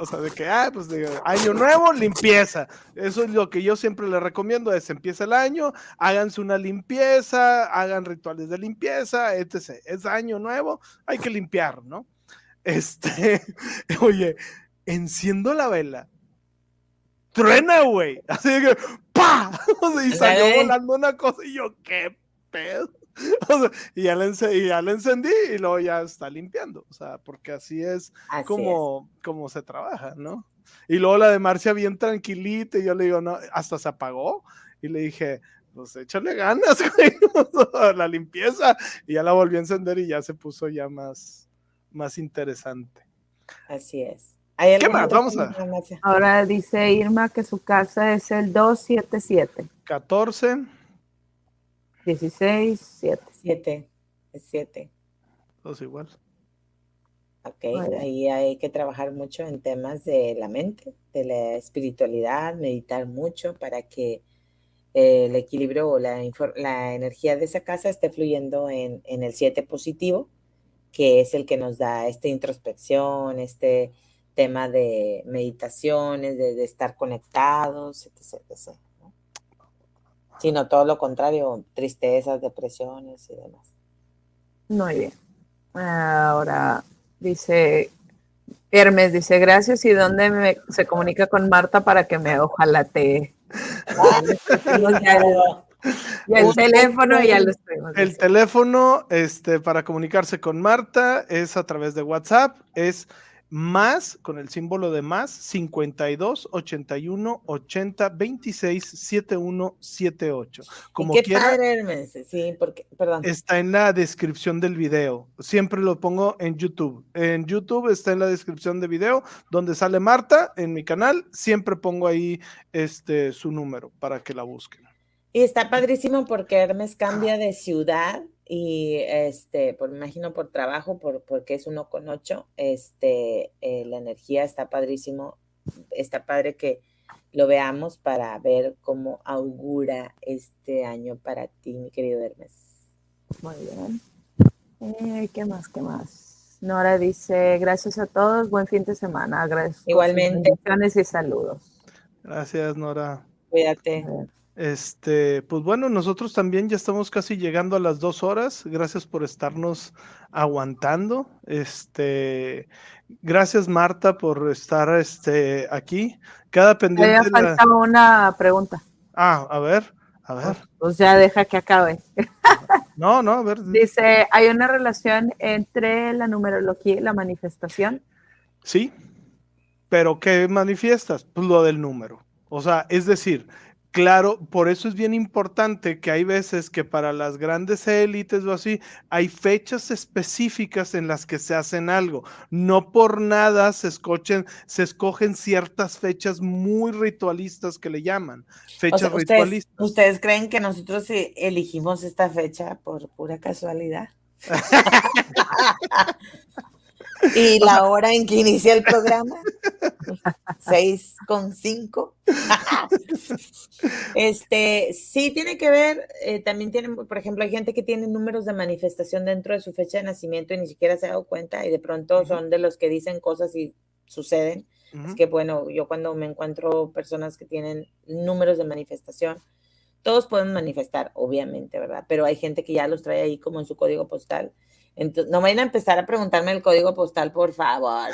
O sea, de que, ah, pues de año nuevo, limpieza. Eso es lo que yo siempre les recomiendo, es empieza el año, háganse una limpieza, hagan rituales de limpieza, etc. Es año nuevo, hay que limpiar, ¿no? Este, oye, enciendo la vela truena, güey. Así que, ¡pa! y salió volando una cosa y yo, ¿qué pedo? y, ya le encendí y luego ya está limpiando. O sea, porque así es, como, como se trabaja, ¿no? Y luego la de Marcia bien tranquilita y yo le digo, no, hasta se apagó. Y le dije, pues échale ganas, güey, la limpieza. Y ya la volví a encender y ya se puso ya más, más interesante. Así es. ¿Qué más? Vamos a Ahora dice Irma que su casa es el 277. 14. 16, 7. 7. Es 7. Dos igual. Okay, ahí hay que trabajar mucho en temas de la mente, de la espiritualidad, meditar mucho para que el equilibrio o la, la, energía de esa casa esté fluyendo en, en el 7 positivo, que es el que nos da esta introspección, este tema de meditaciones, de, estar conectados, etc. etc Sino todo lo contrario, tristezas, depresiones y demás. Muy bien. Ahora, Dice Hermes, dice gracias. ¿Y dónde se comunica con Marta para que me ojalá te... el teléfono ya lo tenemos. El teléfono este, para comunicarse con Marta es a través de WhatsApp, es más con el símbolo de más 52 81 80 26 71 78. Como qué padre, sí, porque, perdón. Está en la descripción del video. Siempre lo pongo en YouTube. En YouTube está en la descripción del video donde sale Marta en mi canal. Siempre pongo ahí este su número para que la busquen. Y está padrísimo porque Hermes cambia de ciudad y este, por me imagino por trabajo, por, porque es uno con ocho, este, eh, la energía está padrísimo, está padre que lo veamos para ver cómo augura este año para ti, mi querido Hermes. Muy bien. Eh, ¿Qué más? ¿Qué más? Nora dice, gracias a todos, buen fin de semana. Gracias. Igualmente. y saludos. Gracias, Nora. Cuídate. Este, pues bueno, nosotros también ya estamos casi llegando a las dos horas. Gracias por estarnos aguantando. Este, gracias Marta por estar este, aquí. Cada pendiente. Me falta una pregunta. Ah, a ver, a ver. Pues ya deja que acabe. No, no, a ver. Dice, ¿hay una relación entre la numerología y la manifestación? Sí, pero ¿qué manifiestas? Pues lo del número. O sea, es decir, Claro, por eso es bien importante que hay veces que para las grandes élites o así, hay fechas específicas en las que se hacen algo. No por nada se, escochen, se escogen ciertas fechas muy ritualistas que le llaman. Fechas ritualistas. ¿Ustedes creen que nosotros e-, elegimos esta fecha por pura casualidad? ¿Y la hora en que inicia el programa? Seis con cinco. este, sí tiene que ver, eh, también tienen, por ejemplo, hay gente que tiene números de manifestación dentro de su fecha de nacimiento y ni siquiera se ha dado cuenta y de pronto son de los que dicen cosas y suceden. Es que bueno, yo cuando me encuentro personas que tienen números de manifestación, todos pueden manifestar, obviamente, ¿verdad? Pero hay gente que ya los trae ahí como en su código postal entonces, no vayan a empezar a preguntarme el código postal, por favor,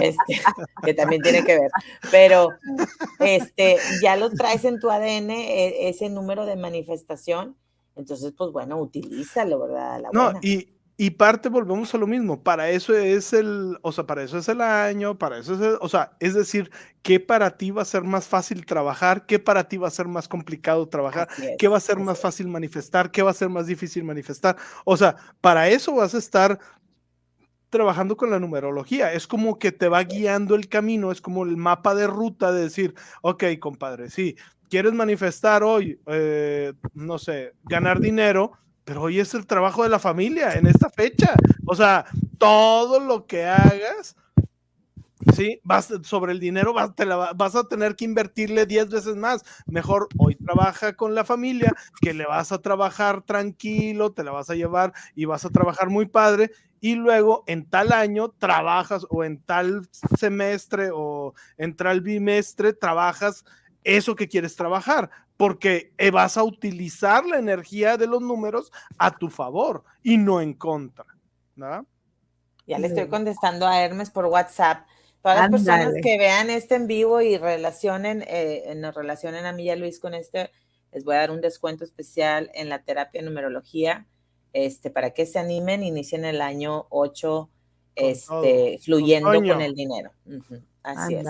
este, que también tiene que ver. Pero este, ya lo traes en tu ADN, e, ese número de manifestación. Entonces, pues bueno, utilízalo, ¿verdad? no, y, y parte, volvemos a lo mismo, para eso es el, o sea, para eso es el año, para eso es, el, o sea, es decir, ¿qué para ti va a ser más fácil trabajar? ¿Qué para ti va a ser más complicado trabajar? ¿Qué va a ser más fácil manifestar? ¿Qué va a ser más difícil manifestar? O sea, para eso vas a estar trabajando con la numerología. Es como que te va guiando el camino, es como el mapa de ruta de decir, ok, compadre, sí, quieres manifestar hoy, eh, no sé, ganar dinero pero hoy es el trabajo de la familia en esta fecha. O sea, todo lo que hagas, ¿sí? Vas, sobre el dinero vas, vas a tener que invertirle 10 veces más. Mejor hoy trabaja con la familia, que le vas a trabajar tranquilo, te la vas a llevar y vas a trabajar muy padre. Y luego en tal año trabajas o en tal semestre o en tal bimestre trabajas eso que quieres trabajar, porque eh, vas a utilizar la energía de los números a tu favor y no en contra. Ya le estoy contestando a Hermes por WhatsApp. Todas las personas que vean este en vivo y relacionen, eh, nos relacionen a mí y a Luis con este, les voy a dar un descuento especial en la terapia numerología, este, para que se animen, inicien el año 8, este, fluyendo con, el dinero. Así es.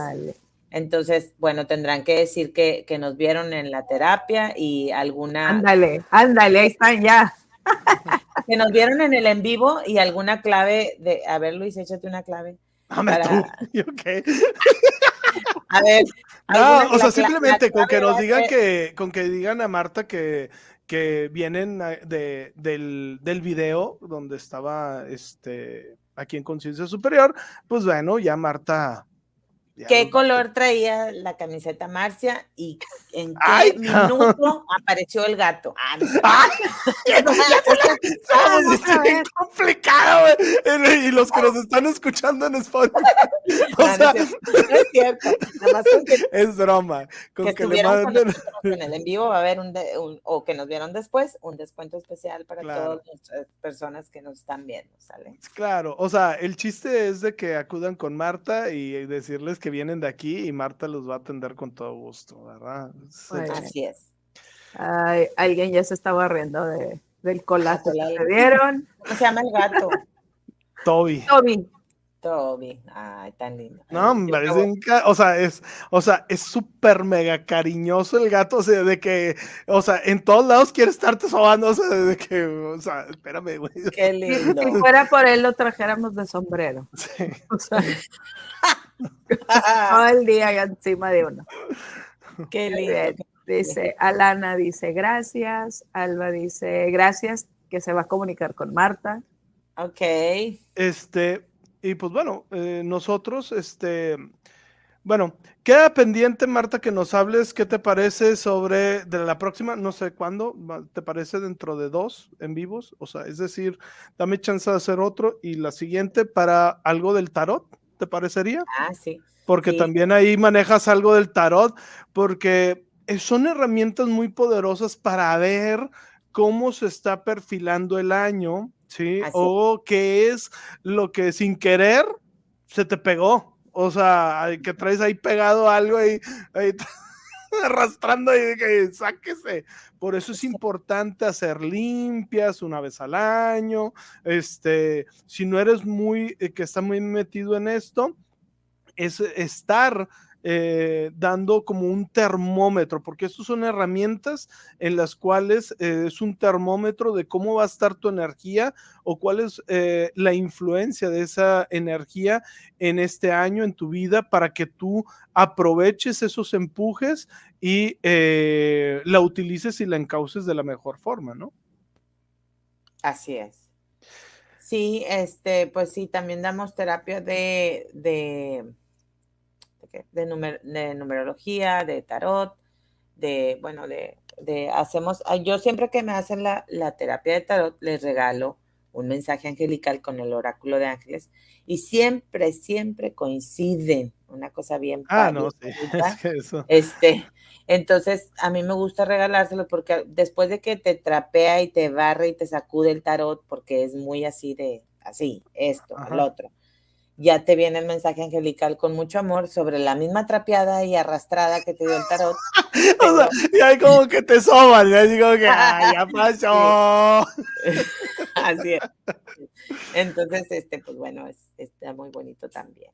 Entonces, bueno, tendrán que decir que, nos vieron en la terapia y alguna... Ándale, ándale, ahí están ya. que nos vieron en el en vivo y alguna clave de... A ver, Luis, échate una clave. Para... Okay. a ver. No, o sea, simplemente con que nos digan que, con que digan a Marta que, que vienen de, del, del video donde estaba este aquí en Conciencia Superior, pues bueno, ya Marta ¿Qué color traía la camiseta Marcia y en qué minuto apareció el gato? Ah, no. complicado, Y los que nos están escuchando en Spotify. O sea, no, es cierto. es broma. Con que, que le manden... en el en vivo va a haber un, o que nos vieron después, un descuento especial para todas las personas que nos están viendo, ¿sale? Claro, o sea, el chiste es de que acudan con Marta y decirles que vienen de aquí y Marta los va a atender con todo gusto, ¿verdad? Así es. alguien ya se estaba riendo de, del colato. ¿La vieron? ¿Cómo se llama el gato? Toby. Toby. Toby, ay, tan lindo. No, o sea, es, o sea, es súper mega cariñoso el gato, o sea, de que, o sea, en todos lados quiere estarte sobando, o sea, de que, o sea, espérame, güey. Qué lindo. Si fuera por él, lo trajéramos de sombrero. Sí. O sea, todo el día encima de uno. Qué lindo. Dice, Alana dice, gracias. Alba dice, gracias, que se va a comunicar con Marta. Ok. Este, y pues bueno, eh, nosotros, este, bueno, queda pendiente, Marta, que nos hables qué te parece sobre de la próxima, no sé cuándo, ¿te parece dentro de dos en vivos? O sea, es decir, dame chance de hacer otro y la siguiente para algo del tarot, ¿te parecería? Ah, sí. Porque también ahí manejas algo del tarot, porque son herramientas muy poderosas para ver cómo se está perfilando el año, ¿sí? O qué es lo que sin querer se te pegó. O sea, que traes ahí pegado algo ahí, arrastrando y que sáquese. Por eso es importante hacer limpias una vez al año. Este, si no eres muy, eh, que está muy metido en esto, es estar eh, dando como un termómetro, porque estas son herramientas en las cuales eh, es un termómetro de cómo va a estar tu energía o cuál es eh, la influencia de esa energía en este año, en tu vida, para que tú aproveches esos empujes y la utilices y la encauces de la mejor forma, ¿no? Así es. Sí, este, pues sí, también damos terapia de de, numerología, de tarot, de, bueno, de, de, hacemos, yo siempre que me hacen la, la terapia de tarot, les regalo un mensaje angelical con el oráculo de ángeles y siempre, siempre coinciden. Una cosa bien. Ah, no, sí. Este, entonces, a mí me gusta regalárselo porque después de que te trapea y te barre y te sacude el tarot, porque es muy así de, así, esto, el otro ya te viene el mensaje angelical con mucho amor sobre la misma trapeada y arrastrada que te dio el tarot. o sea, y ahí como que te soban, ya digo que ya pasó. Así es. Entonces, este, pues bueno, es, está muy bonito también.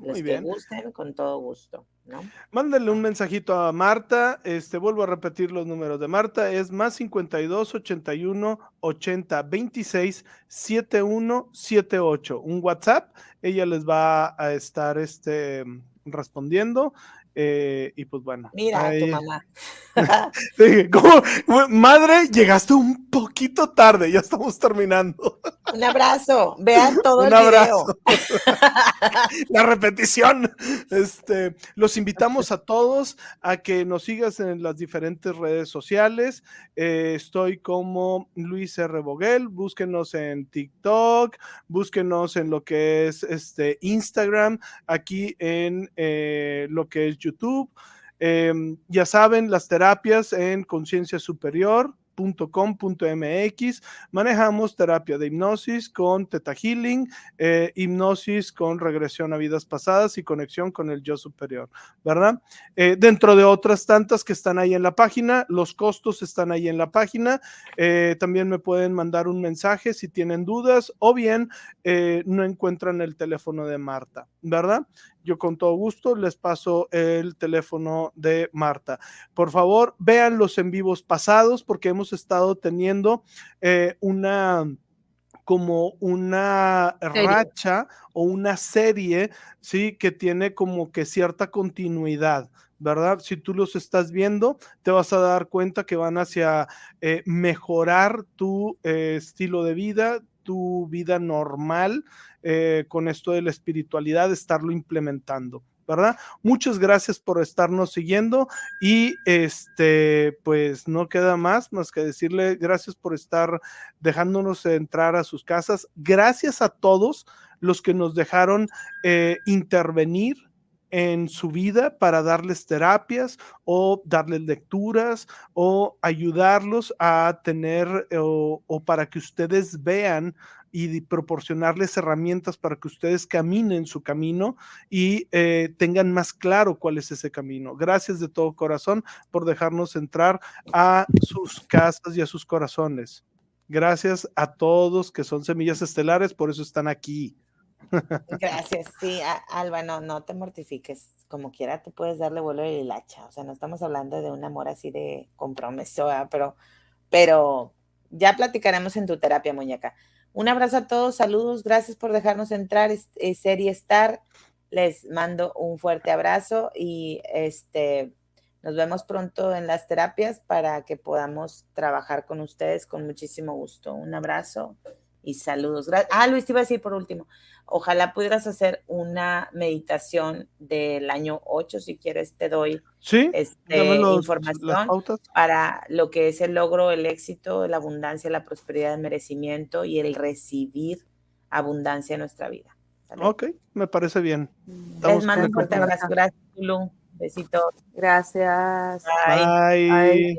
Los que gusten, con todo gusto, ¿no? Mándale un mensajito a Marta. Este, vuelvo a repetir los números de Marta. Es más 52 81 80 26 71 78. Un WhatsApp. Ella les va a estar este, respondiendo. Eh, y pues bueno. Mira, tu mamá. Madre, llegaste un poquito tarde, ya estamos terminando. Un abrazo, vean todo un el abrazo. La repetición. Este, los invitamos a todos a que nos sigas en las diferentes redes sociales. Eh, estoy como Luis R. Boguel, búsquenos en TikTok, búsquenos en lo que es este Instagram, aquí en eh, lo que es YouTube. Em, ya saben, las terapias en conciencia superior, manejamos terapia de hipnosis con Teta Healing, eh, hipnosis con regresión a vidas pasadas y conexión con el yo superior, ¿verdad? Eh, dentro de otras tantas que están ahí en la página, los costos están ahí en la página. Eh, también me pueden mandar un mensaje si tienen dudas o bien no encuentran el teléfono de Marta, ¿verdad? yo con todo gusto les paso el teléfono de Marta. Por favor, vean los en vivos pasados porque hemos estado teniendo eh, una como una racha o una serie, sí, que tiene como que cierta continuidad. ¿verdad? Si tú los estás viendo, te vas a dar cuenta que van hacia eh, mejorar tu eh, estilo de vida, tu vida normal eh, con esto de la espiritualidad, estarlo implementando. ¿verdad? Muchas gracias por estarnos siguiendo y este, pues no queda más más que decirle gracias por estar dejándonos entrar a sus casas. Gracias a todos los que nos dejaron eh, intervenir en su vida para darles terapias o darles lecturas o ayudarlos a tener o, o para que ustedes vean y proporcionarles herramientas para que ustedes caminen su camino y eh, tengan más claro cuál es ese camino. Gracias de todo corazón por dejarnos entrar a sus casas y a sus corazones. Gracias a todos que son semillas estelares, por eso están aquí. Gracias, sí, Alba, no, no te mortifiques. Como quiera, tú puedes darle vuelo y hacha. O sea, no estamos hablando de un amor así de compromiso, pero, pero ya platicaremos en tu terapia, muñeca. Un abrazo a todos, saludos, gracias por dejarnos entrar, es, Serie Star. Les mando un fuerte abrazo y este nos vemos pronto en las terapias para que podamos trabajar con ustedes con muchísimo gusto. Un abrazo y saludos. Ah, Luis, te iba a decir por último, ojalá pudieras hacer una meditación del año 8, si quieres te doy este, información para lo que es el logro, el éxito, la abundancia, la prosperidad, el merecimiento y el recibir abundancia en nuestra vida. Ok, me parece bien. Les mando un fuerte abrazo. Gracias, Lulu. Besitos. Gracias. Bye.